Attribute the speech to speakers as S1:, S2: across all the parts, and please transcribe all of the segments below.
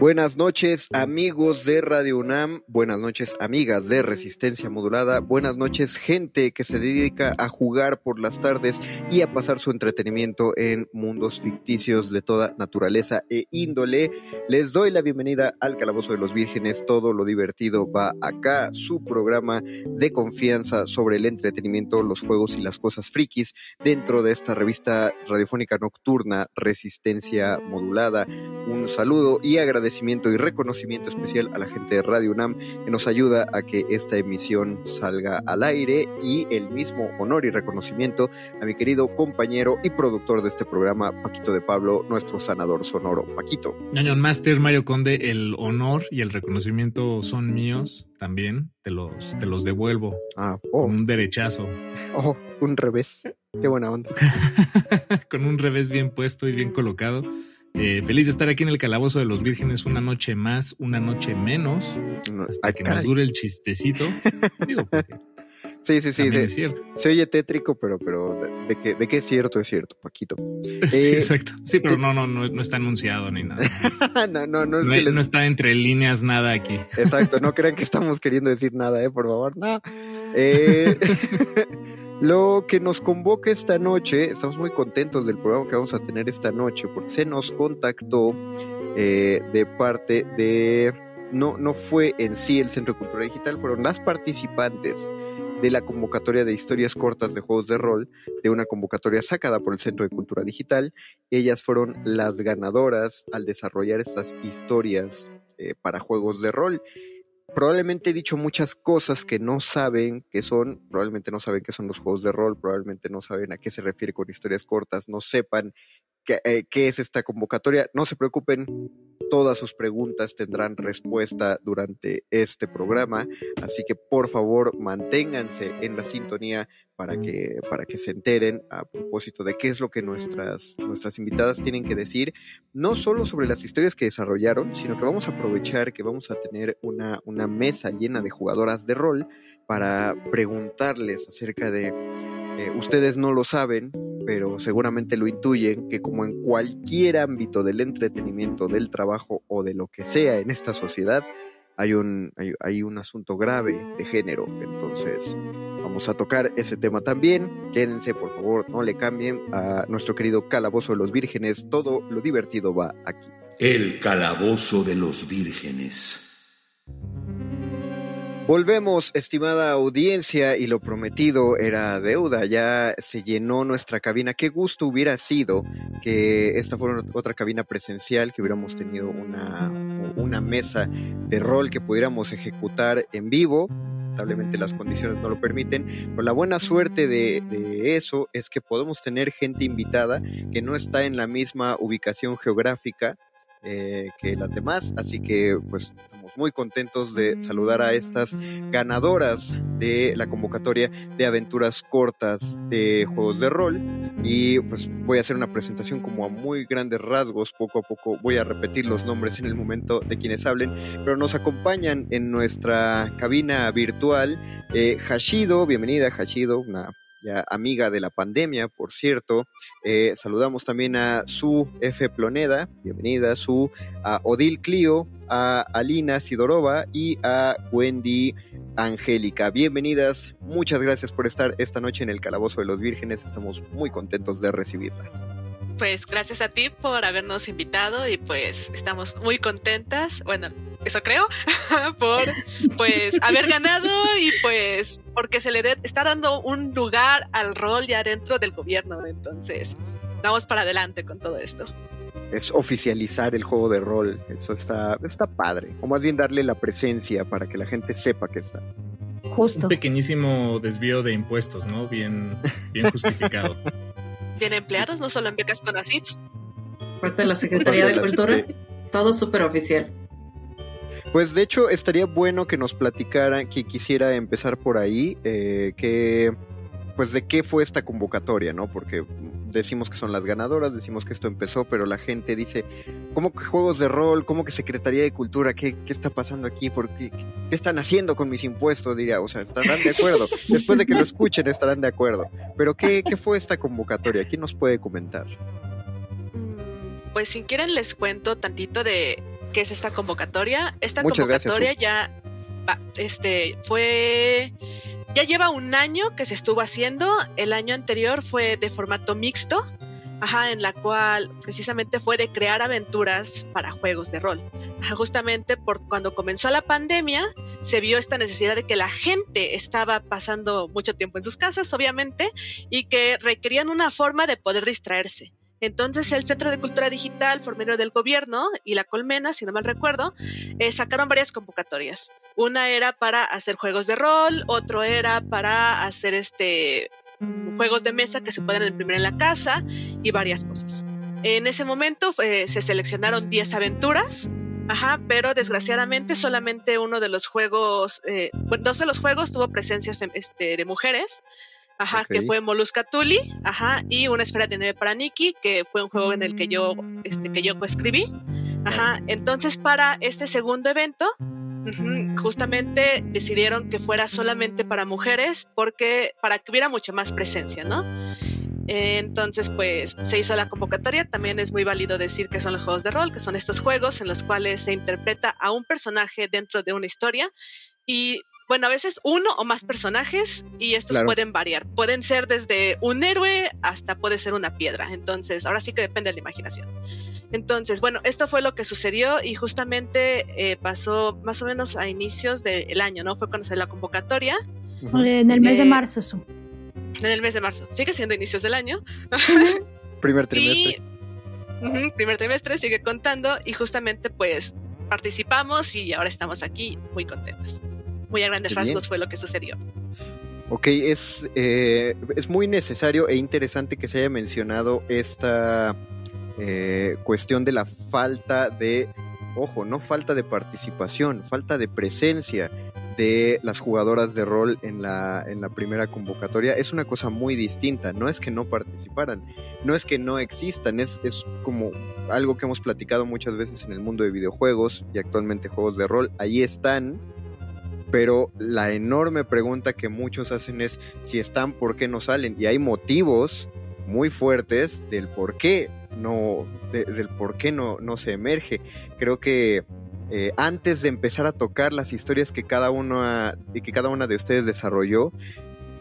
S1: Buenas noches amigos de Radio UNAM, buenas noches amigas de Resistencia Modulada, buenas noches gente que se dedica a jugar por las tardes y a pasar su entretenimiento en mundos ficticios de toda naturaleza e índole. Les doy la bienvenida al Calabozo de los Vírgenes, todo lo divertido va acá, su programa de confianza sobre el entretenimiento, los juegos y las cosas frikis dentro de esta revista radiofónica nocturna Resistencia Modulada. Un saludo y agradecimiento y reconocimiento especial a la gente de Radio UNAM que nos ayuda a que esta emisión salga al aire y el mismo honor y reconocimiento a mi querido compañero y productor de este programa, Paquito de Pablo, nuestro sanador sonoro. Paquito.
S2: Ñañon Master, Mario Conde, el honor y el reconocimiento son míos también, te los, te los devuelvo.
S1: Ah, oh.
S2: Con un derechazo.
S1: Oh, un revés. Qué buena onda.
S2: con un revés bien puesto y bien colocado. Eh, feliz de estar aquí en el Calabozo de los Vírgenes una noche más, una noche menos, hasta que nos dure el chistecito. Digo,
S1: Sí, sí, sí.
S2: es cierto.
S1: Se oye tétrico, pero, pero de, que, de qué es cierto, es cierto, Paquito.
S2: sí, eh, exacto. Sí, pero no, no, no, no, está anunciado ni nada.
S1: no, no, no, es
S2: no,
S1: que
S2: no está entre líneas nada aquí.
S1: Exacto, no crean que estamos queriendo decir nada, eh, por favor. No. Eh, Lo que nos convoca esta noche, estamos muy contentos del programa que vamos a tener esta noche, porque se nos contactó eh, de parte de, no, no fue en sí el Centro de Cultura Digital, fueron las participantes de la convocatoria de historias cortas de juegos de rol, de una convocatoria sacada por el Centro de Cultura Digital. Ellas fueron las ganadoras al desarrollar estas historias eh, para juegos de rol probablemente he dicho muchas cosas que no saben qué son, probablemente no saben qué son los juegos de rol, probablemente no saben a qué se refiere con historias cortas, no sepan qué, eh, qué es esta convocatoria. No se preocupen, todas sus preguntas tendrán respuesta durante este programa, así que por favor manténganse en la sintonía para que, para que se enteren a propósito de qué es lo que nuestras, nuestras invitadas tienen que decir, no solo sobre las historias que desarrollaron, sino que vamos a aprovechar que vamos a tener una, una mesa llena de jugadoras de rol para preguntarles acerca de, eh, ustedes no lo saben, pero seguramente lo intuyen, que como en cualquier ámbito del entretenimiento, del trabajo o de lo que sea en esta sociedad, hay un, hay, un asunto grave de género. Entonces, vamos a tocar ese tema también. Quédense, por favor, no le cambien a nuestro querido Calabozo de los Vírgenes. Todo lo divertido va aquí.
S3: El Calabozo de los Vírgenes.
S1: Volvemos, estimada audiencia, y lo prometido era deuda. Ya se llenó nuestra cabina. Qué gusto hubiera sido que esta fuera otra cabina presencial, que hubiéramos tenido una, una mesa de rol que pudiéramos ejecutar en vivo lamentablemente las condiciones no lo permiten. Pero la buena suerte de, de eso es que podemos tener gente invitada que no está en la misma ubicación geográfica eh, que las demás. Así que pues estamos muy contentos de saludar a estas ganadoras de la convocatoria de aventuras cortas de juegos de rol. Y pues voy a hacer una presentación como a muy grandes rasgos, poco a poco voy a repetir los nombres en el momento de quienes hablen, pero nos acompañan en nuestra cabina virtual eh, Hashido, bienvenida Hashido, una ya amiga de la pandemia, por cierto. Eh, saludamos también a Su F. Ploneda, bienvenida, Su, a Odil Clio, a Alina Sidorova y a Wendy Angélica. Bienvenidas, muchas gracias por estar esta noche en el Calabozo de los Vírgenes, estamos muy contentos de recibirlas
S4: pues gracias a ti por habernos invitado y pues estamos muy contentas, bueno, eso creo, por pues haber ganado y pues porque se le está dando un lugar al rol ya dentro del gobierno, entonces vamos para adelante con todo esto.
S1: Es oficializar el juego de rol, eso está, está padre, o más bien darle la presencia para que la gente sepa que está.
S2: Justo. Un pequeñísimo desvío de impuestos, ¿no? Bien, bien justificado.
S4: tiene empleados, no solo en becas con ACIDS.
S5: Parte de la Secretaría de, Cultura, todo súper oficial.
S1: Pues de hecho estaría bueno que nos platicara, que quisiera empezar por ahí, eh, que pues de qué fue esta convocatoria, ¿no? Porque decimos que son las ganadoras, decimos que esto empezó, pero la gente dice, ¿cómo que juegos de rol? ¿Cómo que Secretaría de Cultura? ¿Qué, qué está pasando aquí? ¿Por qué, qué, están haciendo con mis impuestos? Diría, o sea, estarán de acuerdo. Después de que lo escuchen, estarán de acuerdo. Pero ¿qué, qué fue esta convocatoria? ¿Quién nos puede comentar?
S4: Mm, pues si quieren les cuento tantito de qué es esta convocatoria. Esta convocatoria ya este, fue ya lleva un año que se estuvo haciendo. El año anterior fue de formato mixto, ajá, en la cual precisamente fue de crear aventuras para juegos de rol. justamente por cuando comenzó la pandemia, se vio esta necesidad de que la gente estaba pasando mucho tiempo en sus casas, obviamente, y que requerían una forma de poder distraerse. Entonces el Centro de Cultura Digital, por medio del gobierno y la Colmena, si no mal recuerdo, eh, sacaron varias convocatorias. Una era para hacer juegos de rol, otro era para hacer este juegos de mesa que se pueden imprimir en la casa y varias cosas. En ese momento eh, se seleccionaron 10 aventuras, ajá, pero desgraciadamente solamente uno de los juegos, eh, dos de los juegos tuvo presencias este, de mujeres, ajá, que fue Molusca Tuli, ajá, y Una esfera de nieve para Nikki, que fue un juego en el que yo, este, que yo coescribí, ajá, entonces para este segundo evento, justamente decidieron que fuera solamente para mujeres, porque, para que hubiera mucha más presencia, ¿no? Entonces, pues se hizo la convocatoria. También es muy válido decir que son los juegos de rol, que son estos juegos en los cuales se interpreta a un personaje dentro de una historia y bueno, a veces uno o más personajes y estos pueden variar. Pueden ser desde un héroe hasta puede ser una piedra. Entonces, ahora sí que depende de la imaginación. Entonces, bueno, esto fue lo que sucedió y justamente eh, pasó más o menos a inicios del año, ¿no? Fue cuando se la convocatoria.
S6: En el mes de eh, marzo.
S4: En el mes de marzo. Sigue siendo inicios del año.
S1: primer trimestre.
S4: Y, primer trimestre sigue contando y justamente pues participamos y ahora estamos aquí muy contentas muy a grandes rasgos fue lo que sucedió.
S1: Ok, es, eh, es muy necesario e interesante que se haya mencionado esta eh, cuestión de la falta de, ojo, no falta de participación, falta de presencia de las jugadoras de rol en la, en la primera convocatoria. Es una cosa muy distinta, no es que no participaran, no es que no existan, es, es como algo que hemos platicado muchas veces en el mundo de videojuegos y actualmente juegos de rol, ahí están pero la enorme pregunta que muchos hacen es si están, ¿por qué no salen? Y hay motivos muy fuertes del por qué no, del por qué no, no se emerge. Creo que eh, antes de empezar a tocar las historias que cada, uno que cada una de ustedes desarrolló,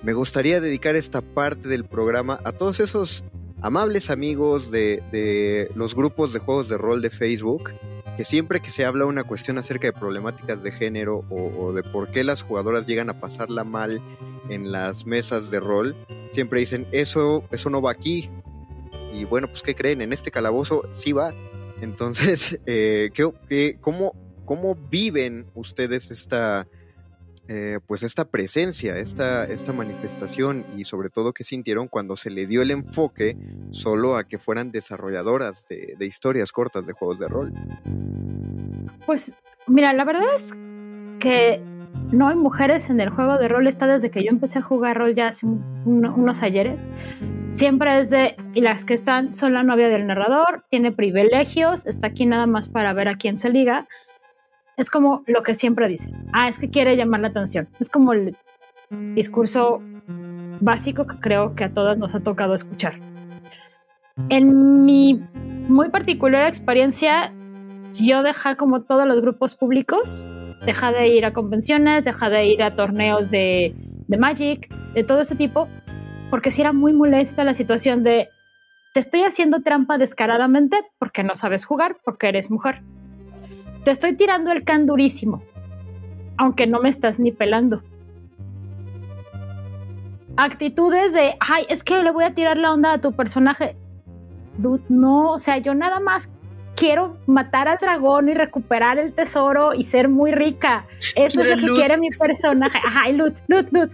S1: me gustaría dedicar esta parte del programa a todos esos amables amigos de, de los grupos de juegos de rol de Facebook que siempre que se habla una cuestión acerca de problemáticas de género o, de por qué las jugadoras llegan a pasarla mal en las mesas de rol, siempre dicen, eso, eso no va aquí. Y bueno, pues ¿qué creen? En este calabozo sí va. Entonces, eh, ¿qué, cómo, ¿cómo viven ustedes esta, eh, pues esta presencia, esta, esta manifestación y sobre todo qué sintieron cuando se le dio el enfoque solo a que fueran desarrolladoras de, de historias cortas de juegos de rol.
S6: Pues mira, la verdad es que no hay mujeres en el juego de rol, está desde que yo empecé a jugar rol ya hace unos ayeres. Siempre es de, y las que están son la novia del narrador, tiene privilegios, está aquí nada más para ver a quién se liga. Es como lo que siempre dicen, ah, es que quiere llamar la atención. Es como el discurso básico que creo que a todas nos ha tocado escuchar. En mi muy particular experiencia, yo dejé como todos los grupos públicos deja de ir a convenciones, deja de ir a torneos de, Magic, de todo ese tipo, porque si era muy molesta la situación de te estoy haciendo trampa descaradamente porque no sabes jugar, porque eres mujer. Te estoy tirando el can durísimo, aunque no me estás ni pelando. Actitudes de, ay, es que le voy a tirar la onda a tu personaje. Dude, no, o sea, yo nada más quiero matar al dragón y recuperar el tesoro y ser muy rica. Eso es lo que quiere mi personaje. Ajá, y loot, loot, loot.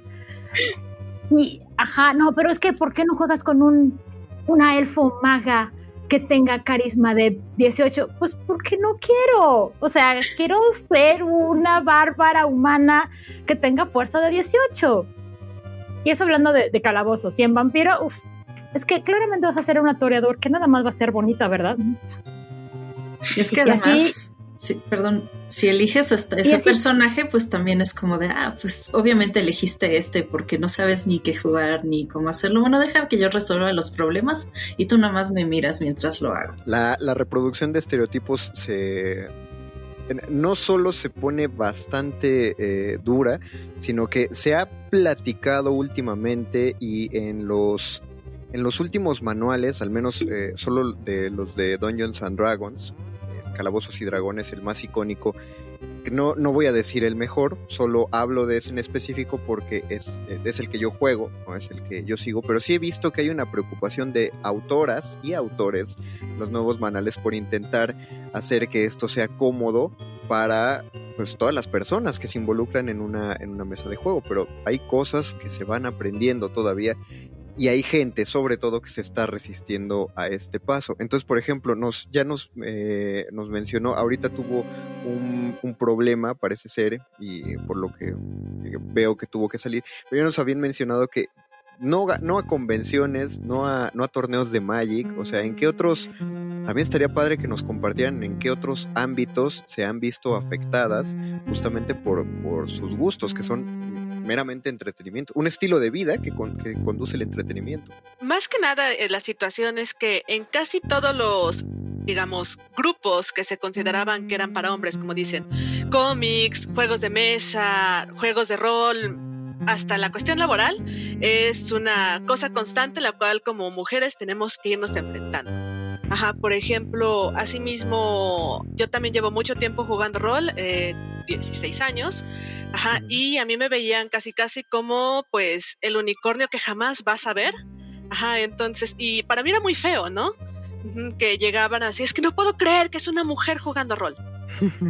S6: Y, ajá, no, pero es que, ¿por qué no juegas con un, una elfo maga que tenga carisma de 18? Pues porque no quiero. O sea, quiero ser una bárbara humana que tenga fuerza de 18. Y eso hablando de, de calabozos. Y en vampiro, uff, es que claramente vas a ser un atoreador que nada más va a ser bonita, ¿verdad?
S5: Y es que además, perdón, si eliges ese personaje, pues también es como de, ah, pues obviamente elegiste este porque no sabes ni qué jugar ni cómo hacerlo. Bueno, deja que yo resuelva los problemas y tú nada más me miras mientras lo hago.
S1: La, reproducción de estereotipos se no solo se pone bastante eh, dura, sino que se ha platicado últimamente y en los en los últimos manuales, al menos eh, solo de los de Dungeons and Dragons, Calabozos y Dragones, el más icónico. No, no voy a decir el mejor, solo hablo de ese en específico porque es, es el que yo juego, no es el que yo sigo, pero sí he visto que hay una preocupación de autoras y autores, los nuevos manales, por intentar hacer que esto sea cómodo para pues todas las personas que se involucran en una, en una mesa de juego, pero hay cosas que se van aprendiendo todavía y hay gente, sobre todo, que se está resistiendo a este paso. Entonces, por ejemplo, nos, ya nos, eh, nos mencionó, ahorita tuvo un, un, problema, parece ser, y por lo que veo que tuvo que salir, pero ya nos habían mencionado que no, no a convenciones, no a, no a torneos de Magic, o sea, en qué otros, también estaría padre que nos compartieran en qué otros ámbitos se han visto afectadas justamente por, por sus gustos, que son meramente entretenimiento, un estilo de vida que, conduce el entretenimiento.
S4: Más que nada, eh, la situación es que en casi todos los digamos, grupos que se consideraban que eran para hombres, como dicen, cómics, juegos de mesa, juegos de rol, hasta la cuestión laboral, es una cosa constante la cual como mujeres tenemos que irnos enfrentando. Ajá, por ejemplo, asimismo, yo también llevo mucho tiempo jugando rol, eh, 16 años, ajá, y a mí me veían casi casi como pues el unicornio que jamás vas a ver, ajá, entonces, y para mí era muy feo, ¿no? Que llegaban así, es que no puedo creer que es una mujer jugando rol.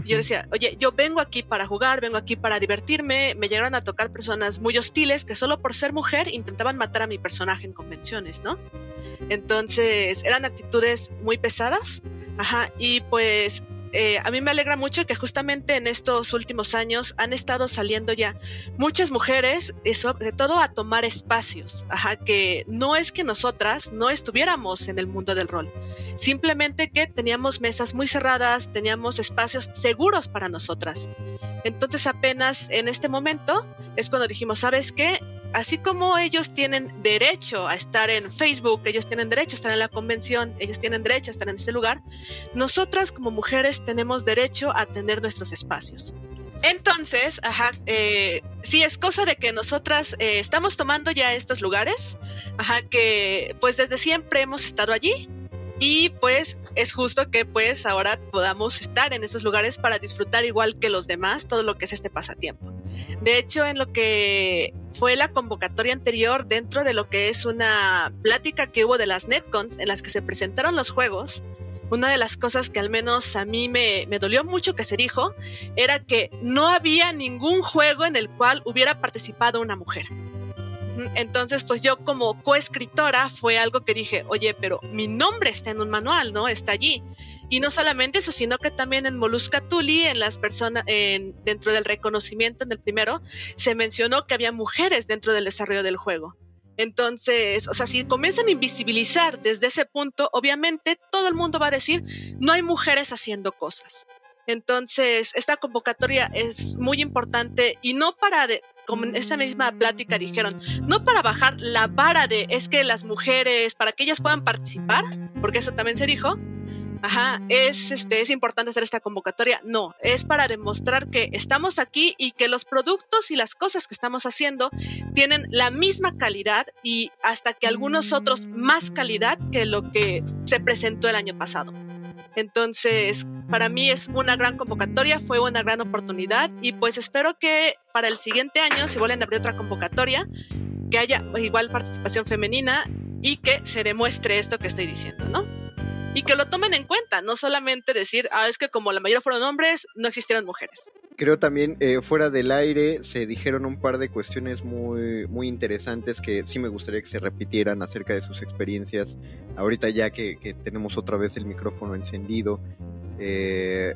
S4: Yo decía, oye, yo vengo aquí para jugar, vengo aquí para divertirme. Me llegaron a tocar personas muy hostiles que solo por ser mujer intentaban matar a mi personaje en convenciones, ¿no? Entonces eran actitudes muy pesadas, ajá, y pues eh, a mí me alegra mucho que justamente en estos últimos años han estado saliendo ya muchas mujeres, y sobre todo a tomar espacios, ajá, que no es que nosotras no estuviéramos en el mundo del rol, simplemente que teníamos mesas muy cerradas, teníamos espacios seguros para nosotras. Entonces apenas en este momento es cuando dijimos, ¿sabes qué? Así como ellos tienen derecho a estar en Facebook, ellos tienen derecho a estar en la convención, ellos tienen derecho a estar en ese lugar, nosotras como mujeres tenemos derecho a tener nuestros espacios. Entonces, ajá, eh, sí es cosa de que nosotras eh, estamos tomando ya estos lugares, ajá, que pues desde siempre hemos estado allí y pues es justo que pues ahora podamos estar en esos lugares para disfrutar igual que los demás todo lo que es este pasatiempo. De hecho, en lo que fue la convocatoria anterior, dentro de lo que es una plática que hubo de las Netcons, en las que se presentaron los juegos, una de las cosas que al menos a mí me, dolió mucho que se dijo era que no había ningún juego en el cual hubiera participado una mujer. Entonces, pues yo como coescritora fue algo que dije, oye, pero mi nombre está en un manual, ¿no? Está allí. Y no solamente eso, sino que también en Molusca Tuli, en las personas, en, dentro del reconocimiento en el primero, se mencionó que había mujeres dentro del desarrollo del juego. Entonces, o sea, si comienzan a invisibilizar desde ese punto, obviamente todo el mundo va a decir, no hay mujeres haciendo cosas. Entonces, esta convocatoria es muy importante y no para, de, como en esa misma plática dijeron, no para bajar la vara de es que las mujeres, para que ellas puedan participar, porque eso también se dijo, ajá, es, este, es importante hacer esta convocatoria. No, es para demostrar que estamos aquí y que los productos y las cosas que estamos haciendo tienen la misma calidad y hasta que algunos otros más calidad que lo que se presentó el año pasado. Entonces, para mí es una gran convocatoria, fue una gran oportunidad y pues espero que para el siguiente año, si vuelven a abrir otra convocatoria, que haya igual participación femenina y que se demuestre esto que estoy diciendo, ¿no? Y que lo tomen en cuenta, no solamente decir, ah, es que como la mayoría fueron hombres, no existieron mujeres.
S1: Creo también eh, fuera del aire se dijeron un par de cuestiones muy, muy interesantes que sí me gustaría que se repitieran acerca de sus experiencias. Ahorita ya que, tenemos otra vez el micrófono encendido. Eh,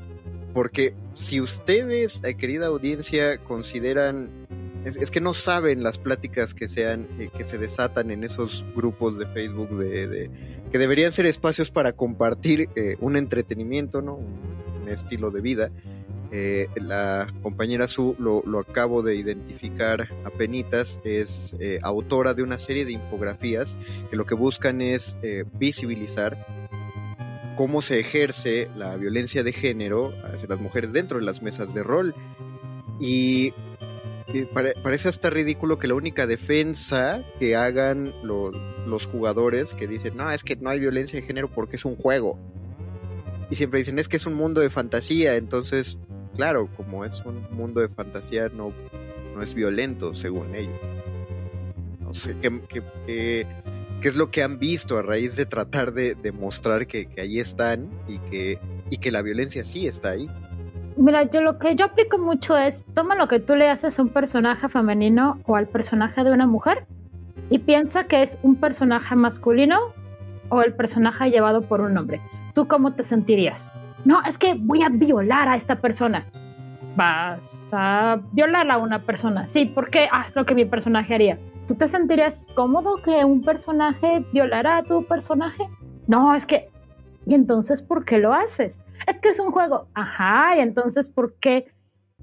S1: porque si ustedes, eh, querida audiencia, consideran es, que no saben las pláticas que sean que, se desatan en esos grupos de Facebook de, que deberían ser espacios para compartir eh, un entretenimiento, ¿no? Un, estilo de vida. Eh, la compañera Su lo, acabo de identificar a penitas, es eh, autora de una serie de infografías que lo que buscan es visibilizar cómo se ejerce la violencia de género hacia las mujeres dentro de las mesas de rol. Y parece hasta ridículo que la única defensa que hagan los jugadores que dicen, no, es que no hay violencia de género porque es un juego. Y siempre dicen, es que es un mundo de fantasía. Entonces, claro, como es un mundo de fantasía, no, no es violento, según ellos. No sé qué, qué, es lo que han visto a raíz de tratar de demostrar que, que ahí están y que, y que la violencia sí está ahí.
S6: Mira, yo lo que yo aplico mucho es, toma lo que tú le haces a un personaje femenino o al personaje de una mujer y piensa que es un personaje masculino o el personaje llevado por un hombre. ¿Tú cómo te sentirías? No, es que voy a violar a esta persona. Vas a violar a una persona. Sí, porque haz lo que mi personaje haría. ¿Tú te sentirías cómodo que un personaje violara a tu personaje? No, es que... ¿Y entonces por qué lo haces? Es que es un juego. Ajá, y entonces, ¿por qué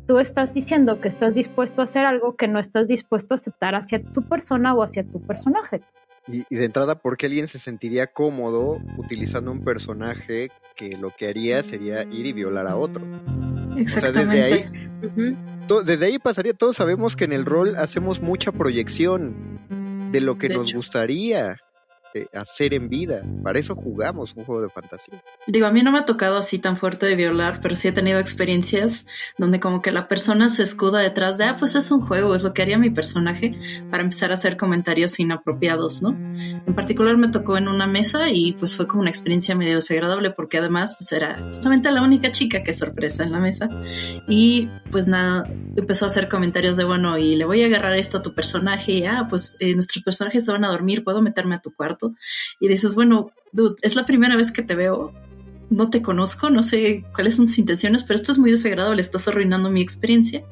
S6: tú estás diciendo que estás dispuesto a hacer algo que no estás dispuesto a aceptar hacia tu persona o hacia tu personaje?
S1: Y, de entrada, ¿por qué alguien se sentiría cómodo utilizando un personaje que lo que haría sería ir y violar a otro?
S5: Exactamente.
S1: desde ahí, desde ahí pasaría, todos sabemos que en el rol hacemos mucha proyección de lo que nos gustaría hacer en vida. Para eso jugamos un juego de fantasía.
S5: Digo, a mí no me ha tocado así tan fuerte de violar, pero sí he tenido experiencias donde como que la persona se escuda detrás de, ah, pues es un juego, es lo que haría mi personaje para empezar a hacer comentarios inapropiados, ¿no? En particular me tocó en una mesa y pues fue como una experiencia medio desagradable porque además pues era justamente la única chica que sorpresa en la mesa y pues nada, empezó a hacer comentarios de, bueno, y le voy a agarrar esto a tu personaje ah, pues eh, nuestros personajes se van a dormir, ¿puedo meterme a tu cuarto? Y dices, bueno, dude, es la primera vez que te veo, no te conozco, no sé cuáles son tus intenciones, pero esto es muy desagradable, estás arruinando mi experiencia.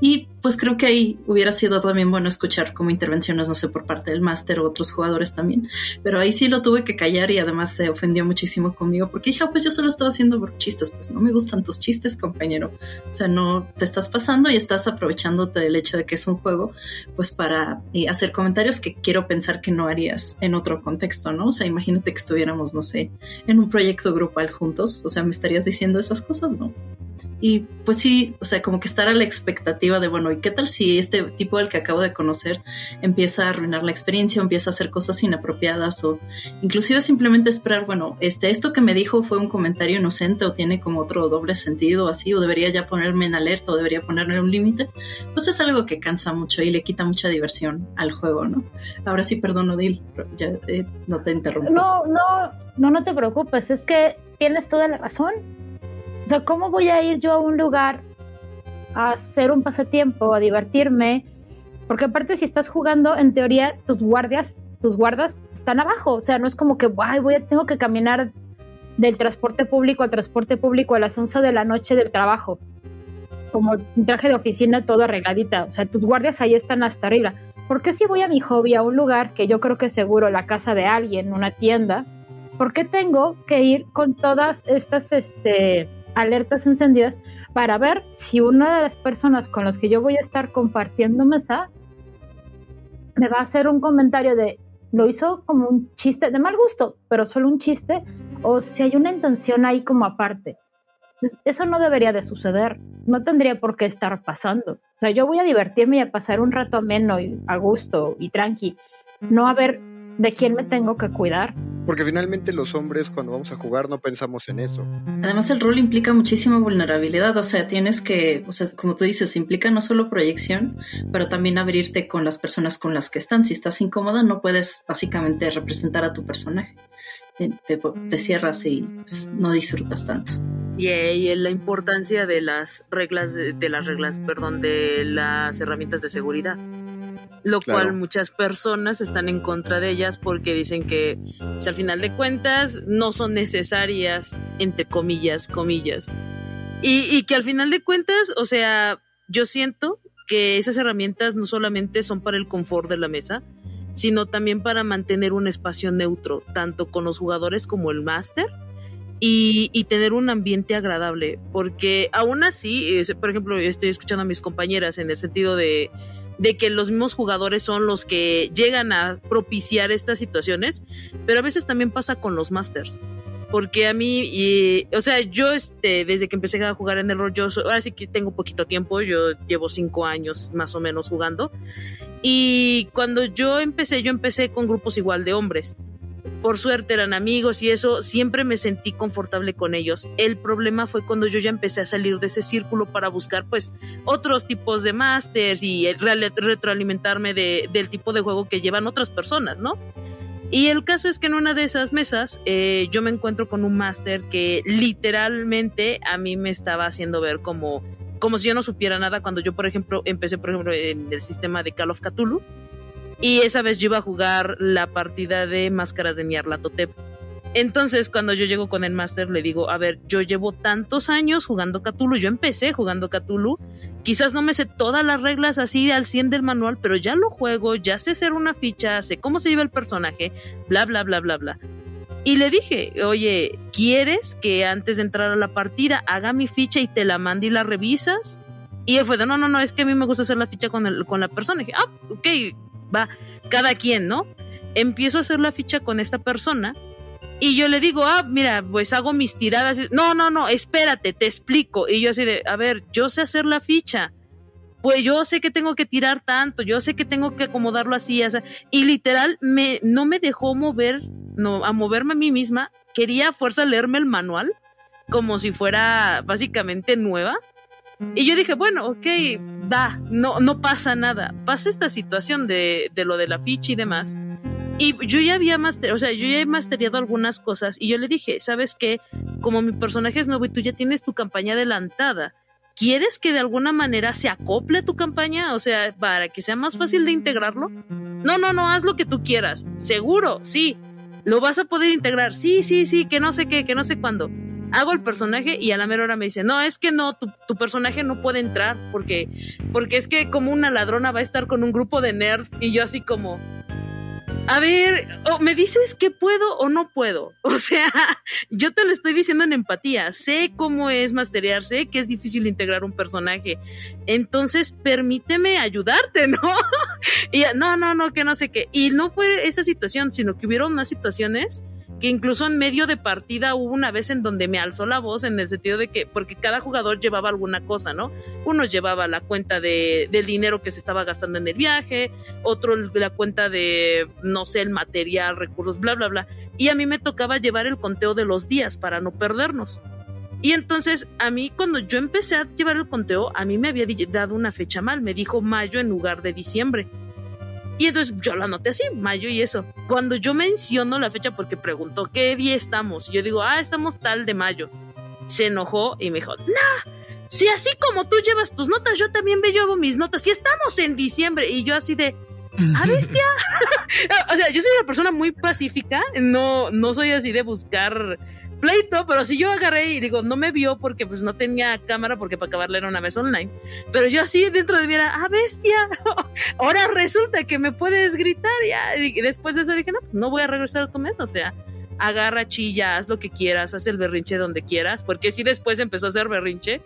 S5: Y pues creo que ahí hubiera sido también bueno escuchar como intervenciones, no sé, por parte del máster o otros jugadores también. Pero ahí sí lo tuve que callar y además se ofendió muchísimo conmigo porque dije, ah, pues yo solo estaba haciendo chistes, pues no me gustan tus chistes, compañero. O sea, no te estás pasando y estás aprovechándote del hecho de que es un juego, pues para eh, hacer comentarios que quiero pensar que no harías en otro contexto, ¿no? O sea, imagínate que estuviéramos, no sé, en un proyecto grupal juntos, o sea, me estarías diciendo esas cosas, ¿no? Y pues sí, o sea, como que estar a la expectativa de, bueno, ¿y qué tal si este tipo del que acabo de conocer empieza a arruinar la experiencia empieza a hacer cosas inapropiadas o inclusive simplemente esperar, bueno, este, esto que me dijo fue un comentario inocente o tiene como otro doble sentido así o debería ya ponerme en alerta o debería ponerme un límite, pues es algo que cansa mucho y le quita mucha diversión al juego, ¿no? Ahora sí, perdón, Odil, ya eh, no te interrumpo.
S6: No, no, no, no te preocupes, es que tienes toda la razón. O sea, ¿cómo voy a ir yo a un lugar a hacer un pasatiempo, a divertirme? Porque aparte si estás jugando, en teoría tus guardias, tus guardas están abajo. O sea, no es como que, Ay, voy a, tengo que caminar del transporte público al transporte público a las 11 de la noche del trabajo. Como un traje de oficina todo arregladita. O sea, tus guardias ahí están hasta arriba. ¿Por qué si voy a mi hobby a un lugar que yo creo que seguro la casa de alguien, una tienda? ¿Por qué tengo que ir con todas estas este, alertas encendidas para ver si una de las personas con las que yo voy a estar compartiendo mesa me va a hacer un comentario de lo hizo como un chiste de mal gusto, pero solo un chiste, o si hay una intención ahí como aparte. Eso no debería de suceder, no tendría por qué estar pasando. O sea, yo voy a divertirme y a pasar un rato ameno y a gusto y tranqui, no a ver de quién me tengo que cuidar.
S1: Porque finalmente los hombres cuando vamos a jugar no pensamos en eso.
S5: Además el rol implica muchísima vulnerabilidad, o sea, tienes que, o sea, como tú dices, implica no solo proyección, pero también abrirte con las personas con las que están. Si estás incómoda, no puedes básicamente representar a tu personaje. Eh, te, cierras y pues, no disfrutas tanto.
S7: Y, y, la importancia de las reglas, de, de las reglas, perdón, de las herramientas de seguridad lo cual muchas personas están en contra de ellas porque dicen que pues, al final de cuentas no son necesarias, entre comillas, comillas. Y, y que al final de cuentas, o sea, yo siento que esas herramientas no solamente son para el confort de la mesa, sino también para mantener un espacio neutro, tanto con los jugadores como el máster, y, y, tener un ambiente agradable, porque aún así, por ejemplo, estoy escuchando a mis compañeras en el sentido de de que los mismos jugadores son los que llegan a propiciar estas situaciones, pero a veces también pasa con los masters. Porque a mí, y, o sea, yo este, desde que empecé a jugar en el rol, yo ahora sí que tengo poquito tiempo, yo llevo cinco años más o menos jugando. Y cuando yo empecé, yo empecé con grupos igual de hombres por suerte eran amigos y eso, siempre me sentí confortable con ellos. El problema fue cuando yo ya empecé a salir de ese círculo para buscar pues otros tipos de másters y retroalimentarme de, del tipo de juego que llevan otras personas, ¿no? Y el caso es que en una de esas mesas eh, yo me encuentro con un máster que literalmente a mí me estaba haciendo ver como, como si yo no supiera nada cuando yo, por ejemplo, empecé, por ejemplo, en el sistema de Call of Cthulhu y esa vez yo iba a jugar la partida de Máscaras de Nyarlathotep. Entonces, cuando yo llego con el máster, le digo, a ver, yo llevo tantos años jugando Cthulhu, yo empecé jugando Cthulhu, quizás no me sé todas las reglas así al 100 del manual, pero ya lo juego, ya sé hacer una ficha, sé cómo se lleva el personaje, bla, bla, bla, bla, bla. Y le dije, oye, ¿quieres que antes de entrar a la partida haga mi ficha y te la mande y la revisas? Y él fue de, no, no, no, es que a mí me gusta hacer la ficha con, el, con la persona. Y dije, ah, ok, va, cada quien, ¿no? Empiezo a hacer la ficha con esta persona y yo le digo, ah, mira, pues hago mis tiradas. No, no, no, espérate, te explico. Y yo así de, a ver, yo sé hacer la ficha. Pues yo sé que tengo que tirar tanto, yo sé que tengo que acomodarlo así, o y literal me, no me dejó mover, no, a moverme a mí misma. Quería a fuerza leerme el manual, como si fuera básicamente nueva. Y yo dije, bueno, ok, da, no, no pasa nada. Pasa esta situación de, de lo de la ficha y demás. Y yo ya había master, o sea, yo ya he masteriado algunas cosas y yo le dije, ¿sabes qué? Como mi personaje es nuevo y tú ya tienes tu campaña adelantada, ¿quieres que de alguna manera se acople tu campaña? O sea, para que sea más fácil de integrarlo. No, no, no, haz lo que tú quieras. Seguro, sí. ¿Lo vas a poder integrar? Sí, sí, sí, que no sé qué, que no sé cuándo hago el personaje y a la mera hora me dice, no, es que no, tu, tu, personaje no puede entrar porque, porque es que como una ladrona va a estar con un grupo de nerds y yo así como, a ver, me dices que puedo o no puedo. O sea, yo te lo estoy diciendo en empatía. Sé cómo es masterear, sé que es difícil integrar un personaje. Entonces, permíteme ayudarte, ¿no? y no, no, no, que no sé qué. Y no fue esa situación, sino que hubieron más situaciones que incluso en medio de partida hubo una vez en donde me alzó la voz en el sentido de que, porque cada jugador llevaba alguna cosa, ¿no? Uno llevaba la cuenta de, del dinero que se estaba gastando en el viaje, otro la cuenta de, no sé, el material, recursos, bla, bla, bla. Y a mí me tocaba llevar el conteo de los días para no perdernos. Y entonces a mí cuando yo empecé a llevar el conteo, a mí me había dado una fecha mal, me dijo mayo en lugar de diciembre. Y entonces yo lo anoté así, mayo y eso. Cuando yo menciono la fecha porque preguntó qué día estamos, y yo digo, ah, estamos tal de mayo. Se enojó y me dijo, nah, si así como tú llevas tus notas, yo también me llevo mis notas. Y estamos en diciembre. Y yo así de, ¿a bestia? o sea, yo soy una persona muy pacífica, no, no soy así de buscar pleito, pero si yo agarré y digo, no me vio porque pues no tenía cámara porque para acabarle era una vez online, pero yo así dentro de mí era, ah, bestia, ahora resulta que me puedes gritar ya, y después de eso dije, no, no voy a regresar a tu mesa, o sea, agarra, chilla, haz lo que quieras, haz el berrinche donde quieras, porque si después empezó a hacer berrinche,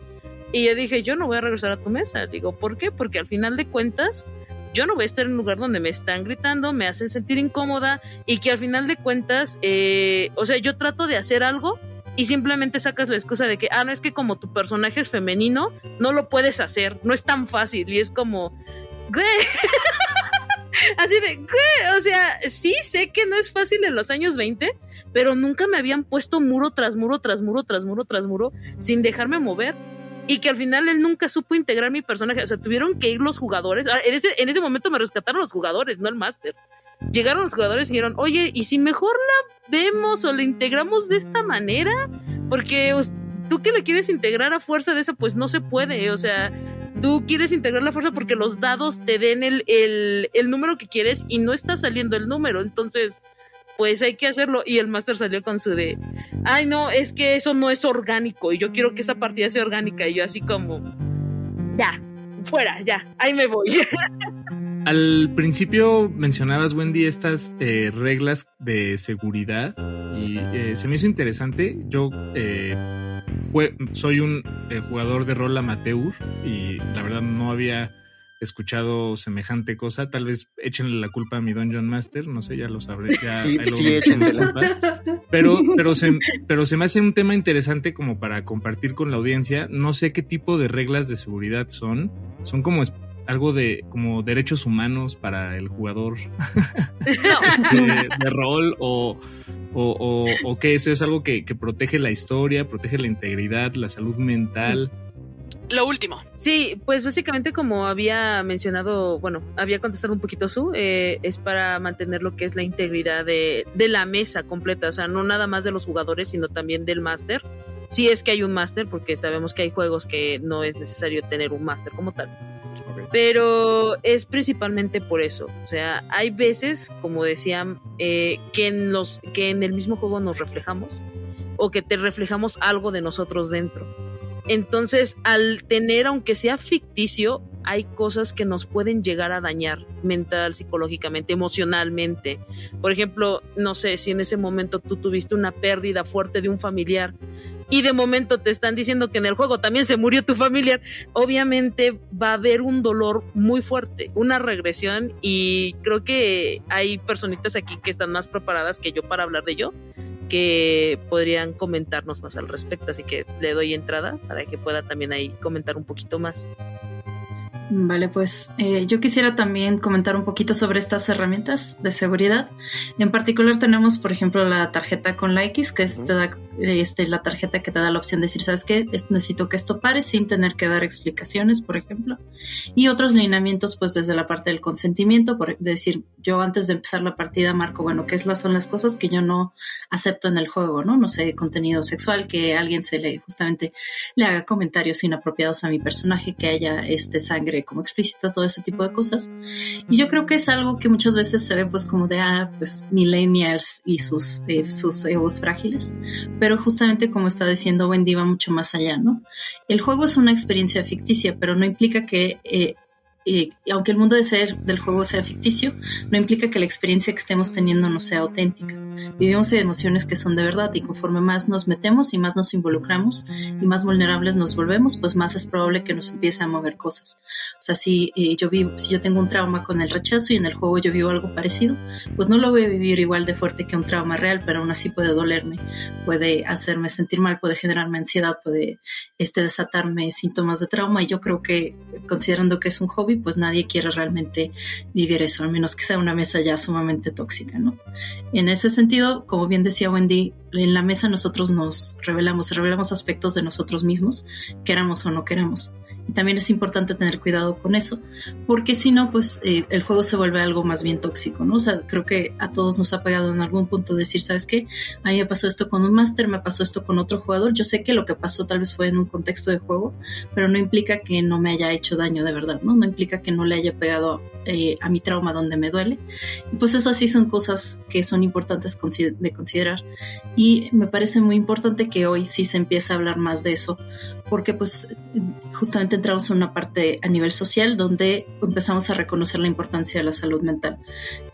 S7: y yo dije, yo no voy a regresar a tu mesa, digo, ¿por qué? Porque al final de cuentas, yo no voy a estar en un lugar donde me están gritando, me hacen sentir incómoda y que al final de cuentas, eh, o sea, yo trato de hacer algo y simplemente sacas la excusa de que, ah, no es que como tu personaje es femenino, no lo puedes hacer, no es tan fácil y es como, güey. Así de, güey, o sea, sí sé que no es fácil en los años 20, pero nunca me habían puesto muro tras muro, tras muro, tras muro, tras muro, sin dejarme mover y que al final él nunca supo integrar mi personaje. O sea, tuvieron que ir los jugadores. Ah, en ese, en ese momento me rescataron los jugadores, no el máster. Llegaron los jugadores y dijeron, oye, ¿y si mejor la vemos o la integramos de esta manera? Porque tú que la quieres integrar a fuerza de esa, pues no se puede. O sea, tú quieres integrar la fuerza porque los dados te den el, el, el número que quieres y no está saliendo el número. Entonces, pues hay que hacerlo. Y el máster salió con su de, ay no, es que eso no es orgánico y yo quiero que esta partida sea orgánica. Y yo así como, ya, fuera, ya, ahí me voy.
S2: Al principio mencionabas, Wendy, estas eh, reglas de seguridad y eh, se me hizo interesante. Yo eh, soy un jugador de rol amateur y la verdad no había escuchado semejante cosa. Tal vez échenle la culpa a mi Dungeon Master, no sé, ya lo sabré. Ya,
S1: sí, sí, échensela.
S2: Pero, pero, se, pero se me hace un tema interesante como para compartir con la audiencia. No sé qué tipo de reglas de seguridad son. Son como algo de como derechos humanos para el jugador este, de, rol o, o, o, que eso es algo que, que, protege la historia, protege la integridad, la salud mental
S4: lo último.
S7: Sí, pues básicamente como había mencionado, bueno, había contestado un poquito su, eh, es para mantener lo que es la integridad de, de, la mesa completa, o sea, no nada más de los jugadores, sino también del máster. Si es que hay un máster, porque sabemos que hay juegos que no es necesario tener un máster como tal. Pero es principalmente por eso. O sea, hay veces, como decían, eh, que, en los, que en el mismo juego nos reflejamos o que te reflejamos algo de nosotros dentro. Entonces, al tener, aunque sea ficticio, hay cosas que nos pueden llegar a dañar mental, psicológicamente, emocionalmente. Por ejemplo, no sé, si en ese momento tú tuviste una pérdida fuerte de un familiar y de momento te están diciendo que en el juego también se murió tu familiar, obviamente va a haber un dolor muy fuerte, una regresión y creo que hay personitas aquí que están más preparadas que yo para hablar de ello que podrían comentarnos más al respecto. Así que le doy entrada para que pueda también ahí comentar un poquito más.
S5: Vale, pues eh, yo quisiera también comentar un poquito sobre estas herramientas de seguridad. En particular tenemos, por ejemplo, la tarjeta con likes, que es este, la tarjeta que te da la opción de decir, ¿sabes qué? necesito que esto pare sin tener que dar explicaciones, por ejemplo. Y otros lineamientos, pues desde la parte del consentimiento, por decir, yo antes de empezar la partida marco, bueno, ¿qué son las cosas que yo no acepto en el juego, ¿no? No sé, contenido sexual, que alguien se le justamente le haga comentarios inapropiados a mi personaje, que haya este sangre como explícita, todo ese tipo de cosas. Y yo creo que es algo que muchas veces se ve pues como de, ah, pues millennials y sus, eh, sus egos frágiles, pero justamente como está diciendo Wendy va mucho más allá, ¿no? El juego es una experiencia ficticia, pero no implica que eh, y, aunque el mundo de ser del juego sea ficticio, no implica que la experiencia que estemos teniendo no sea auténtica. Vivimos emociones que son de verdad y conforme más nos metemos y más nos involucramos y más vulnerables nos volvemos, pues más es probable que nos empiece a mover cosas. O sea, si eh, yo vivo, si yo tengo un trauma con el rechazo y en el juego yo vivo algo parecido, pues no lo voy a vivir igual de fuerte que un trauma real, pero aún así puede dolerme, puede hacerme sentir mal, puede generarme ansiedad, puede este, desatarme síntomas de trauma y yo creo que considerando que es un hobby, pues nadie quiere realmente vivir eso, al menos que sea una mesa ya sumamente tóxica, ¿no? En ese sentido, como bien decía Wendy, en la mesa nosotros nos revelamos, revelamos aspectos de nosotros mismos, queramos o no queramos. Y también es importante tener cuidado con eso, porque si no, pues eh, el juego se vuelve algo más bien tóxico, ¿no? O sea, creo que a todos nos ha pegado en algún punto decir, ¿sabes qué? A mí me pasó esto con un máster, me pasó esto con otro jugador. Yo sé que lo que pasó tal vez fue en un contexto de juego, pero no implica que no me haya hecho daño de verdad, ¿no? No implica que no le haya pegado eh, a mi trauma donde me duele. Y pues esas sí son cosas que son importantes de considerar. Y me parece muy importante que hoy sí se empiece a hablar más de eso, porque pues justamente entramos en una parte a nivel social donde empezamos a reconocer la importancia de la salud mental.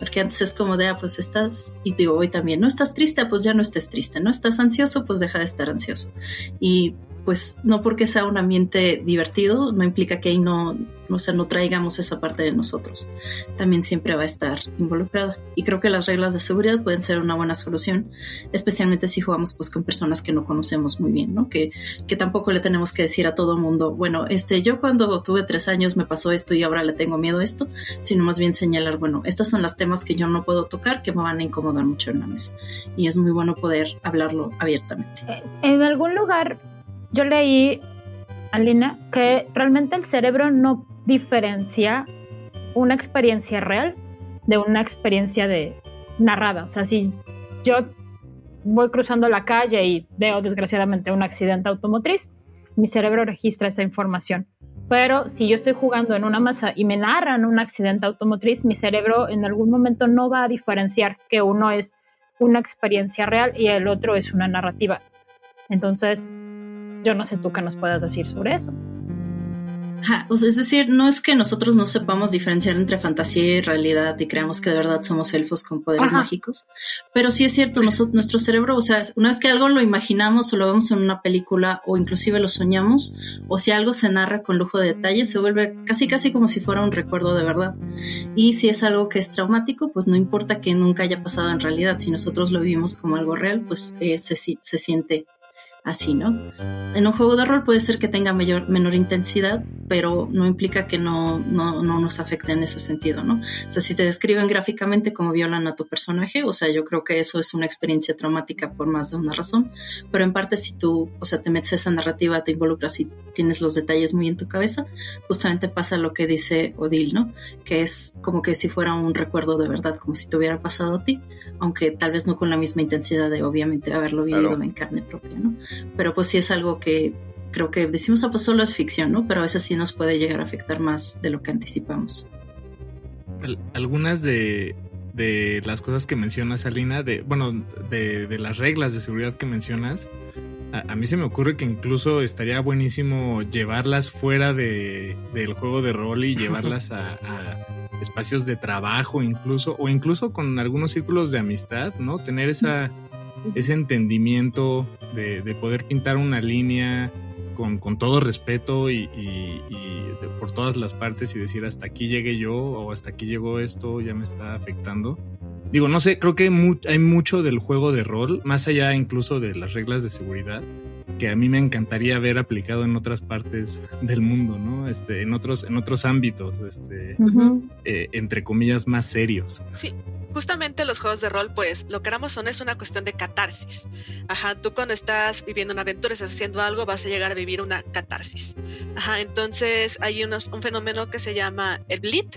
S5: Porque antes es como de, ah, pues estás, y digo hoy también, no estás triste, pues ya no estés triste, no estás ansioso, pues deja de estar ansioso. Y pues no porque sea un ambiente divertido, no implica que ahí no, no, sea, no traigamos esa parte de nosotros. También siempre va a estar involucrada. Y creo que las reglas de seguridad pueden ser una buena solución, especialmente si jugamos pues con personas que no conocemos muy bien, ¿no? Que, que tampoco le tenemos que decir a todo mundo, bueno, este, yo cuando tuve tres años me pasó esto y ahora le tengo miedo a esto, sino más bien señalar, bueno, estas son las temas que yo no puedo tocar, que me van a incomodar mucho en la mesa. Y es muy bueno poder hablarlo abiertamente.
S6: En algún lugar yo leí, Alina, que realmente el cerebro no diferencia una experiencia real de una experiencia de narrada. O sea, si yo voy cruzando la calle y veo desgraciadamente un accidente automotriz, mi cerebro registra esa información. Pero si yo estoy jugando en una masa y me narran un accidente automotriz, mi cerebro en algún momento no va a diferenciar que uno es una experiencia real y el otro es una narrativa. Entonces, yo no sé tú qué nos puedas decir sobre eso.
S5: Es decir, no es que nosotros no sepamos diferenciar entre fantasía y realidad y creamos que de verdad somos elfos con poderes mágicos, pero sí es cierto, nuestro cerebro, o sea, una vez que algo lo imaginamos o lo vemos en una película o inclusive lo soñamos, o si algo se narra con lujo de detalles, se vuelve casi casi como si fuera un recuerdo de verdad. Y si es algo que es traumático, pues no importa que nunca haya pasado en realidad, si nosotros lo vivimos como algo real, pues eh, se, se siente así, ¿no? En un juego de rol puede ser que tenga mayor, menor intensidad, pero no implica que no, no, no, nos afecte en ese sentido, ¿no? O sea, si te describen gráficamente como violan a tu personaje, o sea, yo creo que eso es una experiencia traumática por más de una razón, pero en parte si tú, o sea, te metes a esa narrativa, te involucras y tienes los detalles muy en tu cabeza, justamente pasa lo que dice Odil, ¿no? Que es como que si fuera un recuerdo de verdad, como si te hubiera pasado a ti, aunque tal vez no con la misma intensidad de obviamente haberlo vivido en carne propia, ¿no? Pero pues sí es algo que creo que decimos, ah, pues solo es ficción, ¿no? Pero a veces sí nos puede llegar a afectar más de lo que anticipamos.
S2: Algunas de, las cosas que mencionas, Alina, de, bueno, de, las reglas de seguridad que mencionas, a, mí se me ocurre que incluso estaría buenísimo llevarlas fuera de, del juego de rol y llevarlas a, a, espacios de trabajo incluso, o incluso con algunos círculos de amistad, ¿no? Tener esa ese entendimiento de, poder pintar una línea con, todo respeto y, por todas las partes y decir hasta aquí llegué yo o hasta aquí llegó esto, ya me está afectando. Digo, no sé, creo que hay mucho del juego de rol, más allá incluso de las reglas de seguridad, que a mí me encantaría ver aplicado en otras partes del mundo, ¿no? Este, en otros, en otros ámbitos, este, eh, entre comillas, más serios.
S4: Sí, justamente los juegos de rol, pues lo que éramos son es una cuestión de catarsis. Ajá, tú cuando estás viviendo una aventura, estás haciendo algo, vas a llegar a vivir una catarsis. Ajá, entonces hay un fenómeno que se llama el bleed,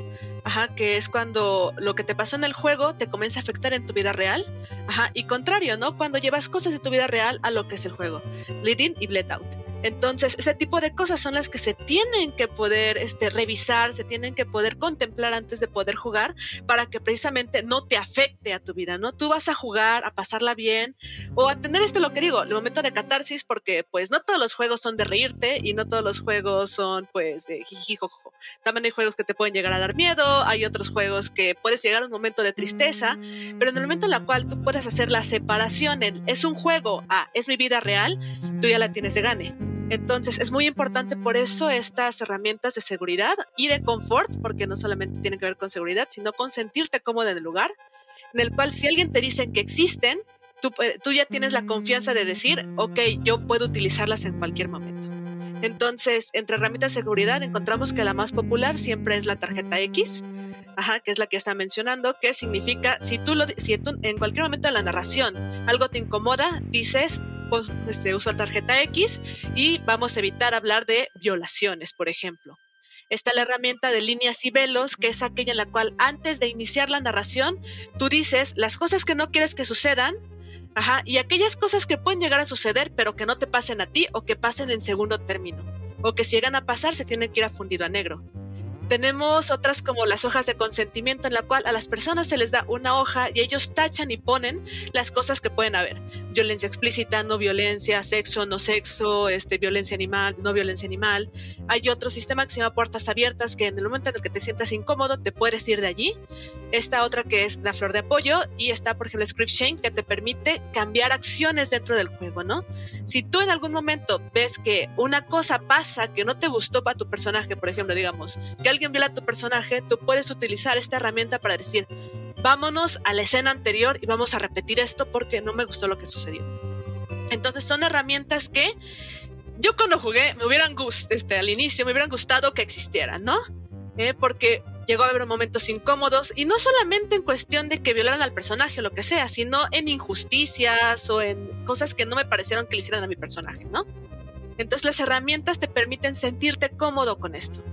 S4: ajá, que es cuando lo que te pasó en el juego te comienza a afectar en tu vida real. Ajá, y contrario, ¿no? Cuando llevas cosas de tu vida real a lo que es el juego. Bleed in y bleed out. Entonces, ese tipo de cosas son las que se tienen que poder este, revisar, se tienen que poder contemplar antes de poder jugar para que precisamente no te afecte a tu vida, ¿no? Tú vas a jugar, a pasarla bien o a tener esto lo que digo, el momento de catarsis porque pues no todos los juegos son de reírte y no todos los juegos son pues de jijijojo. También hay juegos que te pueden llegar a dar miedo, hay otros juegos que puedes llegar a un momento de tristeza, pero en el momento en el cual tú puedes hacer la separación en es un juego, ah, es mi vida real, tú ya la tienes de gane. Entonces es muy importante por eso estas herramientas de seguridad y de confort, porque no solamente tienen que ver con seguridad, sino con sentirte cómodo en el lugar, en el cual si alguien te dice que existen, tú, ya tienes la confianza de decir, ok, yo puedo utilizarlas en cualquier momento. Entonces, entre herramientas de seguridad encontramos que la más popular siempre es la tarjeta X, ajá, que es la que está mencionando, que significa si tú lo si en cualquier momento de la narración algo te incomoda, dices este, uso tarjeta X y vamos a evitar hablar de violaciones, por ejemplo. Está la herramienta de líneas y velos, que es aquella en la cual antes de iniciar la narración, tú dices las cosas que no quieres que sucedan, ajá, y aquellas cosas que pueden llegar a suceder, pero que no te pasen a ti o que pasen en segundo término, o que si llegan a pasar se tienen que ir a fundido a negro. Tenemos otras como las hojas de consentimiento en la cual a las personas se les da una hoja y ellos tachan y ponen las cosas que pueden haber. Violencia explícita, no violencia, sexo, no sexo, este, violencia animal, no violencia animal. Hay otro sistema que se llama puertas abiertas que en el momento en el que te sientas incómodo te puedes ir de allí. Esta otra que es la flor de apoyo y está por ejemplo Script Chain que te permite cambiar acciones dentro del juego, ¿no? Si tú en algún momento ves que una cosa pasa que no te gustó para tu personaje, por ejemplo, digamos, que alguien alguien viola tu personaje, tú puedes utilizar esta herramienta para decir, vámonos a la escena anterior y vamos a repetir esto porque no me gustó lo que sucedió. Entonces son herramientas que yo cuando jugué me hubieran gustado, este, al inicio me hubieran gustado que existieran, ¿no? Eh, porque llegó a haber momentos incómodos y no solamente en cuestión de que violaran al personaje o lo que sea, sino en injusticias o en cosas que no me parecieron que le hicieran a mi personaje, ¿no? Entonces las herramientas te permiten sentirte cómodo con esto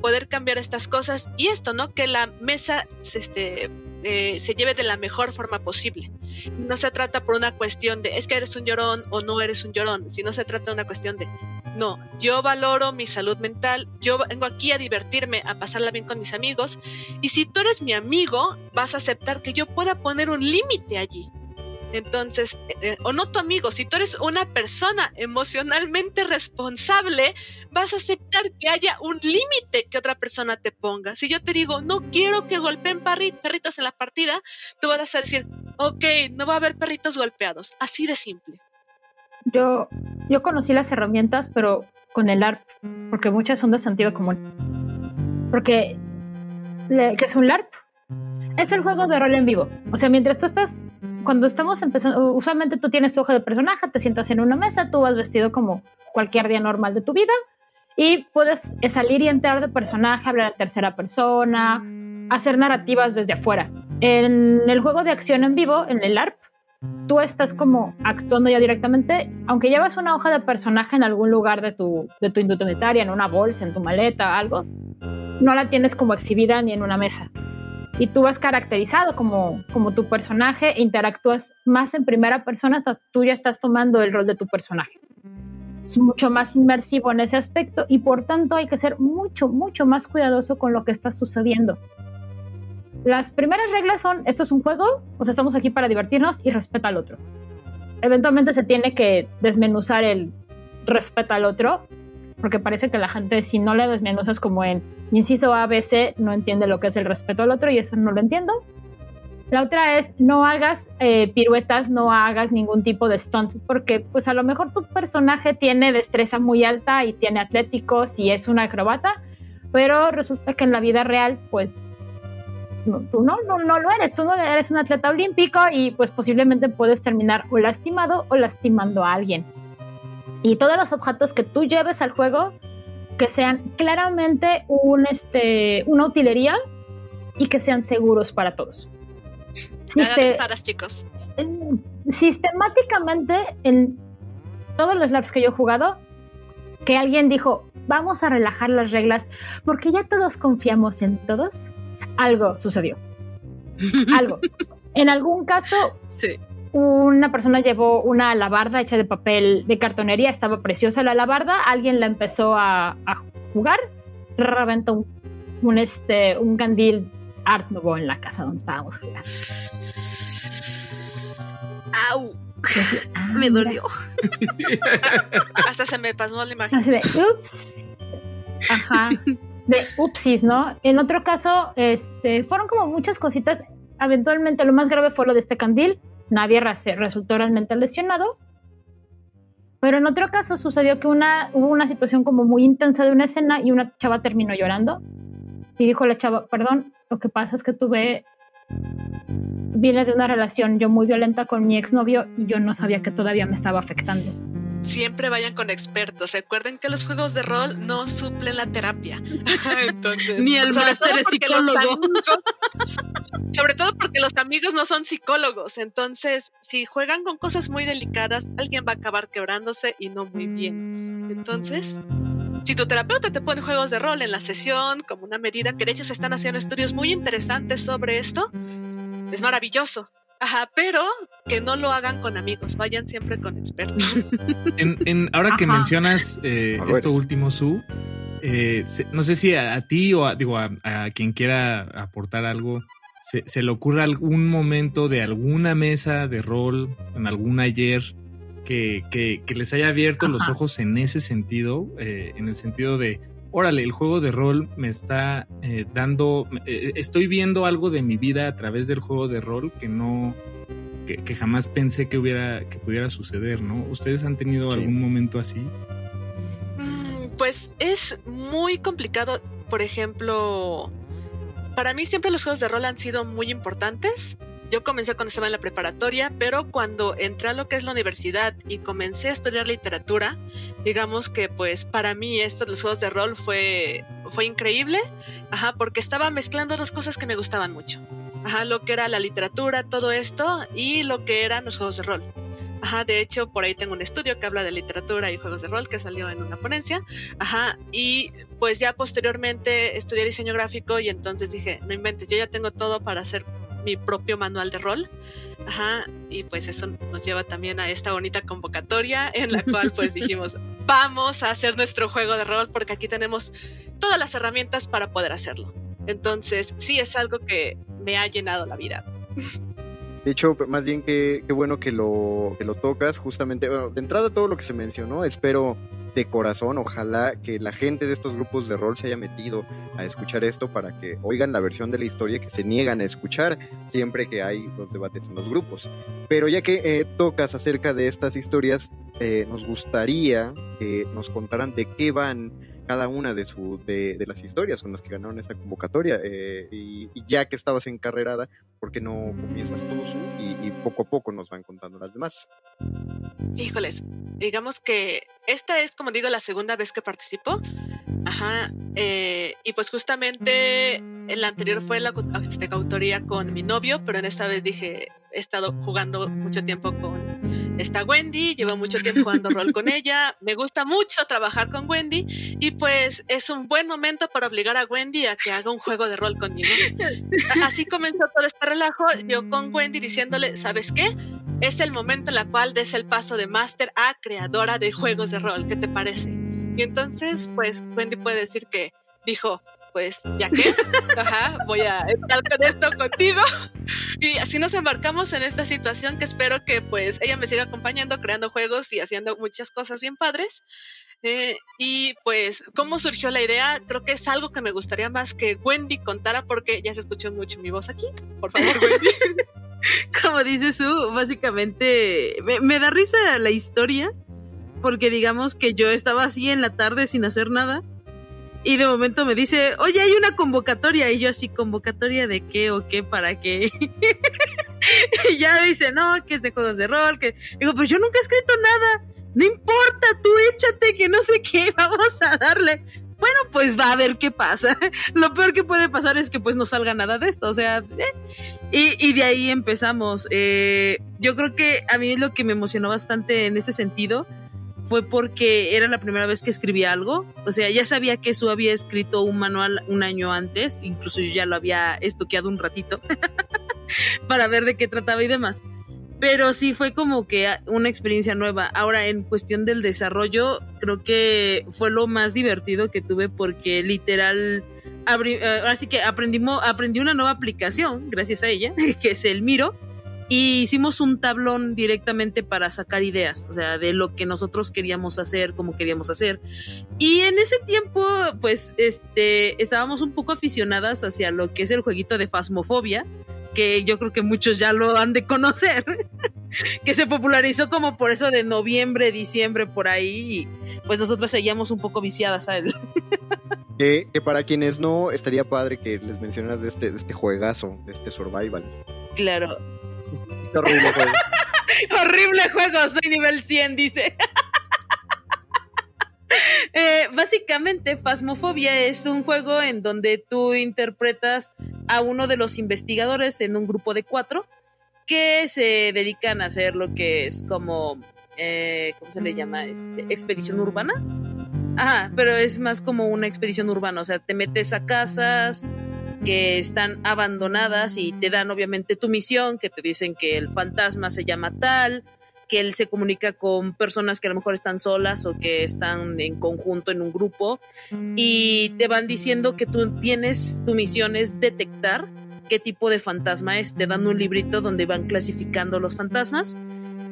S4: poder cambiar estas cosas y esto, ¿no? Que la mesa este, eh, se lleve de la mejor forma posible. No se trata por una cuestión de es que eres un llorón o no eres un llorón, sino se trata de una cuestión de no, yo valoro mi salud mental, yo vengo aquí a divertirme, a pasarla bien con mis amigos y si tú eres mi amigo, vas a aceptar que yo pueda poner un límite allí. Entonces, eh, o no tu amigo, si tú eres una persona emocionalmente responsable, vas a aceptar que haya un límite que otra persona te ponga. Si yo te digo, no quiero que golpeen perritos en la partida, tú vas a decir, ok, no va a haber perritos golpeados. Así de simple.
S6: Yo, yo conocí las herramientas, pero con el ARP, porque muchas son de sentido común. Porque, ¿qué es un LARP? Es el juego de rol en vivo. O sea, mientras tú estás cuando estamos empezando, usualmente tú tienes tu hoja de personaje, te sientas en una mesa, tú vas vestido como cualquier día normal de tu vida y puedes salir y entrar de personaje, hablar en tercera persona, hacer narrativas desde afuera. En el juego de acción en vivo, en el ARP, tú estás como actuando ya directamente, aunque llevas una hoja de personaje en algún lugar de tu, de tu indumentaria, en una bolsa, en tu maleta, algo, no la tienes como exhibida ni en una mesa y tú vas caracterizado como, como tu personaje e interactúas más en primera persona, tú ya estás tomando el rol de tu personaje. Es mucho más inmersivo en ese aspecto y por tanto hay que ser mucho, mucho más cuidadoso con lo que está sucediendo. Las primeras reglas son, esto es un juego, o sea, estamos aquí para divertirnos y respeta al otro. Eventualmente se tiene que desmenuzar el respeta al otro, porque parece que la gente si no le desmenuzas como en inciso ABC no entiende lo que es el respeto al otro y eso no lo entiendo. La otra es no hagas eh, piruetas, no hagas ningún tipo de stunt, porque pues a lo mejor tu personaje tiene destreza muy alta y tiene atléticos y es una acrobata, pero resulta que en la vida real pues tú no, no, no lo eres, tú no eres un atleta olímpico y pues posiblemente puedes terminar o lastimado o lastimando a alguien. Y todos los objetos que tú lleves al juego que sean claramente un, este, una utilería y que sean seguros para todos.
S4: espadas, chicos.
S6: Sistemáticamente, en todos los labs que yo he jugado, que alguien dijo, vamos a relajar las reglas porque ya todos confiamos en todos, algo sucedió. algo. En algún caso,
S7: sí
S6: una persona llevó una alabarda hecha de papel de cartonería, estaba preciosa la alabarda, alguien la empezó a, jugar, reventó un, este, un candil Art Nouveau en la casa donde estábamos jugando.
S7: ¡Au! me ah, dolió.
S4: Hasta se me pasó la imagen.
S6: de, ups. Ajá. De upsis, ¿no? En otro caso, este, fueron como muchas cositas. Eventualmente, lo más grave fue lo de este candil nadie resultó realmente lesionado. Pero en otro caso sucedió que una, hubo una situación como muy intensa de una escena y una chava terminó llorando. Y dijo la chava, perdón, lo que pasa es que tuve, viene de una relación yo muy violenta con mi exnovio y yo no sabía que todavía me estaba afectando.
S4: Siempre vayan con expertos. Recuerden que los juegos de rol no suplen la terapia. Entonces,
S7: ni el máster es psicólogo.
S4: sobre todo porque los amigos no son psicólogos. Entonces, si juegan con cosas muy delicadas, alguien va a acabar quebrándose y no muy bien. Entonces, si tu terapeuta te pone juegos de rol en la sesión como una medida que de hecho se están haciendo estudios muy interesantes sobre esto, es maravilloso. Ajá, pero que no lo hagan con amigos, vayan siempre con expertos.
S2: en, ahora que mencionas eh, esto último, Su, eh, no sé si a, ti o a, digo, a, quien quiera aportar algo, se, le ocurre algún momento de alguna mesa de rol, en algún ayer, que, que, les haya abierto los ojos en ese sentido, eh, en el sentido de, órale, el juego de rol me está eh, dando, eh, estoy viendo algo de mi vida a través del juego de rol que no, que, jamás pensé que hubiera, que pudiera suceder, ¿no? ¿Ustedes han tenido algún momento así?
S4: Mm, pues es muy complicado, por ejemplo, para mí siempre los juegos de rol han sido muy importantes yo comencé cuando estaba en la preparatoria, pero cuando entré a lo que es la universidad y comencé a estudiar literatura, digamos que pues para mí esto de los juegos de rol fue, fue increíble, ajá, porque estaba mezclando dos cosas que me gustaban mucho. Ajá, lo que era la literatura, todo esto, y lo que eran los juegos de rol. Ajá, de hecho, por ahí tengo un estudio que habla de literatura y juegos de rol que salió en una ponencia. Ajá, y pues ya posteriormente estudié diseño gráfico y entonces dije, no inventes, yo ya tengo todo para hacer mi propio manual de rol. Ajá, y pues eso nos lleva también a esta bonita convocatoria en la cual pues dijimos, vamos a hacer nuestro juego de rol porque aquí tenemos todas las herramientas para poder hacerlo. Entonces, sí es algo que me ha llenado la vida.
S1: De hecho, más bien que, bueno que lo, que lo tocas, justamente, bueno, de entrada todo lo que se mencionó, espero de corazón, ojalá que la gente de estos grupos de rol se haya metido a escuchar esto para que oigan la versión de la historia que se niegan a escuchar siempre que hay los debates en los grupos. Pero ya que eh, tocas acerca de estas historias, eh, nos gustaría que nos contaran de qué van cada una de, de, las historias con las que ganaron esa convocatoria. Eh, y, ya que estabas encarrerada, ¿por qué no comienzas tú y, poco a poco nos van contando las demás?
S4: Híjoles, digamos que esta es, como digo, la segunda vez que participo. Ajá. Eh, y pues justamente en la anterior fue la este, autoría con mi novio, pero en esta vez dije, he estado jugando mucho tiempo con esta Wendy, llevo mucho tiempo jugando rol con ella, me gusta mucho trabajar con Wendy y pues es un buen momento para obligar a Wendy a que haga un juego de rol conmigo. Así comenzó todo este relajo, yo con Wendy diciéndole, ¿sabes qué? Es el momento en el cual des el paso de máster a creadora de juegos de rol, ¿qué te parece? Y entonces, pues Wendy puede decir que dijo, pues ya que, ajá, voy a estar con esto contigo. Y así nos embarcamos en esta situación que espero que pues ella me siga acompañando, creando juegos y haciendo muchas cosas bien padres. Eh, y pues, ¿cómo surgió la idea? Creo que es algo que me gustaría más que Wendy contara porque ya se escuchó mucho mi voz aquí. Por favor, Wendy.
S7: Como dice Su, básicamente me da risa la historia porque digamos que yo estaba así en la tarde sin hacer nada y de momento me dice, oye, hay una convocatoria. Y yo así, ¿convocatoria de qué o qué para qué? y ya dice, no, que es de juegos de rol. que Digo, pero yo nunca he escrito nada. No importa, tú échate, que no sé qué, vamos a darle. Bueno, pues va a ver qué pasa. Lo peor que puede pasar es que pues no salga nada de esto. O sea, eh. y, de ahí empezamos. Eh, yo creo que a mí lo que me emocionó bastante en ese sentido fue porque era la primera vez que escribía algo. O sea, ya sabía que Su había escrito un manual un año antes, incluso yo ya lo había estoqueado un ratito para ver de qué trataba y demás. Pero sí fue como que una experiencia nueva. Ahora, en cuestión del desarrollo, creo que fue lo más divertido que tuve porque literal, eh, así que aprendimos, aprendí una nueva aplicación gracias a ella, que es el Miro y hicimos un tablón directamente para sacar ideas, o sea, de lo que nosotros queríamos hacer, cómo queríamos hacer. Y en ese tiempo, pues, este, estábamos un poco aficionadas hacia lo que es el jueguito de Fasmofobia, que yo creo que muchos ya lo han de conocer, que se popularizó como por eso de noviembre, diciembre, por ahí, y pues nosotros seguíamos un poco viciadas a él.
S1: Que, para quienes no, estaría padre que les mencionas de este, de este juegazo, de este survival.
S7: Claro,
S1: horrible juego.
S7: horrible juego, soy nivel 100, dice. Eh, básicamente, Phasmophobia es un juego en donde tú interpretas a uno de los investigadores en un grupo de cuatro que se dedican a hacer lo que es como, eh, ¿cómo se le llama? Este, expedición urbana. Ajá, pero es más como una expedición urbana, o sea, te metes a casas que están abandonadas y te dan obviamente tu misión, que te dicen que el fantasma se llama tal, que él se comunica con personas que a lo mejor están solas o que están en conjunto en un grupo y te van diciendo que tú tienes, tu misión es detectar qué tipo de fantasma es. Te dan un librito donde van clasificando los fantasmas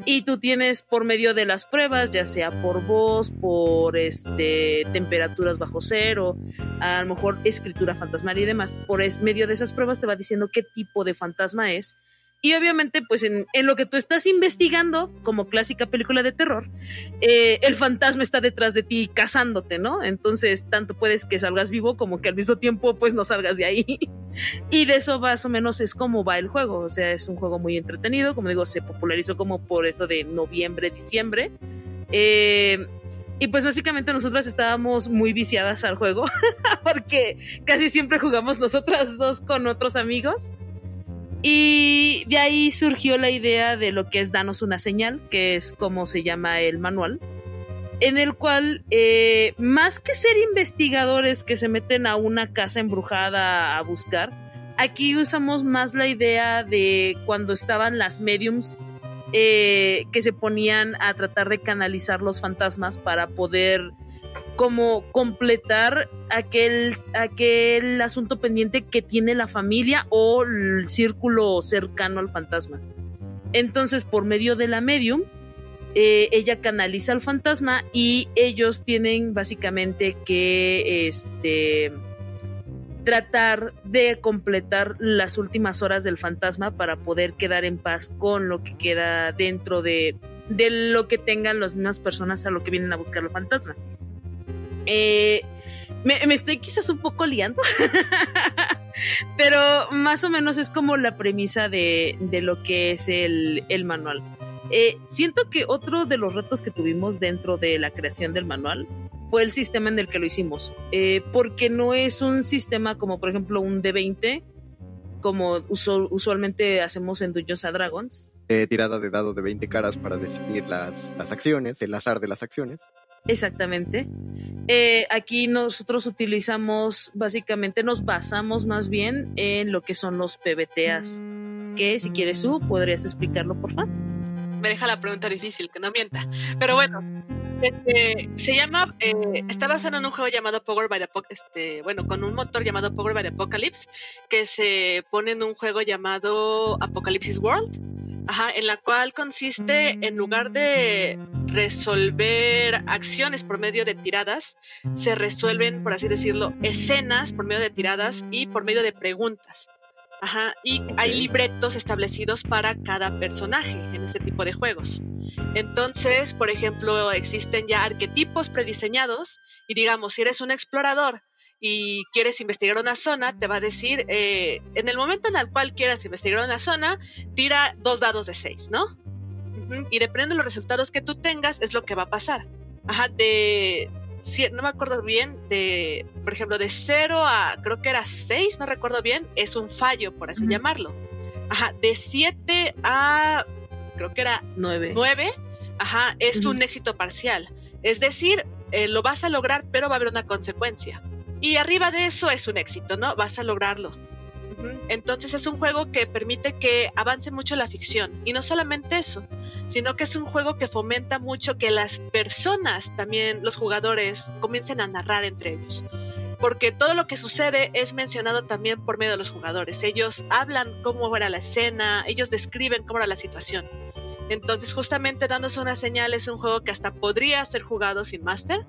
S7: y tú tienes por medio de las pruebas, ya sea por voz, por este temperaturas bajo cero, a lo mejor escritura fantasmal y demás, por medio de esas pruebas te va diciendo qué tipo de fantasma es y obviamente, pues en, lo que tú estás investigando, como clásica película de terror, eh, el fantasma está detrás de ti cazándote, ¿no? Entonces, tanto puedes que salgas vivo como que al mismo tiempo, pues no salgas de ahí. y de eso más o menos es como va el juego. O sea, es un juego muy entretenido. Como digo, se popularizó como por eso de noviembre, diciembre. Eh, y pues básicamente nosotras estábamos muy viciadas al juego, porque casi siempre jugamos nosotras dos con otros amigos. Y de ahí surgió la idea de lo que es Danos una señal, que es como se llama el manual, en el cual, eh, más que ser investigadores que se meten a una casa embrujada a buscar, aquí usamos más la idea de cuando estaban las mediums eh, que se ponían a tratar de canalizar los fantasmas para poder como completar aquel, aquel asunto pendiente que tiene la familia o el círculo cercano al fantasma. Entonces, por medio de la medium, eh, ella canaliza al fantasma y ellos tienen básicamente que este, tratar de completar las últimas horas del fantasma para poder quedar en paz con lo que queda dentro de, de lo que tengan las mismas personas a lo que vienen a buscar el fantasma. Eh, me, estoy quizás un poco liando, pero más o menos es como la premisa de, lo que es el, manual. Eh, siento que otro de los retos que tuvimos dentro de la creación del manual fue el sistema en el que lo hicimos, eh, porque no es un sistema como por ejemplo un D20, como usualmente hacemos en Dungeons and Dragons.
S1: tirada de dado de 20 caras para decidir las, las acciones, el azar de las acciones.
S7: Exactamente. Eh, aquí nosotros utilizamos, básicamente nos basamos más bien en lo que son los PBTAs. Que si quieres tú, podrías explicarlo, por favor.
S4: Me deja la pregunta difícil, que no mienta. Pero bueno, este, se llama, eh, está basado en un juego llamado Power by the este, bueno, con un motor llamado Power by the Apocalypse, que se pone en un juego llamado Apocalypse World Ajá, en la cual consiste en lugar de resolver acciones por medio de tiradas, se resuelven, por así decirlo, escenas por medio de tiradas y por medio de preguntas. Ajá, y hay libretos establecidos para cada personaje en este tipo de juegos. Entonces, por ejemplo, existen ya arquetipos prediseñados y digamos, si eres un explorador y quieres investigar una zona, te va a decir, eh, en el momento en el cual quieras investigar una zona, tira dos dados de seis, ¿no? Y dependiendo de los resultados que tú tengas, es lo que va a pasar. Ajá, de, no me acuerdo bien, de, por ejemplo, de 0 a, creo que era 6, no recuerdo bien, es un fallo, por así llamarlo. Ajá, de 7 a, creo que era 9, 9 ajá, es un éxito parcial. Es decir, eh, lo vas a lograr, pero va a haber una consecuencia. Y arriba de eso es un éxito, ¿no? Vas a lograrlo. Entonces es un juego que permite que avance mucho la ficción. Y no solamente eso, sino que es un juego que fomenta mucho que las personas, también los jugadores, comiencen a narrar entre ellos. Porque todo lo que sucede es mencionado también por medio de los jugadores. Ellos hablan cómo era la escena, ellos describen cómo era la situación. Entonces, justamente dándose una señal es un juego que hasta podría ser jugado sin máster,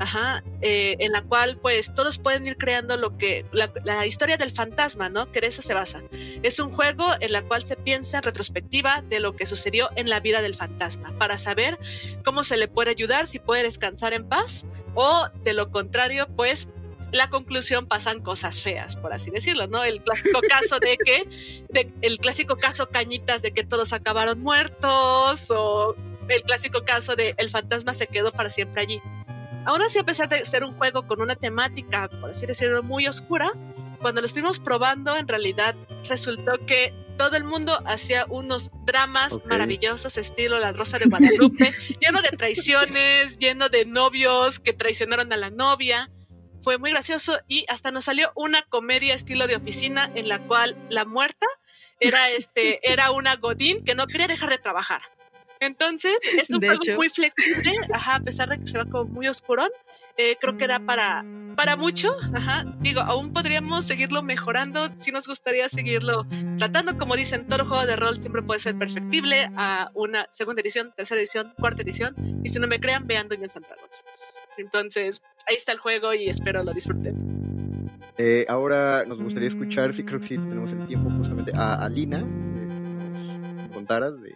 S4: Ajá, eh, en la cual pues todos pueden ir creando lo que la, historia del fantasma, ¿no? Que de eso se basa. Es un juego en la cual se piensa en retrospectiva de lo que sucedió en la vida del fantasma para saber cómo se le puede ayudar, si puede descansar en paz o de lo contrario, pues la conclusión pasan cosas feas, por así decirlo, ¿no? El clásico caso de que, de, el clásico caso cañitas de que todos acabaron muertos o el clásico caso de el fantasma se quedó para siempre allí. Aún así, a pesar de ser un juego con una temática, por así decirlo, muy oscura, cuando lo estuvimos probando, en realidad resultó que todo el mundo hacía unos dramas maravillosos, estilo La Rosa de Guadalupe, lleno de traiciones, lleno de novios que traicionaron a la novia. Fue muy gracioso y hasta nos salió una comedia estilo de oficina en la cual la muerta era este era una godín que no quería dejar de trabajar. Entonces, es un juego muy flexible, ajá, a pesar de que se va como muy oscurón, eh, creo que da para, para mucho, ajá. Digo, aún podríamos seguirlo mejorando, si nos gustaría seguirlo tratando, como dicen, todo juego de rol siempre puede ser perfectible a una segunda edición, tercera edición, cuarta edición, y si no me crean, vean Dungeons and Dragons. Entonces, ahí está el juego y espero lo disfruten.
S1: Eh, ahora nos gustaría escuchar, sí creo que sí tenemos el tiempo justamente, a Alina, que nos contaras de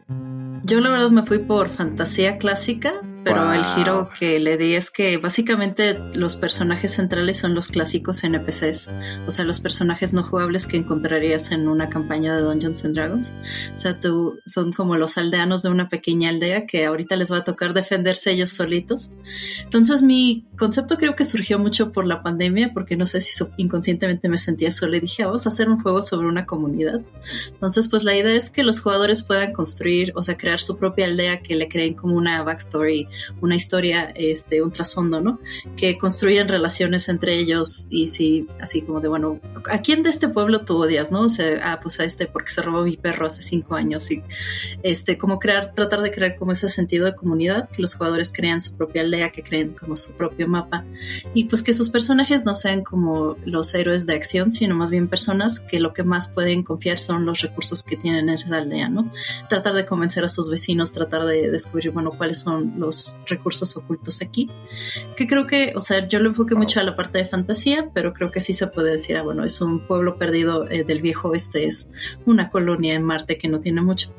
S5: yo la verdad me fui por fantasía clásica, pero el giro que le di es que básicamente los personajes centrales son los clásicos NPCs, o sea, los personajes no jugables que encontrarías en una campaña de Dungeons and Dragons. O sea, tú, son como los aldeanos de una pequeña aldea que ahorita les va a tocar defenderse ellos solitos. Entonces mi concepto creo que surgió mucho por la pandemia, porque no sé si inconscientemente me sentía sola y dije, vamos a hacer un juego sobre una comunidad. Entonces, pues la idea es que los jugadores puedan construir, o sea, crear su propia aldea que le creen como una backstory, una historia, este, un trasfondo, ¿no? Que construyan relaciones entre ellos y sí, así como de, bueno, ¿a quién de este pueblo tú odias, no? O sea, ah, pues a este porque se robó mi perro hace cinco años y, este, como crear, tratar de crear como ese sentido de comunidad, que los jugadores crean su propia aldea, que creen como su propio mapa y pues que sus personajes no sean como los héroes de acción, sino más bien personas que lo que más pueden confiar son los recursos que tienen en esa aldea, ¿no? Tratar de convencer a sus vecinos, tratar de descubrir, bueno, cuáles son los recursos ocultos aquí, que creo que, o sea, yo lo enfoqué mucho a la parte de fantasía, pero creo que sí se puede decir, ah, bueno, es un pueblo perdido eh, del viejo oeste, es una colonia en Marte que no tiene mucho,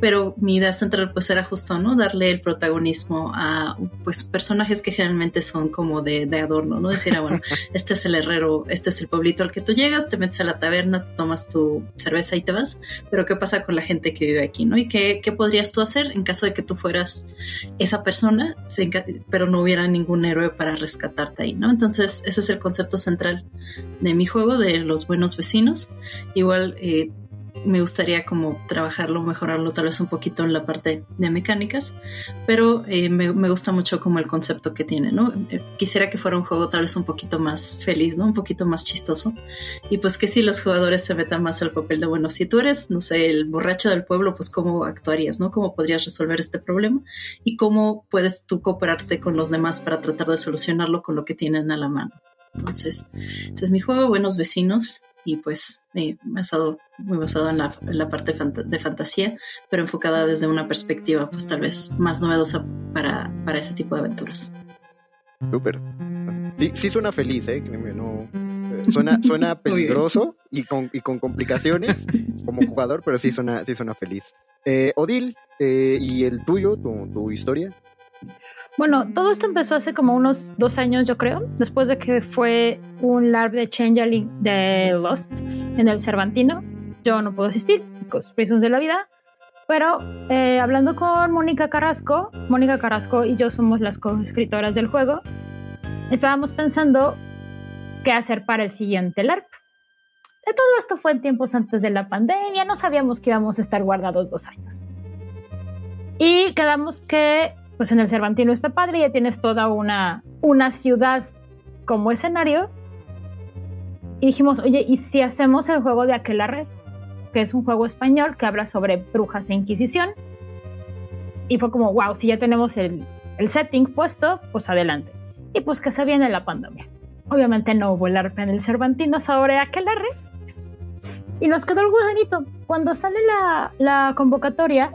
S5: pero mi idea central pues era justo, ¿no? Darle el protagonismo a pues personajes que generalmente son como de, de adorno, ¿no? Decir, ah, bueno, este es el herrero, este es el pueblito al que tú llegas, te metes a la taberna, te tomas tu cerveza y te vas, pero ¿qué pasa con la gente que vive aquí, ¿no? ¿Y qué, qué podrías tú hacer en caso de que tú fueras esa persona, pero no hubiera ningún héroe para rescatarte ahí, ¿no? Entonces ese es el concepto central de mi juego, de los buenos vecinos. Igual... Eh, me gustaría como trabajarlo, mejorarlo tal vez un poquito en la parte de mecánicas, pero eh, me, gusta mucho como el concepto que tiene, ¿no? Eh, quisiera que fuera un juego tal vez un poquito más feliz, ¿no? Un poquito más chistoso y pues que si los jugadores se metan más al papel de, bueno, si tú eres, no sé, el borracho del pueblo, pues cómo actuarías, ¿no? ¿Cómo podrías resolver este problema? Y cómo puedes tú cooperarte con los demás para tratar de solucionarlo con lo que tienen a la mano. Entonces, este es mi juego, Buenos Vecinos, y pues eh, basado, muy basado en la, parte de fantasía, pero enfocada desde una perspectiva pues tal vez más novedosa para, para ese tipo de aventuras.
S1: Súper. Sí, sí suena feliz, ¿eh? No, eh, suena, suena peligroso y con, y con complicaciones como jugador, pero sí suena, sí suena feliz. Eh, Odil, eh, ¿y el tuyo, tu, tu historia?
S6: Bueno, todo esto empezó hace como unos dos años, yo creo, después de que fue un LARP de Changeling de Lost en el Cervantino. Yo no puedo asistir, por reasons de la vida, pero eh, hablando con Mónica Carrasco, Mónica Carrasco y yo somos las co-escritoras del juego, estábamos pensando qué hacer para el siguiente LARP. De todo esto fue en tiempos antes de la pandemia, no sabíamos que íbamos a estar guardados dos años. Y quedamos que pues en el Cervantino está padre, ya tienes toda una, una ciudad como escenario. Y dijimos, oye, ¿y si hacemos el juego de Aquelarre? Que es un juego español que habla sobre brujas e inquisición. Y fue como, wow, si ya tenemos el, el setting puesto, pues adelante. Y pues que se viene la pandemia. Obviamente no hubo el arpa en el Cervantino sobre Aquelarre. Y nos quedó el gusanito. Cuando sale la, la convocatoria,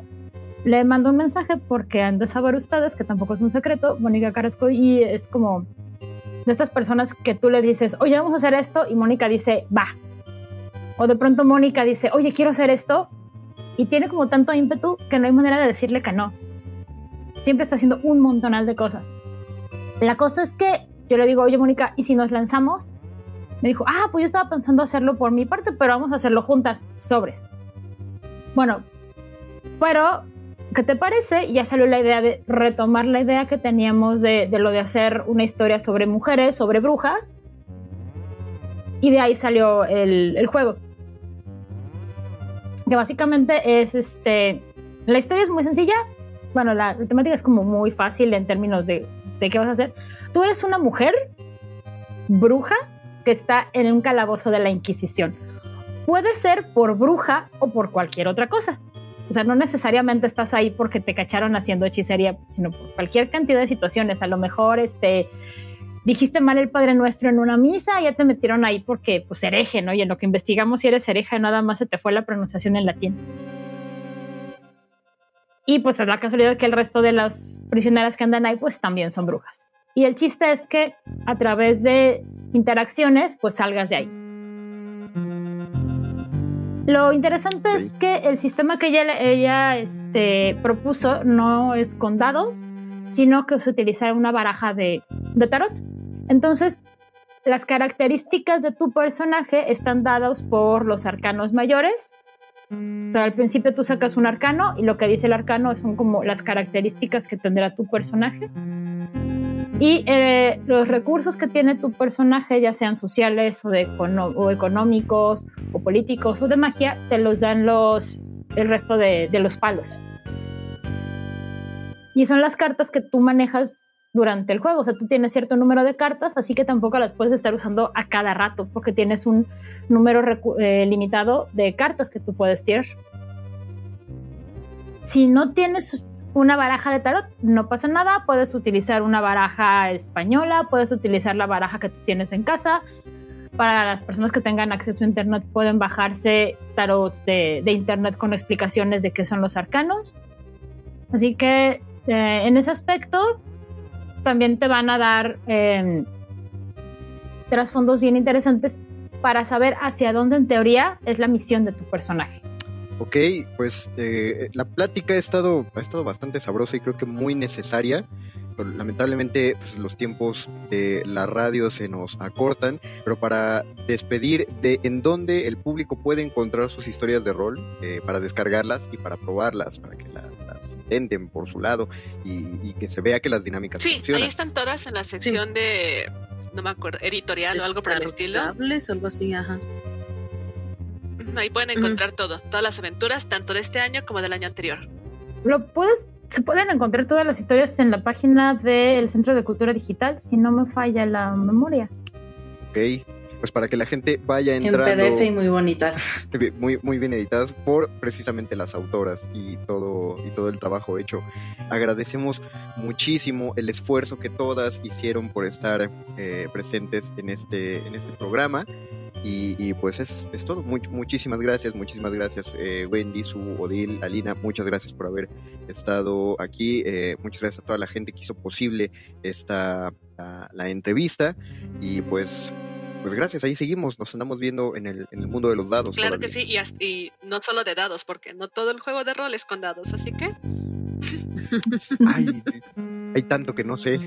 S6: le mando un mensaje porque han de saber ustedes que tampoco es un secreto, Mónica Carrasco, y es como de estas personas que tú le dices, oye, vamos a hacer esto, y Mónica dice, va. O de pronto Mónica dice, oye, quiero hacer esto, y tiene como tanto ímpetu que no hay manera de decirle que no. Siempre está haciendo un montonal de cosas. La cosa es que yo le digo, oye, Mónica, ¿y si nos lanzamos? Me dijo, ah, pues yo estaba pensando hacerlo por mi parte, pero vamos a hacerlo juntas, sobres. Bueno, pero ¿qué te parece? Ya salió la idea de retomar la idea que teníamos de, lo de hacer una historia sobre mujeres, sobre brujas. Y de ahí salió el, juego. Que básicamente es este. La historia es muy sencilla. Bueno, la, temática es como muy fácil en términos de, de qué vas a hacer. Tú eres una mujer bruja que está en un calabozo de la Inquisición. Puede ser por bruja o por cualquier otra cosa. O sea, no necesariamente estás ahí porque te cacharon haciendo hechicería, sino por cualquier cantidad de situaciones. A lo mejor este, dijiste mal el Padre Nuestro en una misa y ya te metieron ahí porque, pues, hereje, ¿no? Y en lo que investigamos si eres hereje, nada más se te fue la pronunciación en latín. Y pues es la casualidad que el resto de las prisioneras que andan ahí, pues también son brujas. Y el chiste es que a través de interacciones, pues salgas de ahí. Lo interesante es que el sistema que ella, ella este, propuso no es con dados, sino que es utilizar una baraja de, de tarot. Entonces, las características de tu personaje están dadas por los arcanos mayores. O sea, al principio tú sacas un arcano y lo que dice el arcano son como las características que tendrá tu personaje. Y eh, los recursos que tiene tu personaje, ya sean sociales o, de o económicos o políticos o de magia, te los dan los, el resto de los palos. Y son las cartas que tú manejas durante el juego. O sea, tú tienes cierto número de cartas, así que tampoco las puedes estar usando a cada rato, porque tienes un número eh, limitado de cartas que tú puedes tirar. Si no tienes una baraja de tarot, no pasa nada, puedes utilizar una baraja española, puedes utilizar la baraja que tú tienes en casa. Para las personas que tengan acceso a internet pueden bajarse tarots de, internet con explicaciones de qué son los arcanos. Así que eh, en ese aspecto también te van a dar eh, trasfondos bien interesantes para saber hacia dónde en teoría es la misión de tu personaje.
S1: Ok, pues eh, la plática ha estado, ha estado bastante sabrosa y creo que muy necesaria. Lamentablemente pues, los tiempos de la radio se nos acortan, pero para despedir de en dónde el público puede encontrar sus historias de rol, eh, para descargarlas y para probarlas, para que las, intenten por su lado y, que se vea que las dinámicas
S4: sí, ahí están todas en la sección de, no me acuerdo, editorial o algo por el estilo.
S7: o algo así, ajá.
S4: Ahí pueden encontrar todo, todas las aventuras, tanto de este año como del año anterior.
S6: Lo puedes, se pueden encontrar todas las historias en la página del Centro de Cultura Digital, si no me falla la memoria.
S1: Ok, pues para que la gente vaya entrando.
S5: En PDF y muy bonitas.
S1: Muy, muy bien editadas por precisamente las autoras y todo, y todo el trabajo hecho. Agradecemos muchísimo el esfuerzo que todas hicieron por estar eh, presentes en este, en este programa. Y, pues es, es todo. muchísimas gracias, muchísimas gracias eh, Wendy, Su, Odil, Alina, muchas gracias por haber estado aquí. Eh, muchas gracias a toda la gente que hizo posible esta la, entrevista. Y pues pues gracias, ahí seguimos, nos andamos viendo en el, en el mundo de los dados.
S4: Claro que sí, y, y, no solo de dados, porque no todo el juego de rol es con dados, así que...
S1: Ay, hay tanto que no sé.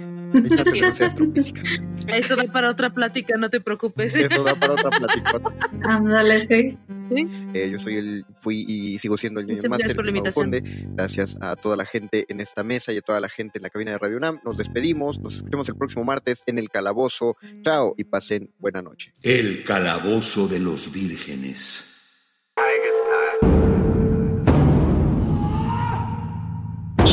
S7: Eso da para otra plática, no te preocupes.
S1: Eso da para otra plática.
S5: Ándale, sí.
S1: Eh, yo soy el, fui y sigo siendo el Junior Master. Gracias a toda la gente en esta mesa y a toda la gente en la cabina de Radio UNAM. Nos despedimos, nos escuchamos el próximo martes en el Calabozo. Chao y pasen buena noche.
S3: El Calabozo de los Vírgenes.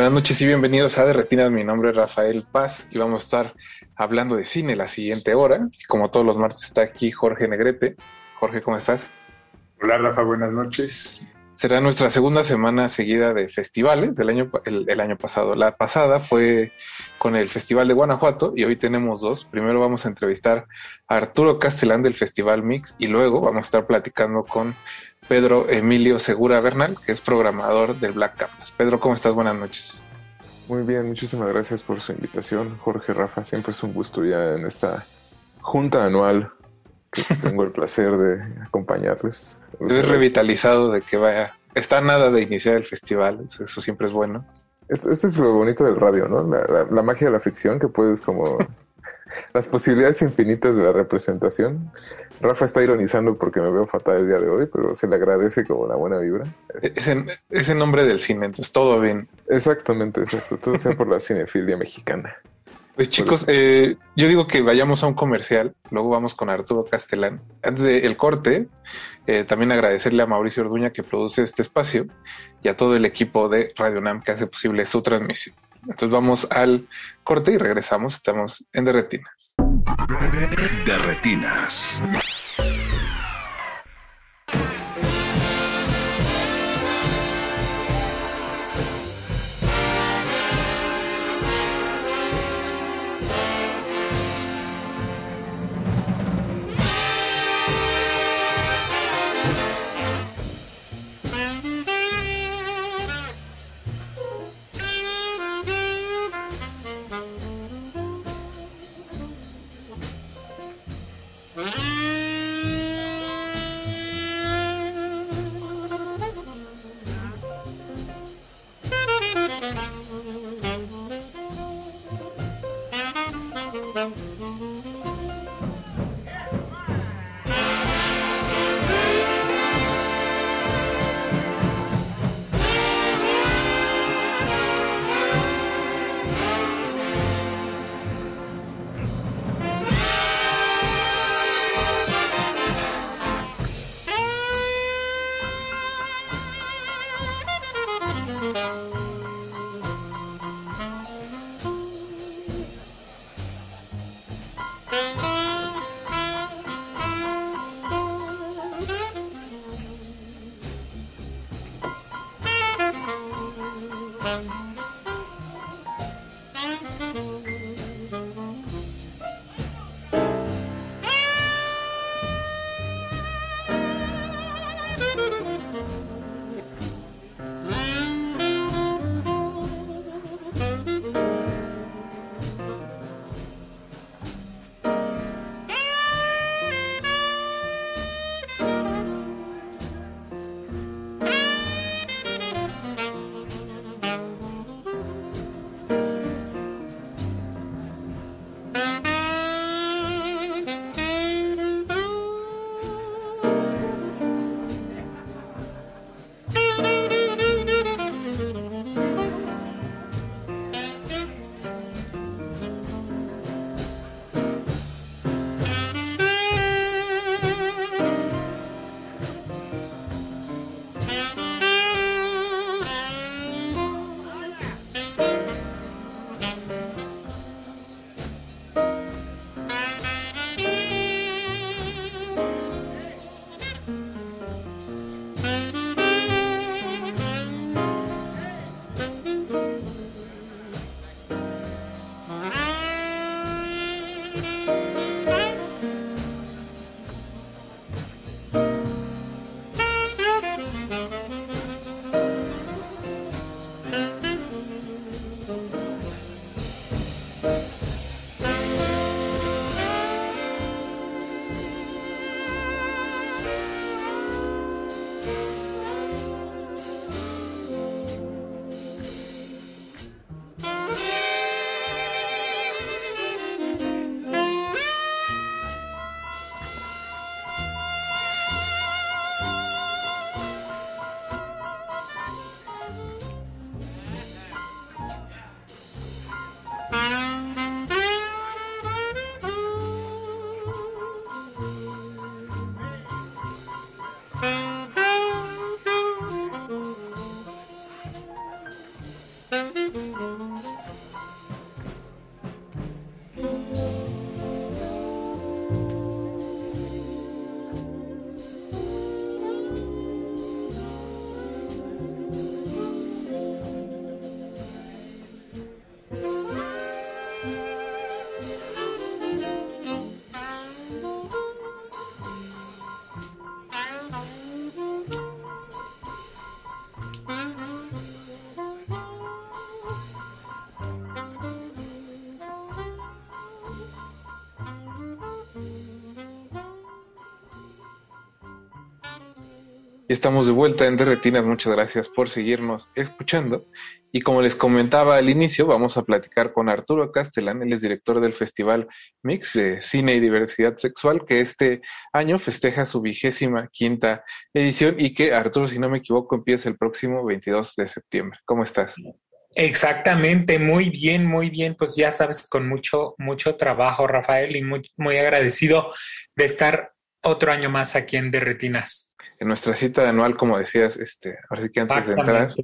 S8: Buenas noches y bienvenidos a De Retinas. Mi nombre es Rafael Paz y vamos a estar hablando de cine la siguiente hora. Como todos los martes está aquí Jorge Negrete. Jorge, ¿cómo estás?
S9: Hola Rafa, buenas noches.
S8: Será nuestra segunda semana seguida de festivales del año, el, año pasado. La pasada fue con el Festival de Guanajuato y hoy tenemos dos. Primero vamos a entrevistar a Arturo Castellán del Festival Mix y luego vamos a estar platicando con Pedro Emilio Segura Bernal, que es programador del Black Campus. Pedro, ¿cómo estás? Buenas noches.
S10: Muy bien, muchísimas gracias por su invitación, Jorge Rafa. Siempre es un gusto ya en esta junta anual que tengo el placer de acompañarles.
S8: Estoy revitalizado de que vaya. Está nada de iniciar el festival, eso siempre es bueno.
S10: Esto, es lo bonito del radio, ¿no? la, magia de la ficción, que puedes como las posibilidades infinitas de la representación. Rafa está ironizando porque me veo fatal el día de hoy, pero se le agradece como la buena vibra.
S8: Ese, ese nombre del cine, entonces todo bien.
S10: Exactamente, exacto. Todo sea por la cinefilia mexicana.
S8: Pues chicos, eh, yo digo que vayamos a un comercial, luego vamos con Arturo Castellán. Antes del corte, eh, también agradecerle a Mauricio Orduña que produce este espacio y a todo el equipo de Radio NAM que hace posible su transmisión. Entonces vamos al corte y regresamos. Estamos en Derretinas.
S11: Derretinas.
S8: Estamos de vuelta en Derretinas. Muchas gracias por seguirnos escuchando. Y como les comentaba al inicio, vamos a platicar con Arturo Castellán, él es director del Festival Mix de Cine y Diversidad Sexual, que este año festeja su vigésima quinta edición y que, Arturo, si no me equivoco, empieza el próximo 22 de septiembre. ¿Cómo estás?
S12: Exactamente, muy bien, muy bien. Pues ya sabes, con mucho, mucho trabajo, Rafael, y muy, muy agradecido de estar otro año más aquí en Derretinas
S8: en nuestra cita anual, como decías, este, ahora sí que antes de entrar.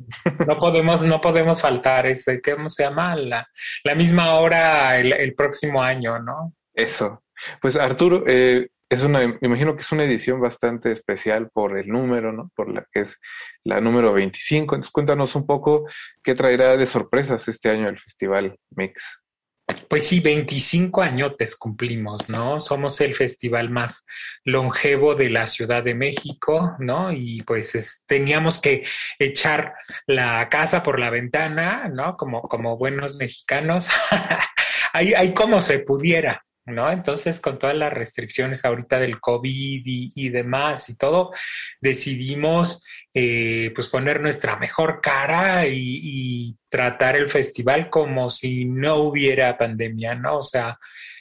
S12: No podemos, no podemos faltar, ese, ¿cómo se llama? La, la misma hora el, próximo año, ¿no?
S8: Eso. Pues Arturo, eh, es una, me imagino que es una edición bastante especial por el número, ¿no? Por la que es la número 25. Entonces cuéntanos un poco qué traerá de sorpresas este año el Festival Mix.
S12: Pues sí, 25 añotes cumplimos, ¿no? Somos el festival más longevo de la Ciudad de México, ¿no? Y pues teníamos que echar la casa por la ventana, ¿no? Como, como buenos mexicanos, ahí, ahí como se pudiera, ¿no? Entonces, con todas las restricciones ahorita del COVID y, demás y todo, decidimos eh, pues poner nuestra mejor cara y, tratar el festival como si no hubiera pandemia, ¿no? O sea,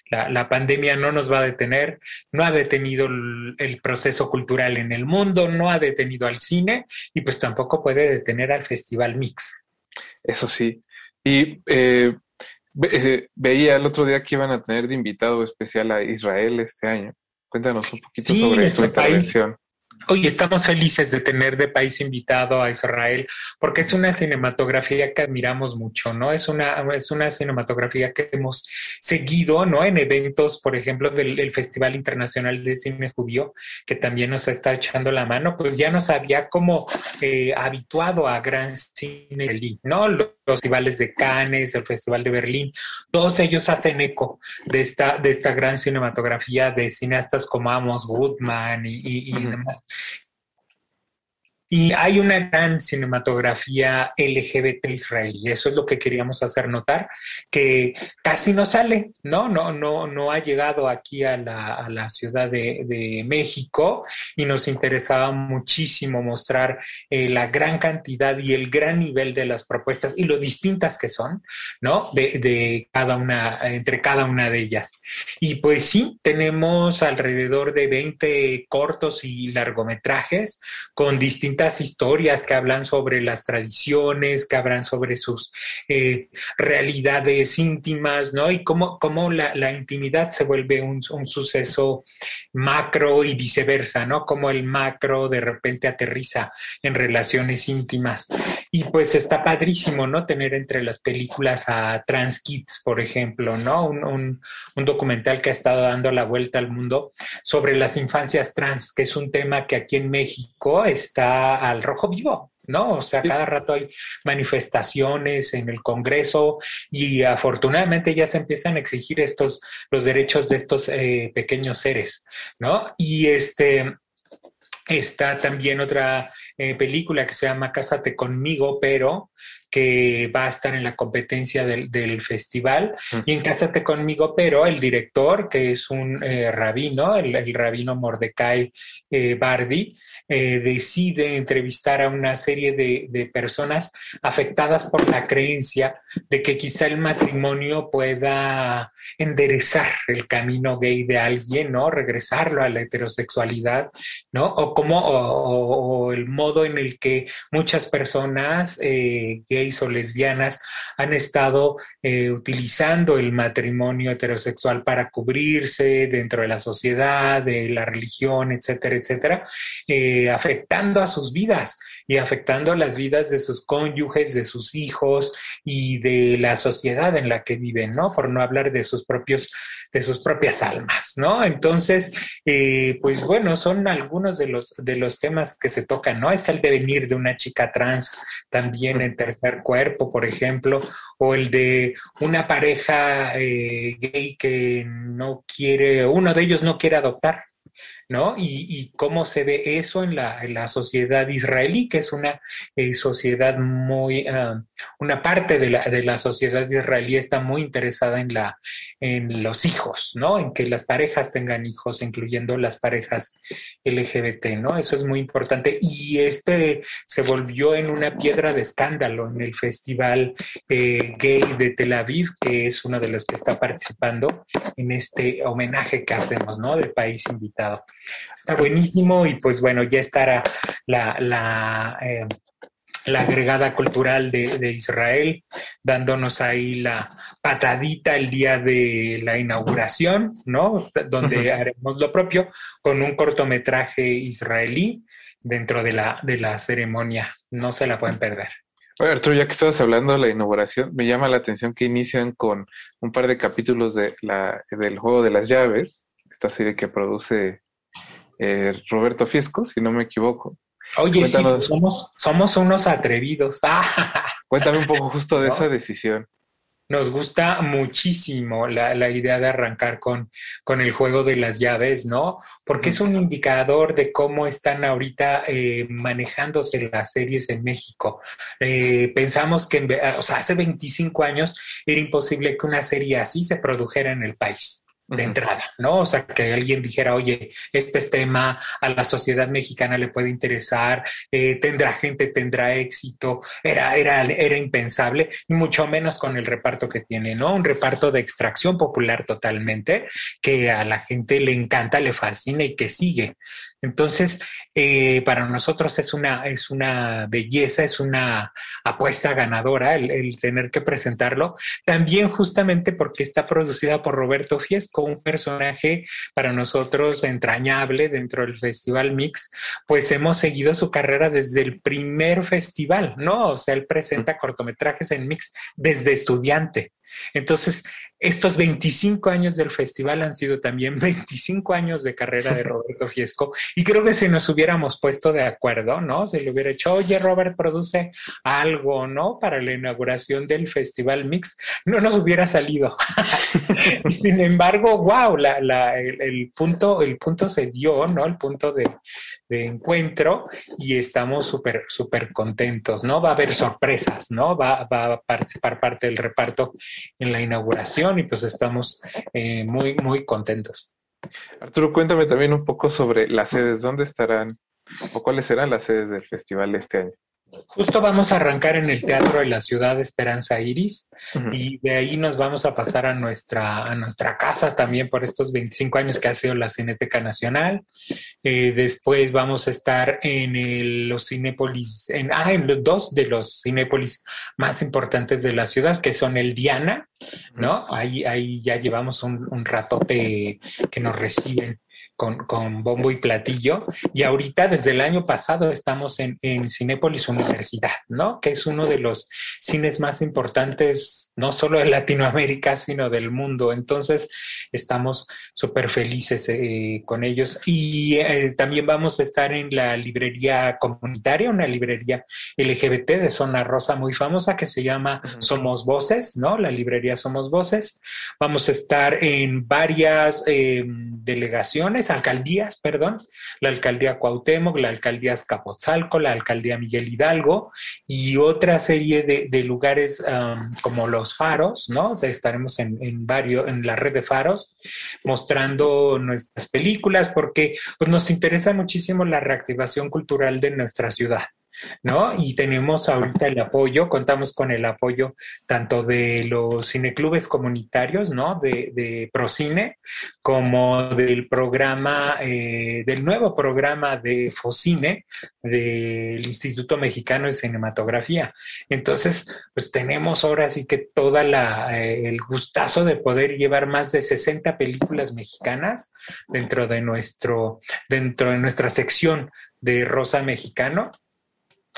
S12: la, pandemia no nos va a detener, no ha detenido el, proceso cultural en el mundo, no ha detenido al cine y pues tampoco puede detener al Festival Mix.
S8: Eso sí. Y eh, eh, veía el otro día que iban a tener de invitado especial a Israel este año. Cuéntanos un poquito sobre su intervención.
S12: Hoy estamos felices de tener de país invitado a Israel porque es una cinematografía que admiramos mucho, ¿no? Es una, es una cinematografía que hemos seguido, ¿no? En eventos, por ejemplo, del Festival Internacional de Cine Judío, que también nos está echando la mano, pues ya nos había como eh, habituado a gran cine, ¿no? Los festivales de Cannes, el Festival de Berlín, todos ellos hacen eco de esta, de esta gran cinematografía de cineastas como Amos Goodman y, demás. Y hay una gran cinematografía LGBT israelí, eso es lo que queríamos hacer notar, que casi no sale, ¿no? No, no, no ha llegado aquí a la, Ciudad de, México y nos interesaba muchísimo mostrar eh, la gran cantidad y el gran nivel de las propuestas y lo distintas que son, ¿no? De, de cada una, entre cada una de ellas. Y pues sí, tenemos alrededor de 20 cortos y largometrajes con distintas historias que hablan sobre las tradiciones, que hablan sobre sus eh, realidades íntimas, ¿no? Y cómo, cómo la, la, intimidad se vuelve un, un, suceso macro y viceversa, ¿no? Como el macro de repente aterriza en relaciones íntimas. Y pues está padrísimo, ¿no? Tener entre las películas a Trans Kids, por ejemplo, ¿no? Un, documental que ha estado dando la vuelta al mundo sobre las infancias trans, que es un tema que aquí en México está al rojo vivo, ¿no? O sea, cada rato hay manifestaciones en el Congreso y afortunadamente ya se empiezan a exigir estos, los derechos de estos eh, pequeños seres, ¿no? Y este, está también otra eh, película que se llama Cásate conmigo, pero que va a estar en la competencia del, festival. Y en Cásate conmigo, pero el director, que es un eh, rabino, el, rabino Mordecai Bardi, eh, decide entrevistar a una serie de, personas afectadas por la creencia de que quizá el matrimonio pueda enderezar el camino gay de alguien, ¿no? Regresarlo a la heterosexualidad, ¿no? O como o, el modo en el que muchas personas eh, gays o lesbianas han estado eh, utilizando el matrimonio heterosexual para cubrirse dentro de la sociedad, de la religión, etcétera, etcétera. Afectando a sus vidas y afectando a las vidas de sus cónyuges, de sus hijos y de la sociedad en la que viven, ¿no? Por no hablar de sus propios, de sus propias almas, ¿no? Entonces, eh, pues bueno, son algunos de los, de los temas que se tocan, ¿no? Es el devenir de una chica trans también en tercer cuerpo, por ejemplo, o el de una pareja eh, gay que no quiere, uno de ellos no quiere adoptar, ¿no? Y, cómo se ve eso en la, en la sociedad israelí, que es una eh, sociedad muy, ah, una parte de la, de la sociedad israelí está muy interesada en, la, en los hijos, ¿no? En que las parejas tengan hijos, incluyendo las parejas LGBT, ¿no? Eso es muy importante. Y este se volvió en una piedra de escándalo en el Festival eh, Gay de Tel Aviv, que es uno de los que está participando en este homenaje que hacemos, ¿no? Del país invitado. Está buenísimo y pues bueno, ya estará la, la, eh, la agregada cultural de, Israel, dándonos ahí la patadita el día de la inauguración, ¿no? Donde haremos lo propio con un cortometraje israelí dentro de la, de la ceremonia. No se la pueden perder.
S8: Oye, Arturo, ya que estabas hablando de la inauguración, me llama la atención que inician con un par de capítulos de la, del juego de las llaves, esta serie que produce eh, Roberto Fiesco, si no me equivoco.
S12: Oye, sí, somos, somos unos atrevidos.
S8: Cuéntame un poco justo de esa decisión.
S12: Nos gusta muchísimo la, la idea de arrancar con, con, el juego de las llaves, ¿no? Porque es un indicador de cómo están ahorita eh, manejándose las series en México. Eh, pensamos que, o sea, hace 25 años era imposible que una serie así se produjera en el país de entrada, ¿no? O sea, que alguien dijera, oye, este tema a la sociedad mexicana le puede interesar, eh, tendrá gente, tendrá éxito, era, era, era impensable, y mucho menos con el reparto que tiene, ¿no? Un reparto de extracción popular totalmente, que a la gente le encanta, le fascina y que sigue. Entonces, eh, para nosotros es una, es una belleza, es una apuesta ganadora el, tener que presentarlo. También justamente porque está producida por Roberto Fiesco, un personaje para nosotros entrañable dentro del Festival Mix, pues hemos seguido su carrera desde el primer festival, ¿no? O sea, él presenta cortometrajes en Mix desde estudiante. Entonces, estos 25 años del festival han sido también 25 años de carrera de Roberto Fiesco y creo que si nos hubiéramos puesto de acuerdo, ¿no? Se le hubiera hecho, oye, Robert produce algo, ¿no? Para la inauguración del Festival Mix, no nos hubiera salido. Sin embargo, wow, el, punto, el punto se dio, ¿no? El punto de, encuentro y estamos súper, súper contentos, ¿no? Va a haber sorpresas, ¿no? Va, va, a participar parte del reparto en la inauguración y pues estamos eh, muy, muy contentos.
S8: Arturo, cuéntame también un poco sobre las sedes, ¿dónde estarán o cuáles serán las sedes del festival este año?
S12: Justo vamos a arrancar en el Teatro de la Ciudad de Esperanza Iris y de ahí nos vamos a pasar a nuestra, a nuestra casa también por estos 25 años que ha sido la Cineteca Nacional. Eh, después vamos a estar en los Cinépolis, en, ah, en los dos de los Cinépolis más importantes de la ciudad, que son el Diana, ¿no? Ahí, ahí ya llevamos un, un ratote que nos reciben con, con, bombo y platillo. Y ahorita, desde el año pasado, estamos en, en Universidad, ¿no? Que es uno de los cines más importantes, no solo de Latinoamérica, sino del mundo. Entonces, estamos súper felices eh, con ellos. Y eh, también vamos a estar en la librería comunitaria, una librería LGBT de Zona Rosa muy famosa que se llama Somos Voces, ¿no? La librería Somos Voces. Vamos a estar en varias eh, delegaciones alcaldías, perdón, la alcaldía Cuauhtémoc, la alcaldía Azcapotzalco, la alcaldía Miguel Hidalgo y otra serie de, lugares como los faros, ¿no? Estaremos en, en, varios, en la red de faros mostrando nuestras películas porque pues, nos interesa muchísimo la reactivación cultural de nuestra ciudad. ¿No? Y tenemos ahorita el apoyo, contamos con el apoyo tanto de los cineclubes comunitarios, ¿no? De, de Procine, como del programa, eh, del nuevo programa de Focine, del Instituto Mexicano de Cinematografía. Entonces, pues tenemos ahora sí que toda la, eh, el gustazo de poder llevar más de 60 películas mexicanas dentro de nuestro, dentro de nuestra sección de Rosa Mexicano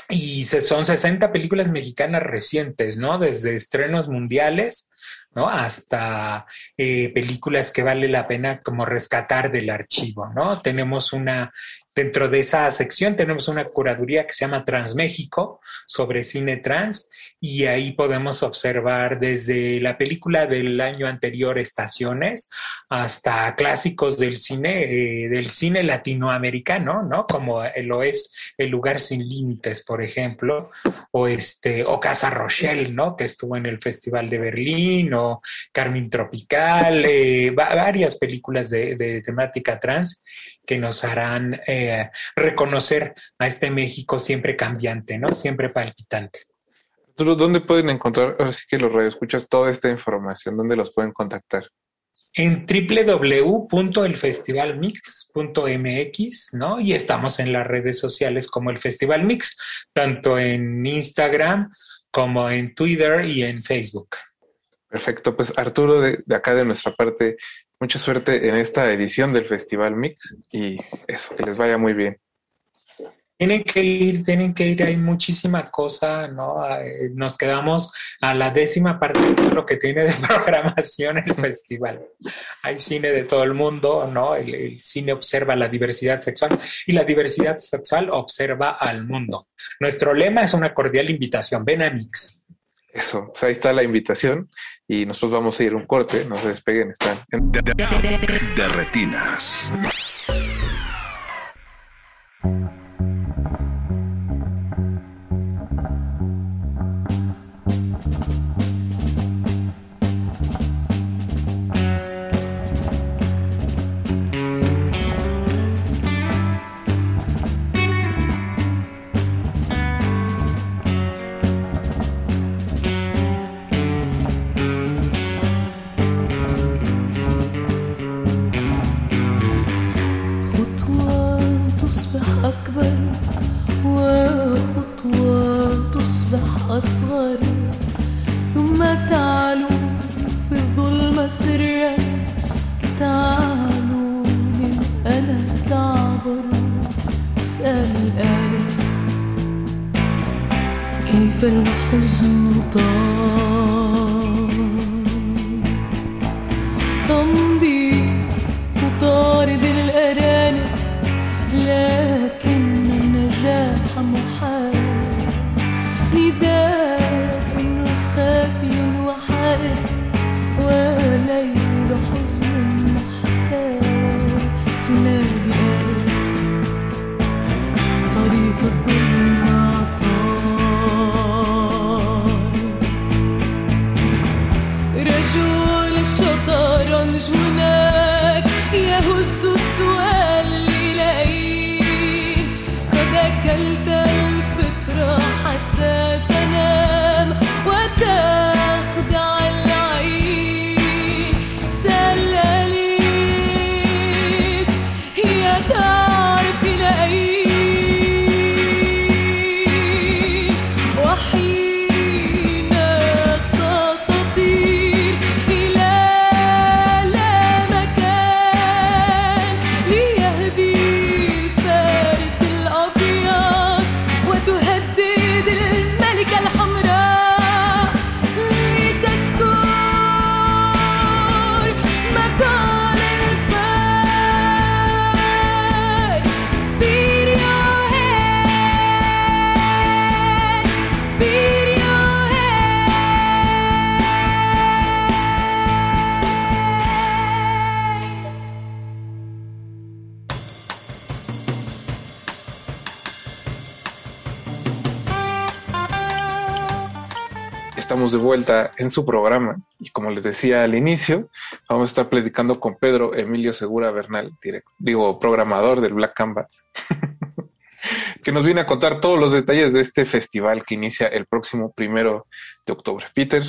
S12: y son 60 películas mexicanas recientes, ¿no? Desde estrenos mundiales, ¿no? Hasta eh, películas que vale la pena como rescatar del archivo, ¿no? Tenemos una Dentro de esa sección tenemos una curaduría que se llama Transméxico sobre cine trans y ahí podemos observar desde la película del año anterior Estaciones hasta clásicos del cine, eh, del cine latinoamericano, ¿no? Como lo es El lugar sin límites, por ejemplo, o este, o Casa Rochelle, ¿no? Que estuvo en el Festival de Berlín, o Carmen Tropical, eh, varias películas de, temática trans que nos harán eh, reconocer a este México siempre cambiante, ¿no? Siempre palpitante.
S13: ¿Dónde pueden encontrar, así que los radioescuchas, toda esta información? ¿Dónde los pueden contactar?
S12: En www.elfestivalmix.mx, ¿no? Y estamos en las redes sociales como el Festival Mix, tanto en Instagram como en Twitter y en Facebook.
S13: Perfecto, pues Arturo, de, acá de nuestra parte, mucha suerte en esta edición del Festival Mix y eso, que les vaya muy bien.
S12: Tienen que ir, tienen que ir, hay muchísima cosa, ¿no? Eh, nos quedamos a la décima parte de lo que tiene de programación el festival. Hay cine de todo el mundo, ¿no? El, el, cine observa la diversidad sexual y la diversidad sexual observa al mundo. Nuestro lema es una cordial invitación, ven a Mix.
S13: Eso, pues ahí está la invitación y nosotros vamos a ir un corte, no se despeguen, están en...
S14: de retinas.
S13: ما تعالوا في الظلمة سرا تعالوا من أنا تعبر. اسأل آلس كيف الحزن طال؟ En su programa y como les decía al inicio, vamos a estar platicando con Pedro Emilio Segura Bernal, digo, programador del Black Canvas, que nos viene a contar todos los detalles de este festival que inicia el próximo primero de octubre. Peter,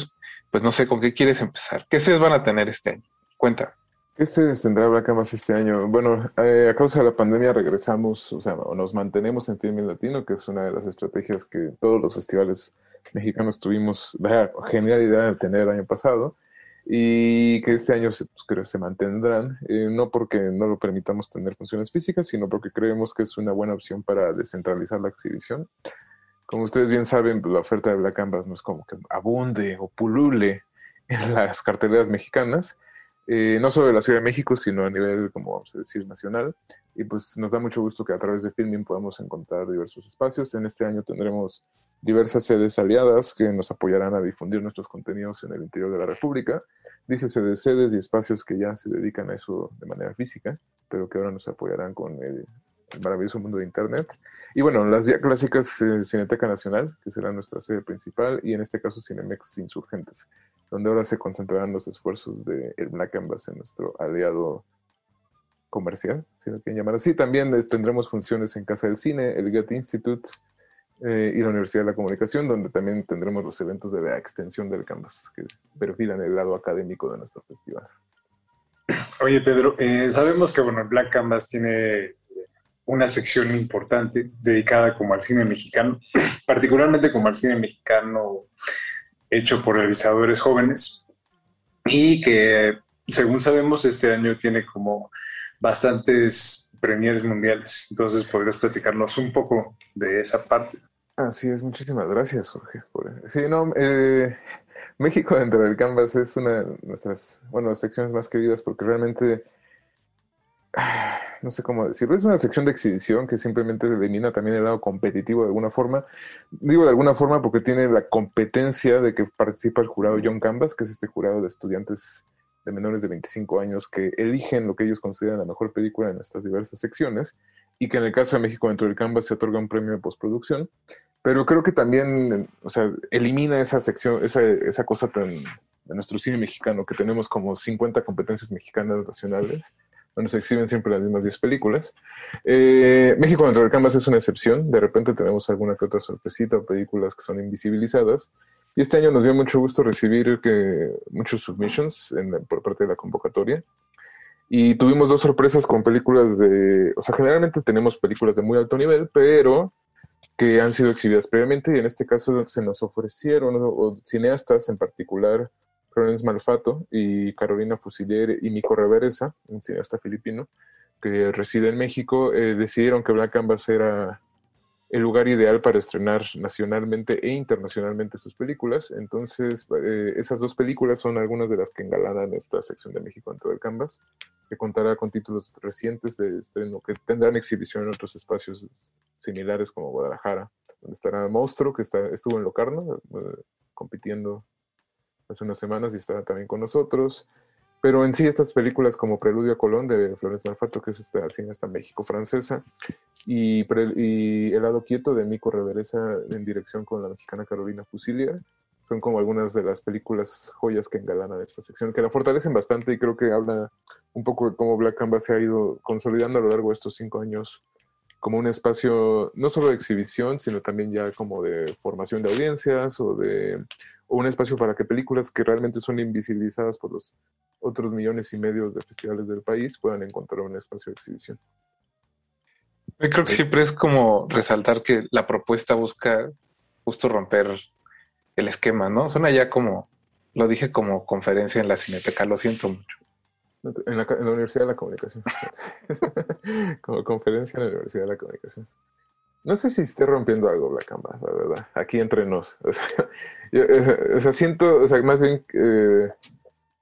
S13: pues no sé con qué quieres empezar. ¿Qué sedes van a tener este año? Cuenta.
S10: ¿Qué sedes tendrá Black Canvas este año? Bueno, eh, a causa de la pandemia regresamos, o sea, nos mantenemos en Filming Latino, que es una de las estrategias que todos los festivales mexicanos tuvimos la genial idea de tener el año pasado y que este año se, pues, creo se mantendrán, eh, no porque no lo permitamos tener funciones físicas, sino porque creemos que es una buena opción para descentralizar la exhibición. Como ustedes bien saben, pues, la oferta de Black Canvas no es como que abunde o pulule en las carteleras mexicanas. eh, no solo de la Ciudad de México, sino a nivel, como vamos a decir, nacional. Y pues nos da mucho gusto que a través de Filming podamos encontrar diversos espacios. En este año tendremos diversas sedes aliadas que nos apoyarán a difundir nuestros contenidos en el interior de la República. Dícese de sedes y espacios que ya se dedican a eso de manera física, pero que ahora nos apoyarán con el, maravilloso mundo de Internet. Y bueno, las clásicas eh, Cineteca Nacional, que será nuestra sede principal, y en este caso Cinemex Insurgentes, donde ahora se concentrarán los esfuerzos de el Black Canvas en nuestro aliado comercial, si lo quieren llamar así. También tendremos funciones en Casa del Cine, el Goethe Institute eh, y la Universidad de la Comunicación, donde también tendremos los eventos de la extensión del Canvas, que perfilan el lado académico de nuestro festival.
S9: Oye, Pedro, eh, sabemos que bueno, Black Canvas tiene una sección importante dedicada como al cine mexicano, particularmente como al cine mexicano hecho por realizadores jóvenes y que, según sabemos, este año tiene como bastantes premieres mundiales. Entonces, ¿podrías platicarnos un poco de esa parte?
S10: Así es, muchísimas gracias, Jorge. Sí, no, eh, México dentro del Canvas es una de nuestras, bueno, secciones más queridas porque realmente, no sé cómo decirlo, es una sección de exhibición que simplemente elimina también el lado competitivo de alguna forma. Digo de alguna forma porque tiene la competencia de que participa el jurado John Canvas, que es este jurado de estudiantes de menores de 25 años que eligen lo que ellos consideran la mejor película en nuestras diversas secciones y que en el caso de México dentro del Canvas se otorga un premio de postproducción. Pero creo que también, o sea, elimina esa sección, esa, esa cosa tan de nuestro cine mexicano, que tenemos como 50 competencias mexicanas nacionales, donde se exhiben siempre las mismas 10 películas. Eh, México dentro del Canvas es una excepción, de repente tenemos alguna que otra sorpresita o películas que son invisibilizadas, y este año nos dio mucho gusto recibir que, muchos submissions por parte de la convocatoria. Y tuvimos dos sorpresas con películas de, o sea, generalmente tenemos películas de muy alto nivel, pero que han sido exhibidas previamente y en este caso se nos ofrecieron o, cineastas en particular Florence Malfato y Carolina Fusilier y Mico Reveresa, un cineasta filipino que reside en México, eh, decidieron que Black Canvas era el lugar ideal para estrenar nacionalmente e internacionalmente sus películas. Entonces, eh, esas dos películas son algunas de las que engalanan esta sección de México dentro del Canvas, que contará con títulos recientes de estreno que tendrán exhibición en otros espacios similares como Guadalajara, donde estará Monstruo, que está, estuvo en Locarno eh, compitiendo hace unas semanas y estará también con nosotros. Pero en sí, estas películas como Preludio a Colón de Florence Malfato, que es esta cineasta México-francesa, y, y El lado quieto de Mico Reveresa en dirección con la mexicana Carolina Fusilia, son como algunas de las películas joyas que engalanan esta sección, que la fortalecen bastante y creo que habla un poco de cómo Black Canvas se ha ido consolidando a lo largo de estos cinco años como un espacio no solo de exhibición, sino también ya como de formación de audiencias o de o un espacio para que películas que realmente son invisibilizadas por los otros millones y medio de festivales del país puedan encontrar un espacio de exhibición.
S8: Yo creo que siempre es como resaltar que la propuesta busca justo romper el esquema, ¿no? Suena ya como, lo dije como conferencia en la Cineteca, lo siento mucho.
S10: En la, Universidad de la Comunicación. como conferencia en la Universidad de la Comunicación. No sé si esté rompiendo algo Black Canvas, la verdad. Aquí entre nos. Eh, o sea, siento, o sea, más bien, eh,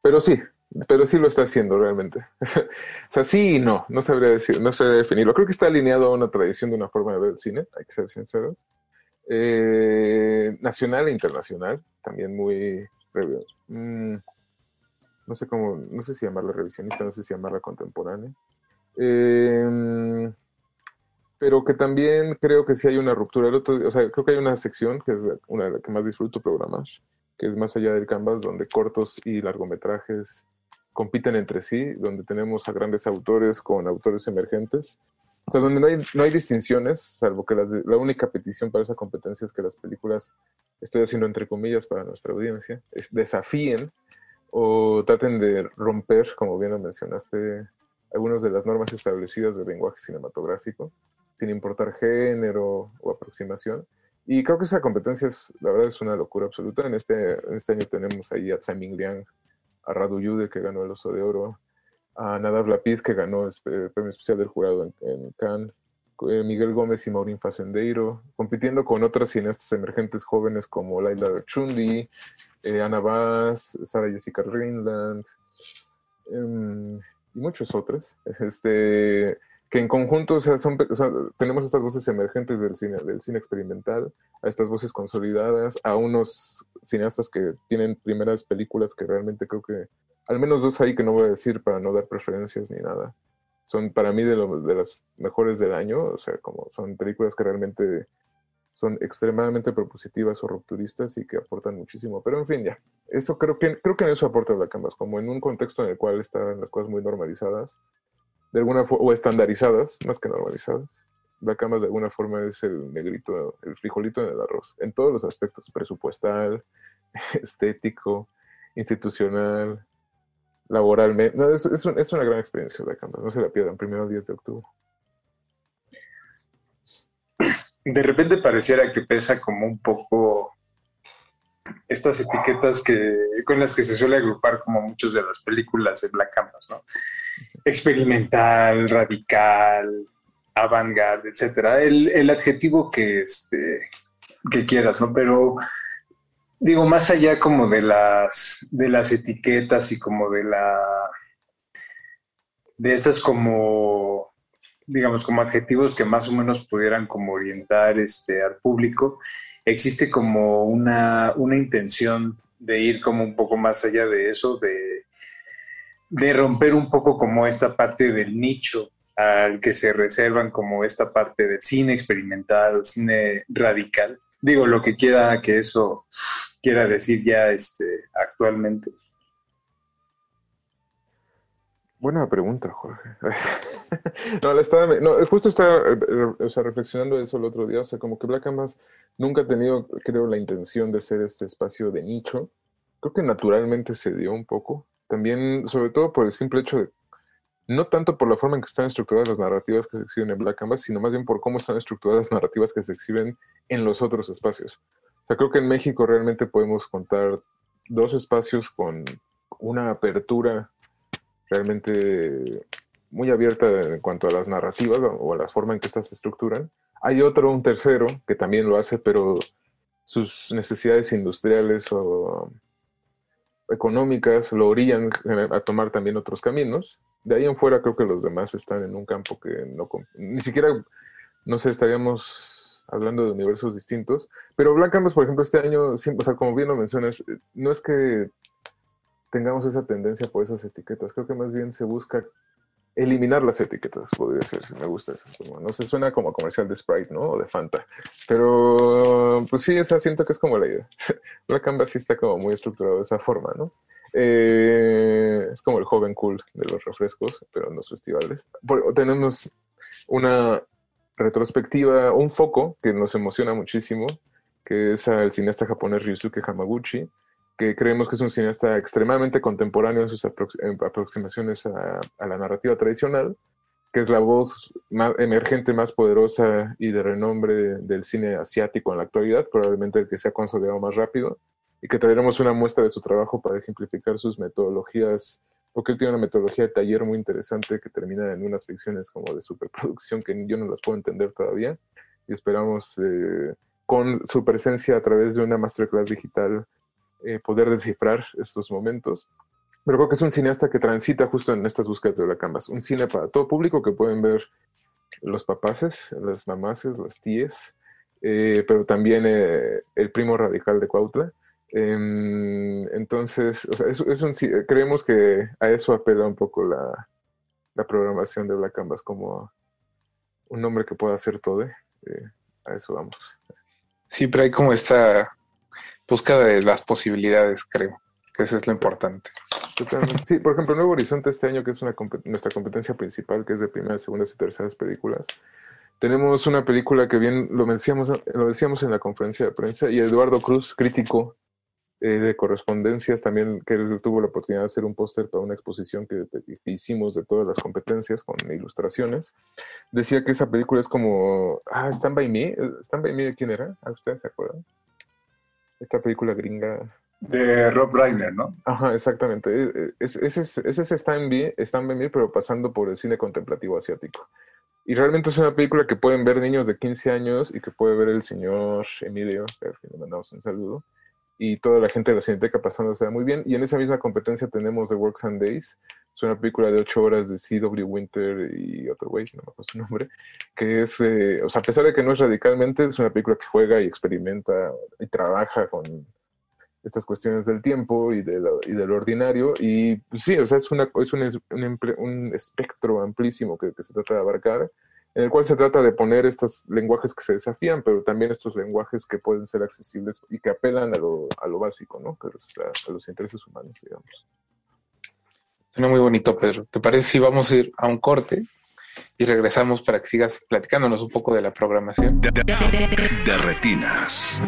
S10: pero sí, pero sí lo está haciendo realmente. o sea, sí y no, no sabría decir, no sé definirlo. Creo que está alineado a una tradición de una forma de ver el cine, hay que ser sinceros. Eh, nacional e internacional, también muy... Mm, no sé cómo, no sé si llamarla revisionista, no sé si llamarla contemporánea. Eh, pero que también creo que sí hay una ruptura. El otro, o sea, creo que hay una sección que es una de las que más disfruto programar, que es más allá del canvas, donde cortos y largometrajes compiten entre sí, donde tenemos a grandes autores con autores emergentes. O sea, donde no hay, no hay distinciones, salvo que la única petición para esa competencia es que las películas, estoy haciendo entre comillas para nuestra audiencia, desafíen o traten de romper, como bien lo mencionaste, algunas de las normas establecidas del lenguaje cinematográfico sin importar género o aproximación. Y creo que esa competencia es, la verdad, es una locura absoluta. En este, este año tenemos ahí a Tsai Liang, a Radu Yude, que ganó el Oso de Oro, a Nadav Lapiz, que ganó el premio especial del jurado en, Cannes, eh, Miguel Gómez y Maurín Facendeiro, compitiendo con otras cineastas emergentes jóvenes como Laila Chundi, eh, Ana Vaz, Sara Jessica Greenland, em, y muchos otros, este, que en conjunto, o sea, son, tenemos estas voces emergentes del cine, experimental, a estas voces consolidadas, a unos cineastas que tienen primeras películas que realmente creo que, al menos dos ahí que no voy a decir para no dar preferencias ni nada, son para mí de, de las mejores del año, o sea, como son películas que realmente son extremadamente propositivas o rupturistas y que aportan muchísimo. Pero en fin, ya. Eso creo que, creo que en eso aporta Black Canvas, como en un contexto en el cual están las cosas muy normalizadas, de alguna o estandarizadas, más que normalizadas. Black Canvas de alguna forma es el negrito, el frijolito en el arroz, en todos los aspectos, presupuestal, estético, institucional, laboralmente. No, es, es, una gran experiencia Black Canvas, no se la pierdan, primero 10 de octubre
S9: de repente pareciera que pesa como un poco estas etiquetas que, con las que se suele agrupar como muchas de las películas de Black Canvas, ¿no? Experimental, radical, avant-garde, etcétera. El, adjetivo que, este, que quieras, ¿no? Pero digo, más allá como de las, de las etiquetas y como de la de estas como digamos, como adjetivos que más o menos pudieran como orientar este, al público, existe como una, una intención de ir como un poco más allá de eso, de, de romper un poco como esta parte del nicho al que se reservan como esta parte del cine experimental, cine radical. Digo, lo que quiera que eso quiera decir ya este, actualmente.
S10: Buena pregunta, Jorge. no, estaba, no, justo estaba eh, o sea, reflexionando eso el otro día. O sea, como que Black Canvas nunca ha tenido, creo, la intención de ser este espacio de nicho. Creo que naturalmente se dio un poco. También, sobre todo por el simple hecho de, no tanto por la forma en que están estructuradas las narrativas que se exhiben en Black Canvas, sino más bien por cómo están estructuradas las narrativas que se exhiben en los otros espacios. O sea, creo que en México realmente podemos contar dos espacios con una apertura realmente muy abierta en cuanto a las narrativas o a la forma en que estas se estructuran. Hay otro, un tercero, que también lo hace, pero sus necesidades industriales o económicas lo orillan a tomar también otros caminos. De ahí en fuera creo que los demás están en un campo que no, ni siquiera, no sé, estaríamos hablando de universos distintos. Pero Black Canvas, por ejemplo, este año, o sea, como bien lo mencionas, no es que tengamos esa tendencia por esas etiquetas. Creo que más bien se busca eliminar las etiquetas, podría ser, si me gusta eso. no se suena como comercial de Sprite, ¿no? O de Fanta. Pero, pues sí, esa siento que es como la idea. Black Canvas sí está como muy estructurado de esa forma, ¿no? Eh, es como el joven cool de los refrescos, pero en los festivales. tenemos una retrospectiva, un foco que nos emociona muchísimo, que es el cineasta japonés Ryusuke Hamaguchi, que creemos que es un cineasta extremadamente contemporáneo en sus aproximaciones a, la narrativa tradicional, que es la voz más emergente, más poderosa y de renombre del cine asiático en la actualidad, probablemente el que se ha consolidado más rápido, y que traeremos una muestra de su trabajo para ejemplificar sus metodologías, porque él tiene una metodología de taller muy interesante que termina en unas ficciones como de superproducción que yo no las puedo entender todavía, y esperamos eh, con su presencia a través de una masterclass digital eh, poder descifrar estos momentos. Pero creo que es un cineasta que transita justo en estas búsquedas de la canvas. Un cine para todo público que pueden ver los papaces, las mamaces, las tías, eh, pero también eh, el primo radical de Cuautla. Em, entonces, creemos que a eso apela un poco la, programación de Black Canvas como un nombre que pueda hacer todo. a eso vamos.
S8: Pero hay como esta búsqueda de las posibilidades, creo, que eso es lo importante.
S10: Sí, por ejemplo, Nuevo Horizonte este año, que es una nuestra competencia principal, que es de primeras, segundas y terceras películas, tenemos una película que bien lo decíamos, lo decíamos en la conferencia de prensa, y Eduardo Cruz, crítico eh, de correspondencias, también que tuvo la oportunidad de hacer un póster para una exposición que, hicimos de todas las competencias con ilustraciones, decía que esa película es como, ah, Stand By Me, ¿Stand By Me de quién era? ¿A ustedes se acuerdan? Esta película gringa.
S9: De Rob Reiner, ¿no?
S10: Ajá, exactamente. E, e, ese es, ese está en bien, pero pasando por el cine contemplativo asiático. Y realmente es una película que pueden ver niños de 15 años y que puede ver el señor Emilio, que le mandamos un saludo. Y toda la gente de la Cineteca pasándose muy bien. Y en esa misma competencia tenemos The Works and Days, es una película de ocho horas de C.W. Winter y otro güey, no me acuerdo su nombre, que es, eh, o sea, a pesar de que no es radicalmente, es una película que juega y experimenta y trabaja con estas cuestiones del tiempo y de lo, y de lo ordinario. Y pues, sí, o sea, es, una, es un, un, espectro amplísimo que, se trata de abarcar, en el cual se trata de poner estos lenguajes que se desafían, pero también estos lenguajes que pueden ser accesibles y que apelan a lo, a lo básico, ¿no? Que es a los intereses humanos, digamos.
S8: Suena muy bonito, Pedro. ¿Te parece si vamos a ir a un corte y regresamos para que sigas platicándonos un poco de la programación?
S11: De, retinas.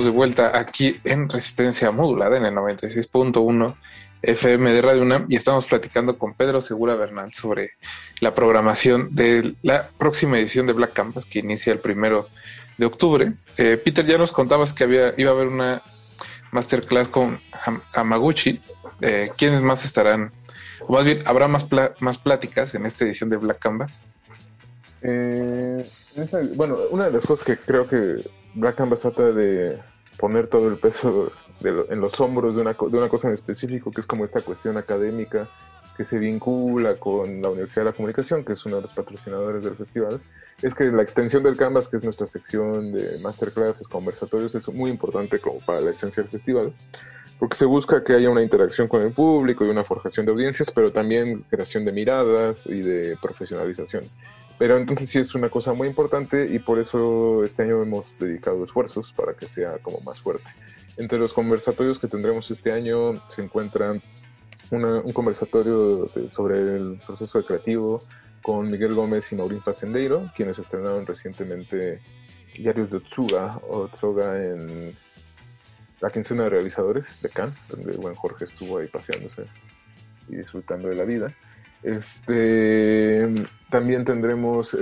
S8: De vuelta aquí en Resistencia Modulada en el 96.1 FM de Radio UNAM y estamos platicando con Pedro Segura Bernal sobre la programación de la próxima edición de Black Campus que inicia el primero de octubre. Eh, Peter, ya nos contabas que había, iba a haber una masterclass con Hamaguchi. Eh, ¿Quiénes más estarán? O más bien, ¿habrá más, más pláticas en esta edición de Black Canvas?
S10: Eh, bueno, una de las cosas que creo que Black Canvas trata de poner todo el peso en los hombros de una, de una cosa en específico, que es como esta cuestión académica que se vincula con la Universidad de la Comunicación, que es uno de los patrocinadores del festival, es que la extensión del Canvas, que es nuestra sección de masterclasses, conversatorios, es muy importante como para la esencia del festival, porque se busca que haya una interacción con el público y una forjación de audiencias, pero también creación de miradas y de profesionalizaciones. Pero entonces sí es una cosa muy importante y por eso este año hemos dedicado esfuerzos para que sea como más fuerte. Entre los conversatorios que tendremos este año se encuentra un conversatorio sobre el proceso creativo con Miguel Gómez y Maurín Facendeiro, quienes estrenaron recientemente Diarios de Otsuga Otsuga en la quincena de realizadores de Cannes, donde el buen Jorge estuvo ahí paseándose y disfrutando de la vida. Este, también tendremos eh,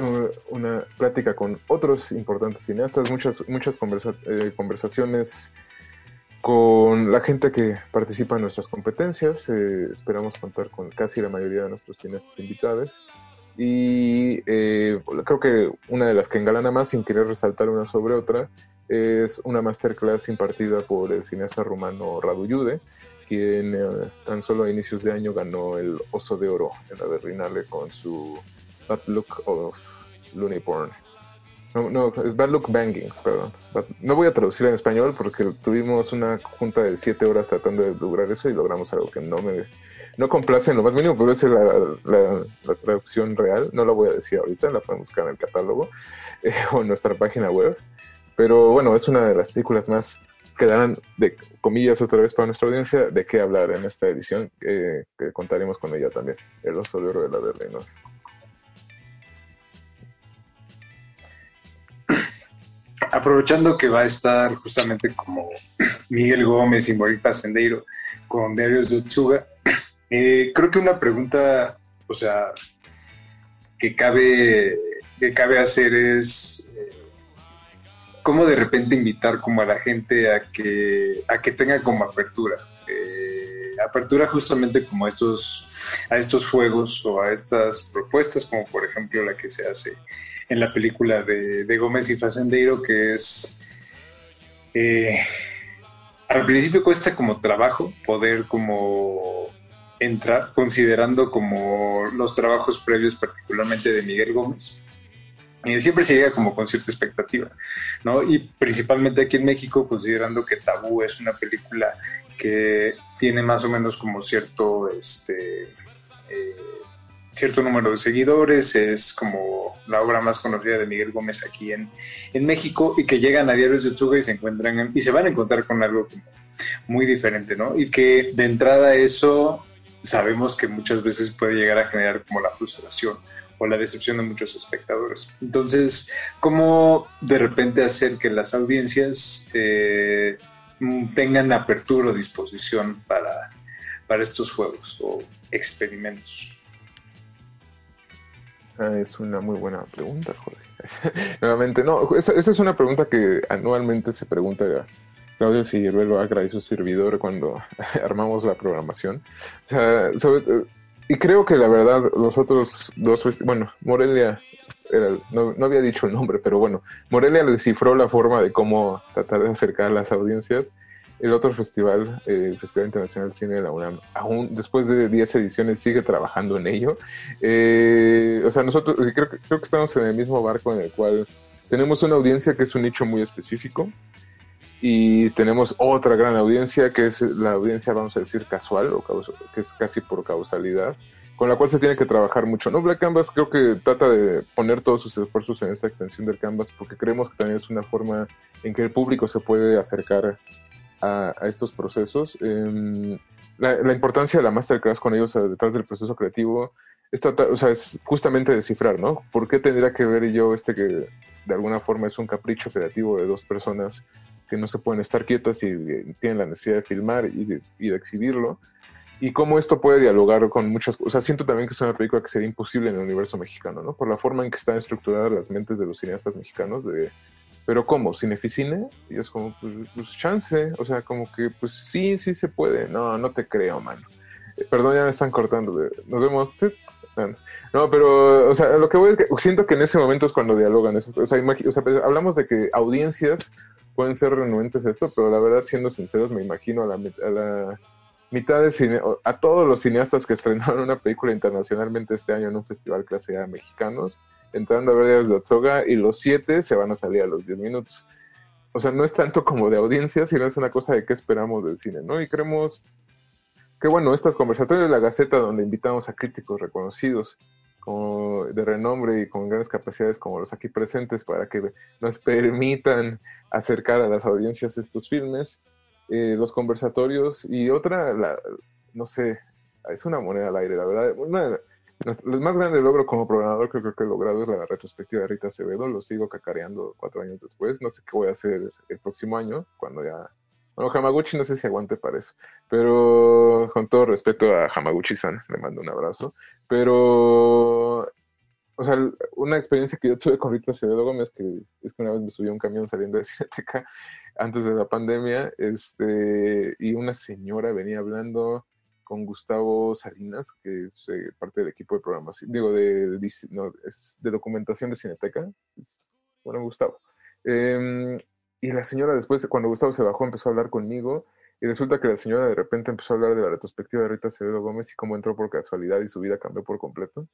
S10: una plática con otros importantes cineastas, muchas, muchas eh, conversaciones con la gente que participa en nuestras competencias. Eh, esperamos contar con casi la mayoría de nuestros cineastas invitados. Y creo que una de las que engalana más, sin querer resaltar una sobre otra, es una masterclass impartida por el cineasta rumano Radu Yude, quien eh, tan solo a inicios de año ganó el Oso de Oro en la Berlinale con su Bad Look of Looney Porn. No, no, es Bad Look Bangings, perdón. no voy a traducir en español porque tuvimos una junta de siete horas tratando de lograr eso y logramos algo que no me no complace en lo más mínimo, pero es la, la, traducción real. No la voy a decir ahorita, la pueden buscar en el catálogo eh, o en nuestra página web. Pero bueno, es una de las películas más quedarán, de comillas otra vez para nuestra audiencia, de qué hablar en esta edición, que contaremos con ella también, el oso de oro de la Berlín.
S9: Aprovechando que va a estar justamente como Miguel Gómez y Morita Sendeiro con Diarios de Otsuga, eh, creo que una pregunta, o sea, que cabe, que cabe hacer es cómo de repente invitar como a la gente a que, a que tenga como apertura. Eh, apertura justamente como a estos, a estos juegos o a estas propuestas, como por ejemplo la que se hace en la película de, Gómez y Facendeiro, que es... Eh, al principio cuesta como trabajo poder como entrar, considerando como los trabajos previos particularmente de Miguel Gómez siempre se llega como con cierta expectativa, ¿no? Y principalmente aquí en México, considerando que Tabú es una película que tiene más o menos como cierto, este, eh, cierto número de seguidores, es como la obra más conocida de Miguel Gómez aquí en, en México y que llegan a Diarios de Tsuga y se encuentran y se van a encontrar con algo muy diferente, ¿no? Y que de entrada eso sabemos que muchas veces puede llegar a generar como la frustración o la decepción de muchos espectadores. Entonces, ¿cómo de repente hacer que las audiencias eh, tengan apertura o disposición para, para estos juegos o experimentos?
S10: Ah, es una muy buena pregunta, Jorge. Nuevamente, no, esa, es una pregunta que anualmente se pregunta Claudio Ciruelo Agra y su servidor cuando armamos la programación. O sea, sobre, y creo que la verdad, los otros dos, bueno, Morelia, no, había dicho el nombre, pero bueno, Morelia descifró la forma de cómo tratar de acercar las audiencias. El otro festival, el Festival Internacional de Cine de la UNAM, aún después de 10 ediciones sigue trabajando en ello. Eh, o sea, nosotros creo, creo que estamos en el mismo barco en el cual tenemos una audiencia que es un nicho muy específico, y tenemos otra gran audiencia, que es la audiencia, vamos a decir, casual, o que es casi por causalidad, con la cual se tiene que trabajar mucho. ¿no? Black Canvas creo que trata de poner todos sus esfuerzos en esta extensión del Canvas, porque creemos que también es una forma en que el público se puede acercar a, estos procesos. Em, la, importancia de la masterclass con ellos detrás del proceso creativo es, o sea, es justamente descifrar, ¿no? ¿Por qué tendría que ver yo este que de alguna forma es un capricho creativo de dos personas que no se pueden estar quietas y eh, tienen la necesidad de filmar y de, exhibirlo. Y cómo esto puede dialogar con muchas cosas. O sea, siento también que es una película que sería imposible en el universo mexicano, ¿no? Por la forma en que están estructuradas las mentes de los cineastas mexicanos, de, pero ¿cómo? ¿Cineficine? Y es como, pues, pues, chance, o sea, como que, pues sí, sí se puede. No, no te creo, mano. Eh, perdón, ya me están cortando. Nos vemos. No, pero, o sea, lo que voy es que siento que en ese momento es cuando dialogan. o sea, o sea, hablamos de que audiencias pueden ser renuentes esto, pero la verdad, siendo sinceros, me imagino a la, mitad de cine, a todos los cineastas que estrenaron una película internacionalmente este año en un festival clase A mexicanos, entrando a ver de Otsoga y los siete se van a salir a los diez minutos. O sea, no es tanto como de audiencia, sino es una cosa de qué esperamos del cine, ¿no? Y creemos que, bueno, estas conversatorios de la Gaceta, donde invitamos a críticos reconocidos, de renombre y con grandes capacidades como los aquí presentes para que nos permitan acercar a las audiencias estos filmes, eh, los conversatorios y otra, la, no sé, es una moneda al aire, la verdad. Una, el más grande logro como programador que creo que he logrado es la retrospectiva de Rita Acevedo. Lo sigo cacareando cuatro años después. No sé qué voy a hacer el próximo año, cuando ya... Bueno, Hamaguchi no sé si aguante para eso. Pero con todo respeto a Hamaguchi-san, le mando un abrazo. Pero o sea, una experiencia que yo tuve con Rita Acevedo Gómez, que es que una vez me subió un camión saliendo de Cineteca antes de la pandemia, este, y una señora venía hablando con Gustavo Salinas, que es eh, parte del equipo de programación, digo, de, de documentación de Cineteca. Bueno, Gustavo. Em, y la señora después, cuando Gustavo se bajó, empezó a hablar conmigo y resulta que la señora de repente empezó a hablar de la retrospectiva de Rita Acevedo Gómez y cómo entró por casualidad y su vida cambió por completo.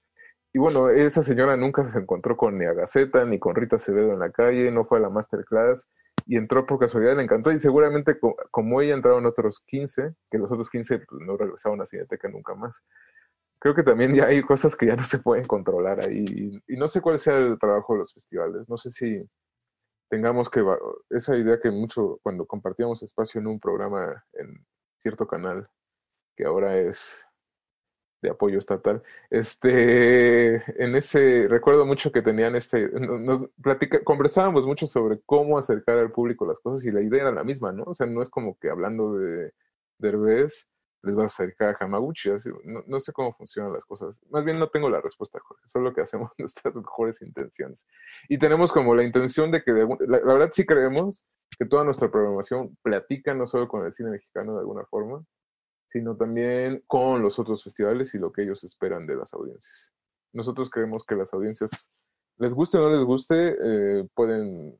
S10: Y bueno, esa señora nunca se encontró con ni a Gaceta ni con Rita Acevedo en la calle, no fue a la masterclass y entró por casualidad, le encantó y seguramente como ella entraron otros 15, que los otros 15 pues, no regresaron a Cineteca nunca más. Creo que también ya hay cosas que ya no se pueden controlar ahí y, no sé cuál sea el trabajo de los festivales, no sé si tengamos que, esa idea que mucho cuando compartíamos espacio en un programa en cierto canal, que ahora es de apoyo estatal. Este, en ese, recuerdo mucho que tenían este, nos, platica, conversábamos mucho sobre cómo acercar al público las cosas y la idea era la misma, ¿no? O sea, no es como que hablando de Derbez les vas a acercar a Hamaguchi, no, sé cómo funcionan las cosas. Más bien no tengo la respuesta, Jorge, solo que hacemos nuestras mejores intenciones. Y tenemos como la intención de que, la verdad sí creemos que toda nuestra programación platica no solo con el cine mexicano de alguna forma, sino también con los otros festivales y lo que ellos esperan de las audiencias. Nosotros creemos que las audiencias, les guste o no les guste, eh, pueden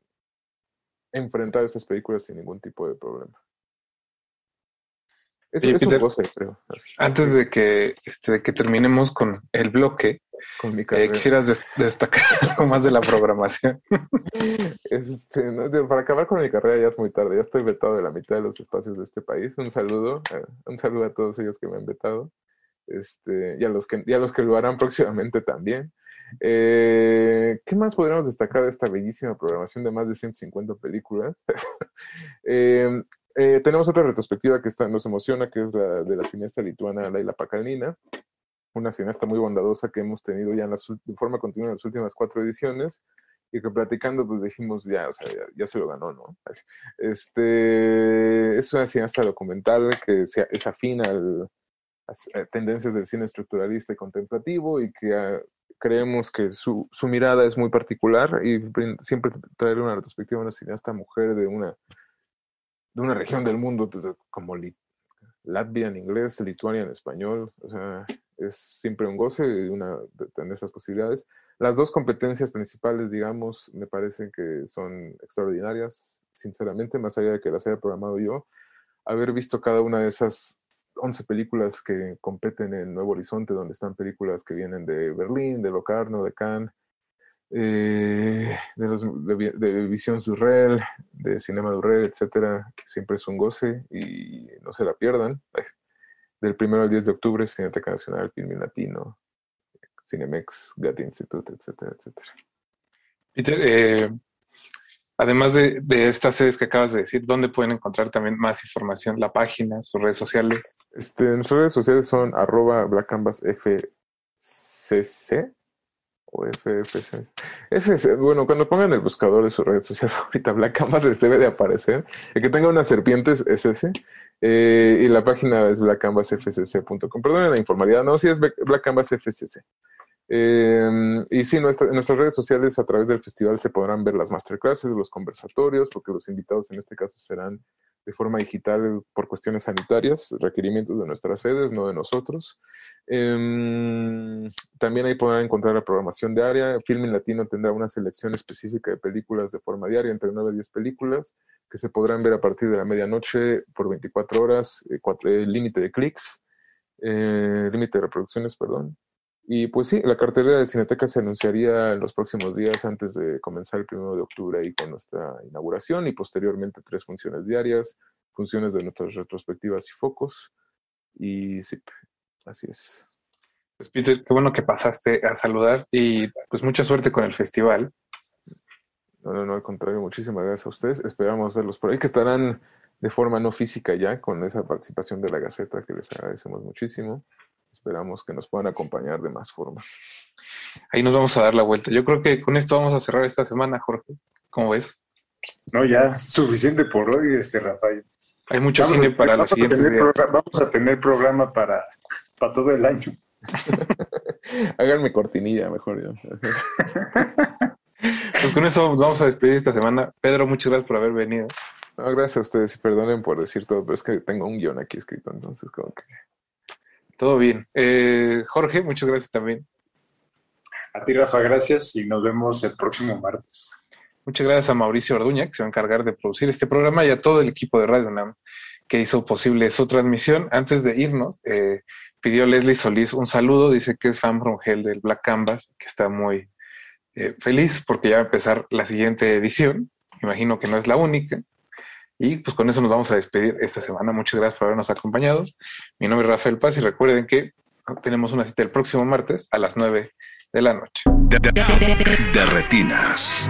S10: enfrentar estas películas sin ningún tipo de problema.
S8: Antes de que, este, de que terminemos con el bloque, con mi eh, quisieras destacar algo más de la programación.
S10: Este, para acabar con mi carrera ya es muy tarde, ya estoy vetado de la mitad de los espacios de este país. Un saludo, eh, un saludo a todos ellos que me han vetado. Este, y, a los que, y los que lo harán próximamente también. Eh, ¿Qué más podríamos destacar de esta bellísima programación de más de 150 películas? eh, eh, tenemos otra retrospectiva que está, nos emociona, que es la de la cineasta lituana Laila Pakalnina, una cineasta muy bondadosa que hemos tenido ya en de forma continua en las últimas cuatro ediciones y que platicando pues dijimos ya, o sea, ya, se lo ganó, ¿no? Este, es una cineasta documental que se, es afín a tendencias del cine estructuralista y contemplativo y que ah, creemos que su, su mirada es muy particular y siempre traer una retrospectiva a una cineasta mujer de una de una región del mundo como Latvia en inglés, Lituania en español, o sea, es siempre un goce una de tener esas posibilidades. Las dos competencias principales, digamos, me parecen que son extraordinarias, sinceramente, más allá de que las haya programado yo, haber visto cada una de esas 11 películas que competen en Nuevo Horizonte, donde están películas que vienen de Berlín, de Locarno, de Cannes, eh, de, los, de, Visión Surreal, de Cinema Durrell, etcétera, siempre es un goce y no se la pierdan. Del 1 al 10 de octubre, Cineteca Nacional, Film Latino, Cinemex, Gatti Institute, etcétera, etcétera.
S8: Peter, eh, además de, de, estas series que acabas de decir, ¿dónde pueden encontrar también más información? ¿La página, sus redes sociales?
S10: Este, nuestras redes sociales son arroba blackcanvasfcc o FFC. FFC, bueno, cuando pongan el buscador de su red social favorita, Black Canvas les debe de aparecer. El que tenga unas serpientes es ese. Eh, y la página es blackcanvasfcc.com. Perdón la informalidad, no, sí es Black Canvas FCC. Eh, y sí, en nuestras redes sociales a través del festival se podrán ver las masterclasses, los conversatorios, porque los invitados en este caso serán de forma digital por cuestiones sanitarias, requerimientos de nuestras sedes, no de nosotros. Em, también ahí podrán encontrar la programación diaria. Filming Latino tendrá una selección específica de películas de forma diaria, entre 9 y 10 películas, que se podrán ver a partir de la medianoche por 24 horas, eh, eh, límite de clics, eh, límite de reproducciones, perdón. Y pues sí, la cartelera de Cineteca se anunciaría en los próximos días antes de comenzar el primero de octubre ahí con nuestra inauguración y posteriormente tres funciones diarias, funciones de nuestras retrospectivas y focos. Y sí, así es.
S8: Pues Peter, qué bueno que pasaste a saludar y pues mucha suerte con el festival.
S10: No, no, no, al contrario, muchísimas gracias a ustedes. Esperamos verlos por ahí, que estarán de forma no física ya con esa participación de la Gaceta, que les agradecemos muchísimo. Esperamos que nos puedan acompañar de más formas.
S8: Ahí nos vamos a dar la vuelta. Yo creo que con esto vamos a cerrar esta semana, Jorge. ¿Cómo ves?
S9: No, ya suficiente por hoy, este Rafael.
S8: Hay mucho cine para los siguientes días.
S9: Vamos a tener programa para, para todo el año.
S10: Háganme cortinilla, mejor yo.
S8: pues con eso vamos a despedir esta semana. Pedro, muchas gracias por haber venido.
S10: gracias a ustedes y perdonen por decir todo, pero es que tengo un guion aquí escrito, entonces como que...
S8: Todo bien. Eh, Jorge, muchas gracias también.
S9: A ti, Rafa, gracias y nos vemos el próximo martes.
S8: Muchas gracias a Mauricio Orduña, que se va a encargar de producir este programa, y a todo el equipo de Radio UNAM que hizo posible su transmisión. Antes de irnos, eh, pidió Leslie Solís un saludo, dice que es fan from hell del Black Canvas, que está muy eh, feliz porque ya va a empezar la siguiente edición. Imagino que no es la única. Y pues con eso nos vamos a despedir esta semana. Muchas gracias por habernos acompañado. Mi nombre es Rafael Paz y recuerden que tenemos una cita el próximo martes a las 9 de la noche.
S11: De, retinas.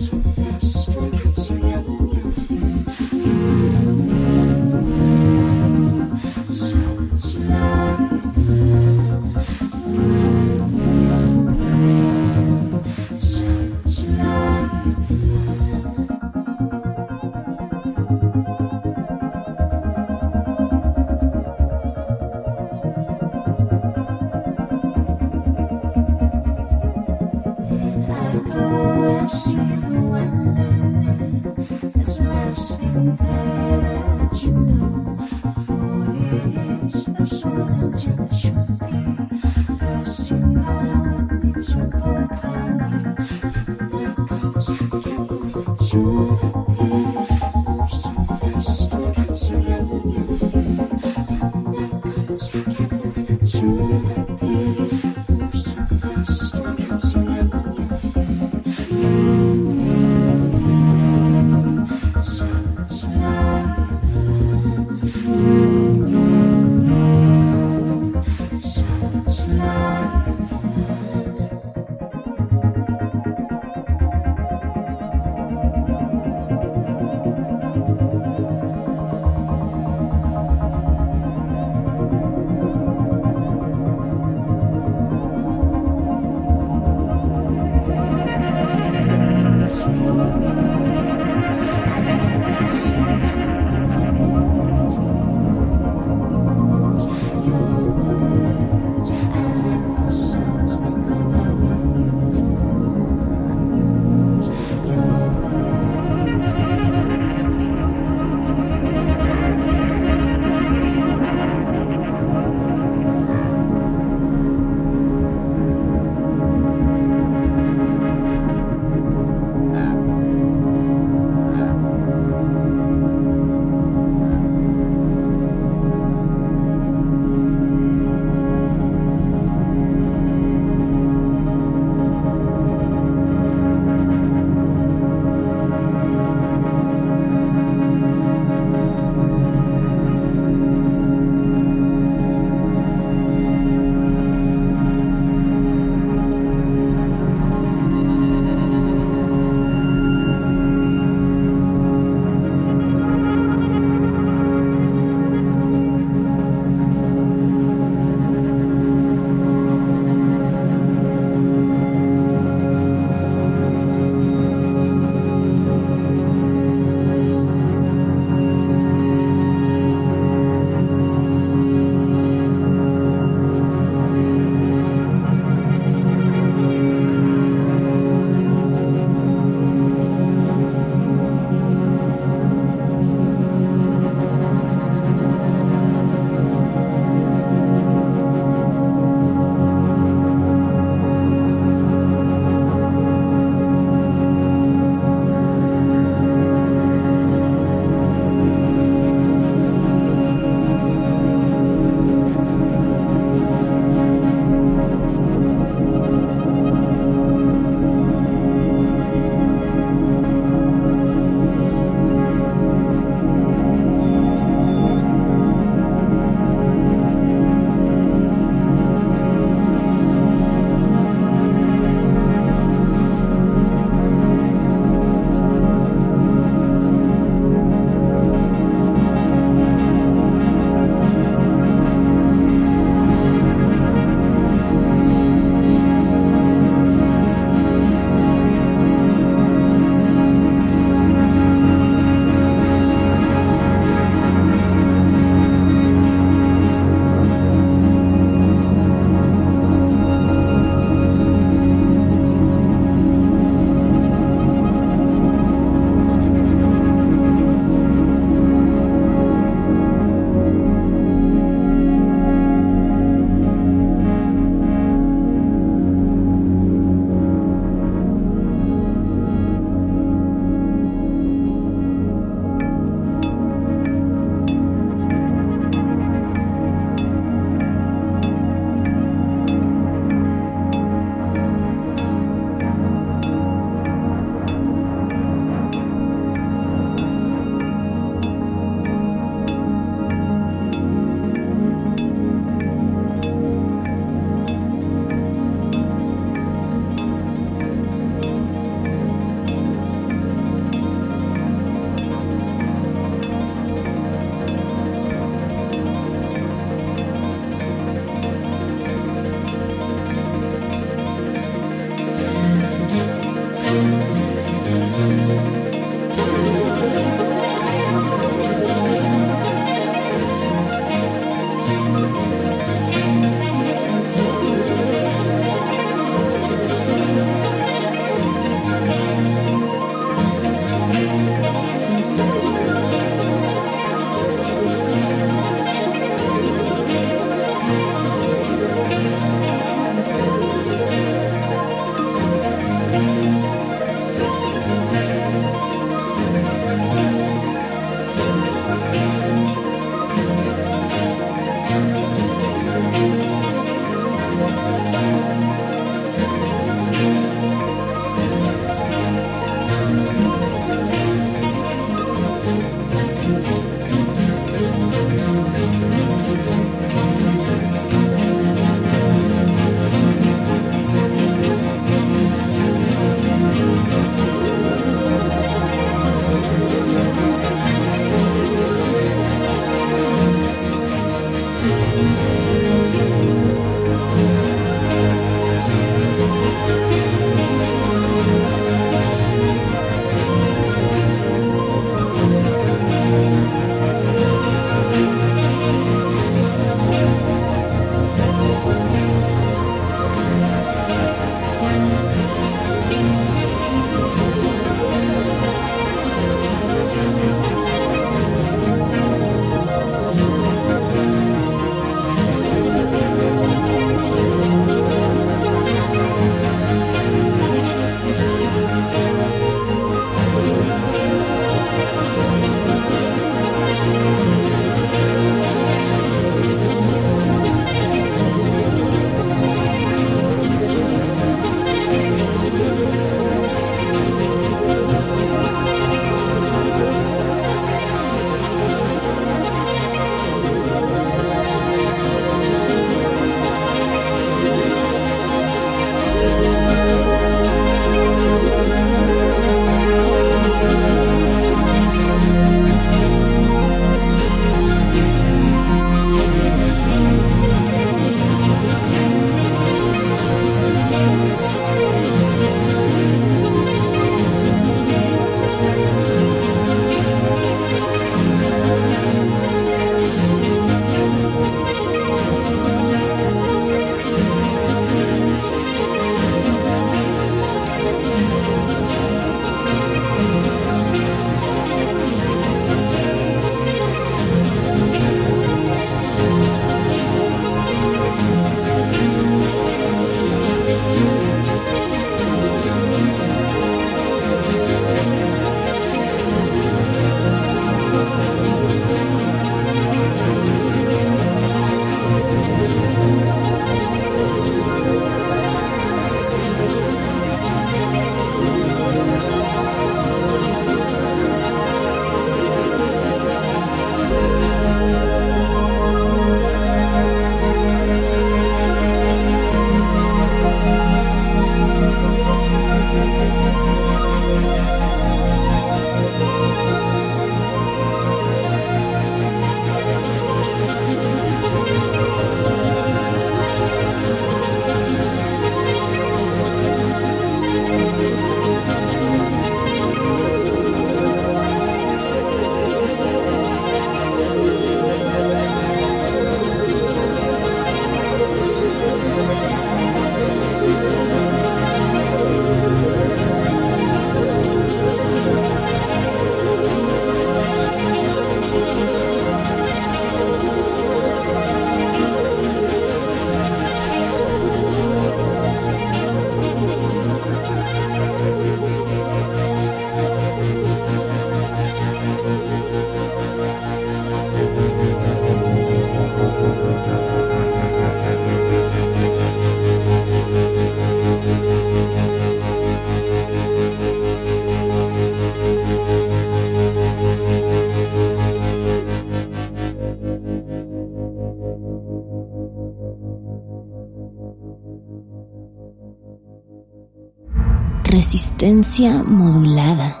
S15: resistencia modulada.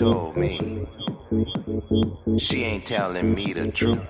S15: told me she ain't telling me the truth.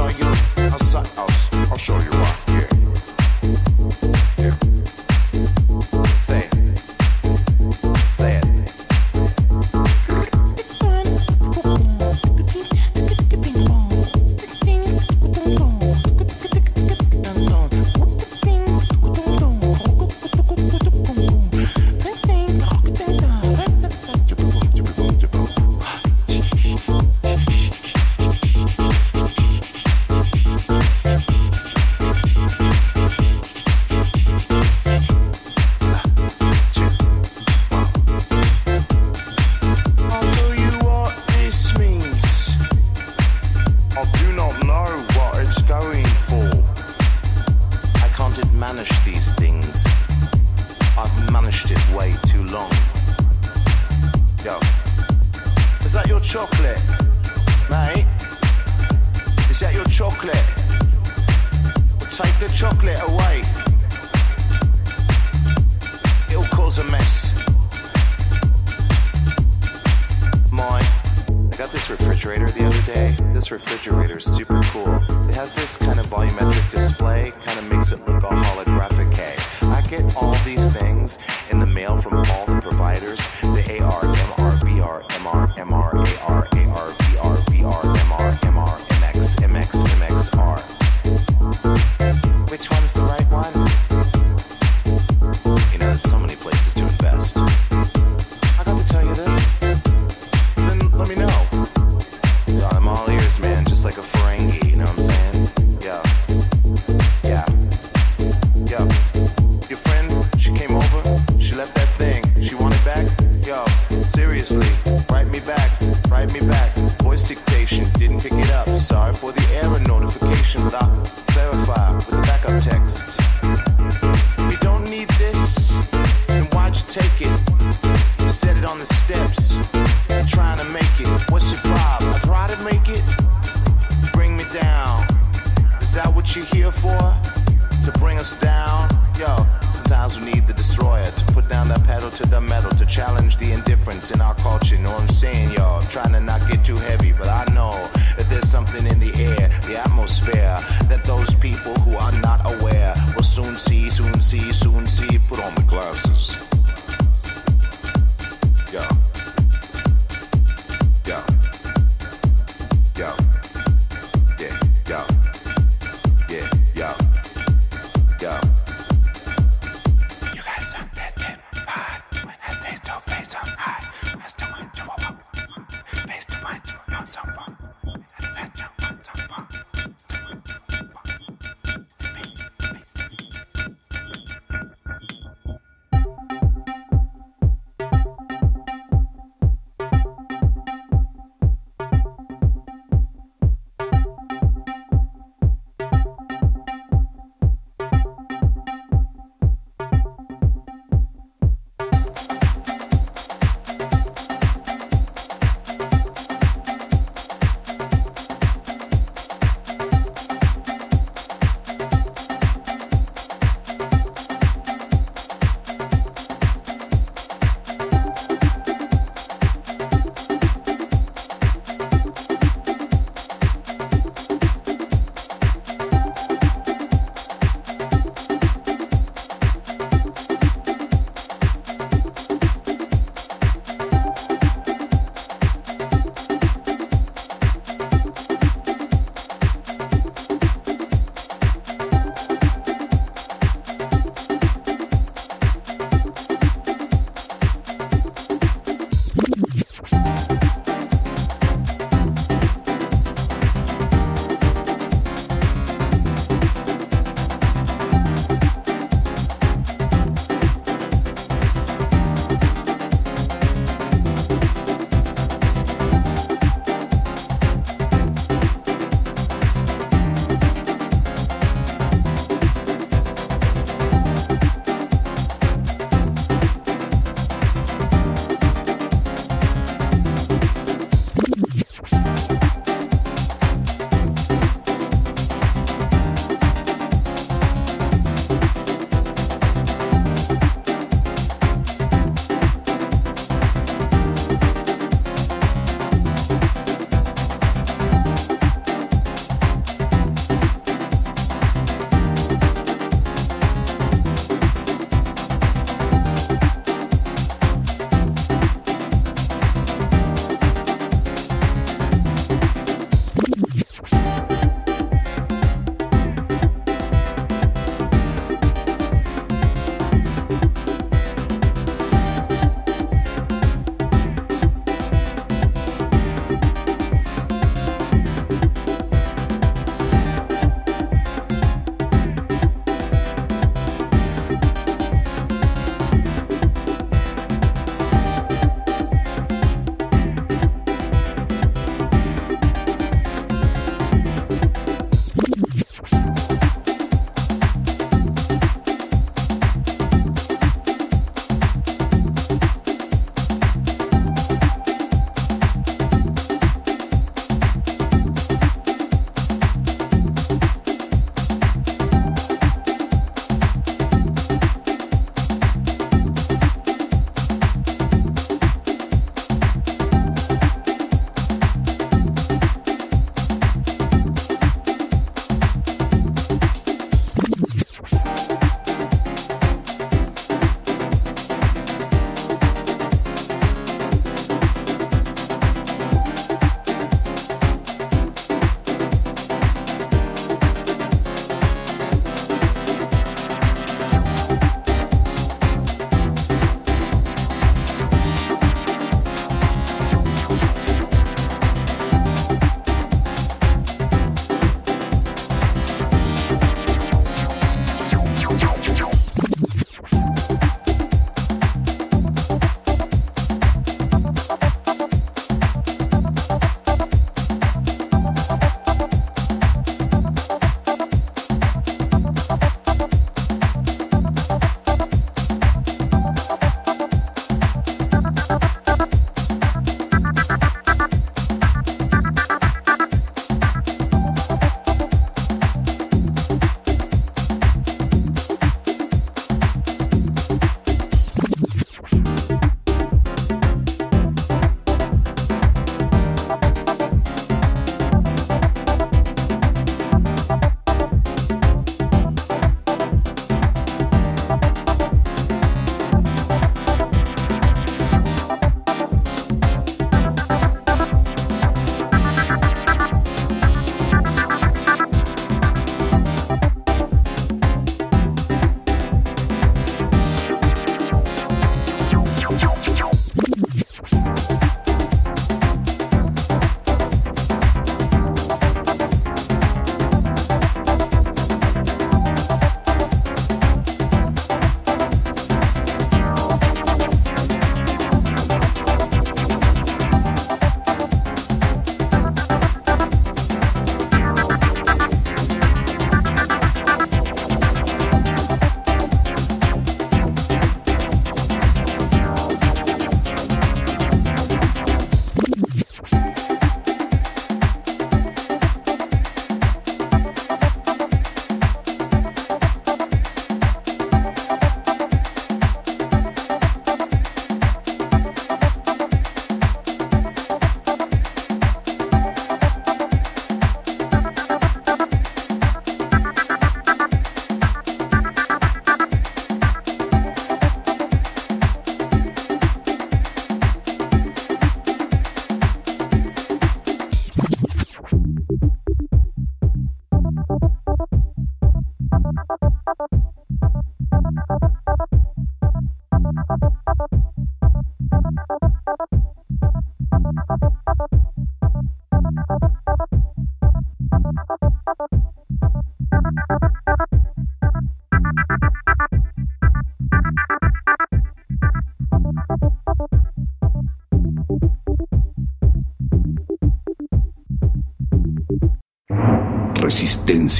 S15: I'll show you outside house. I'll show you.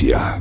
S15: Yeah.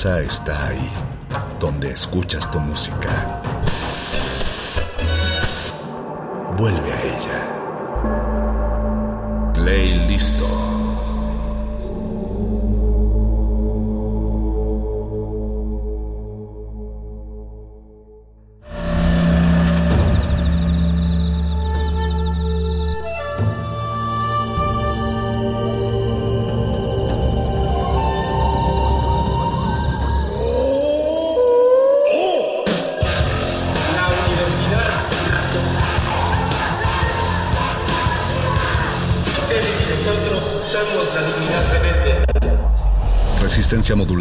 S14: Casa está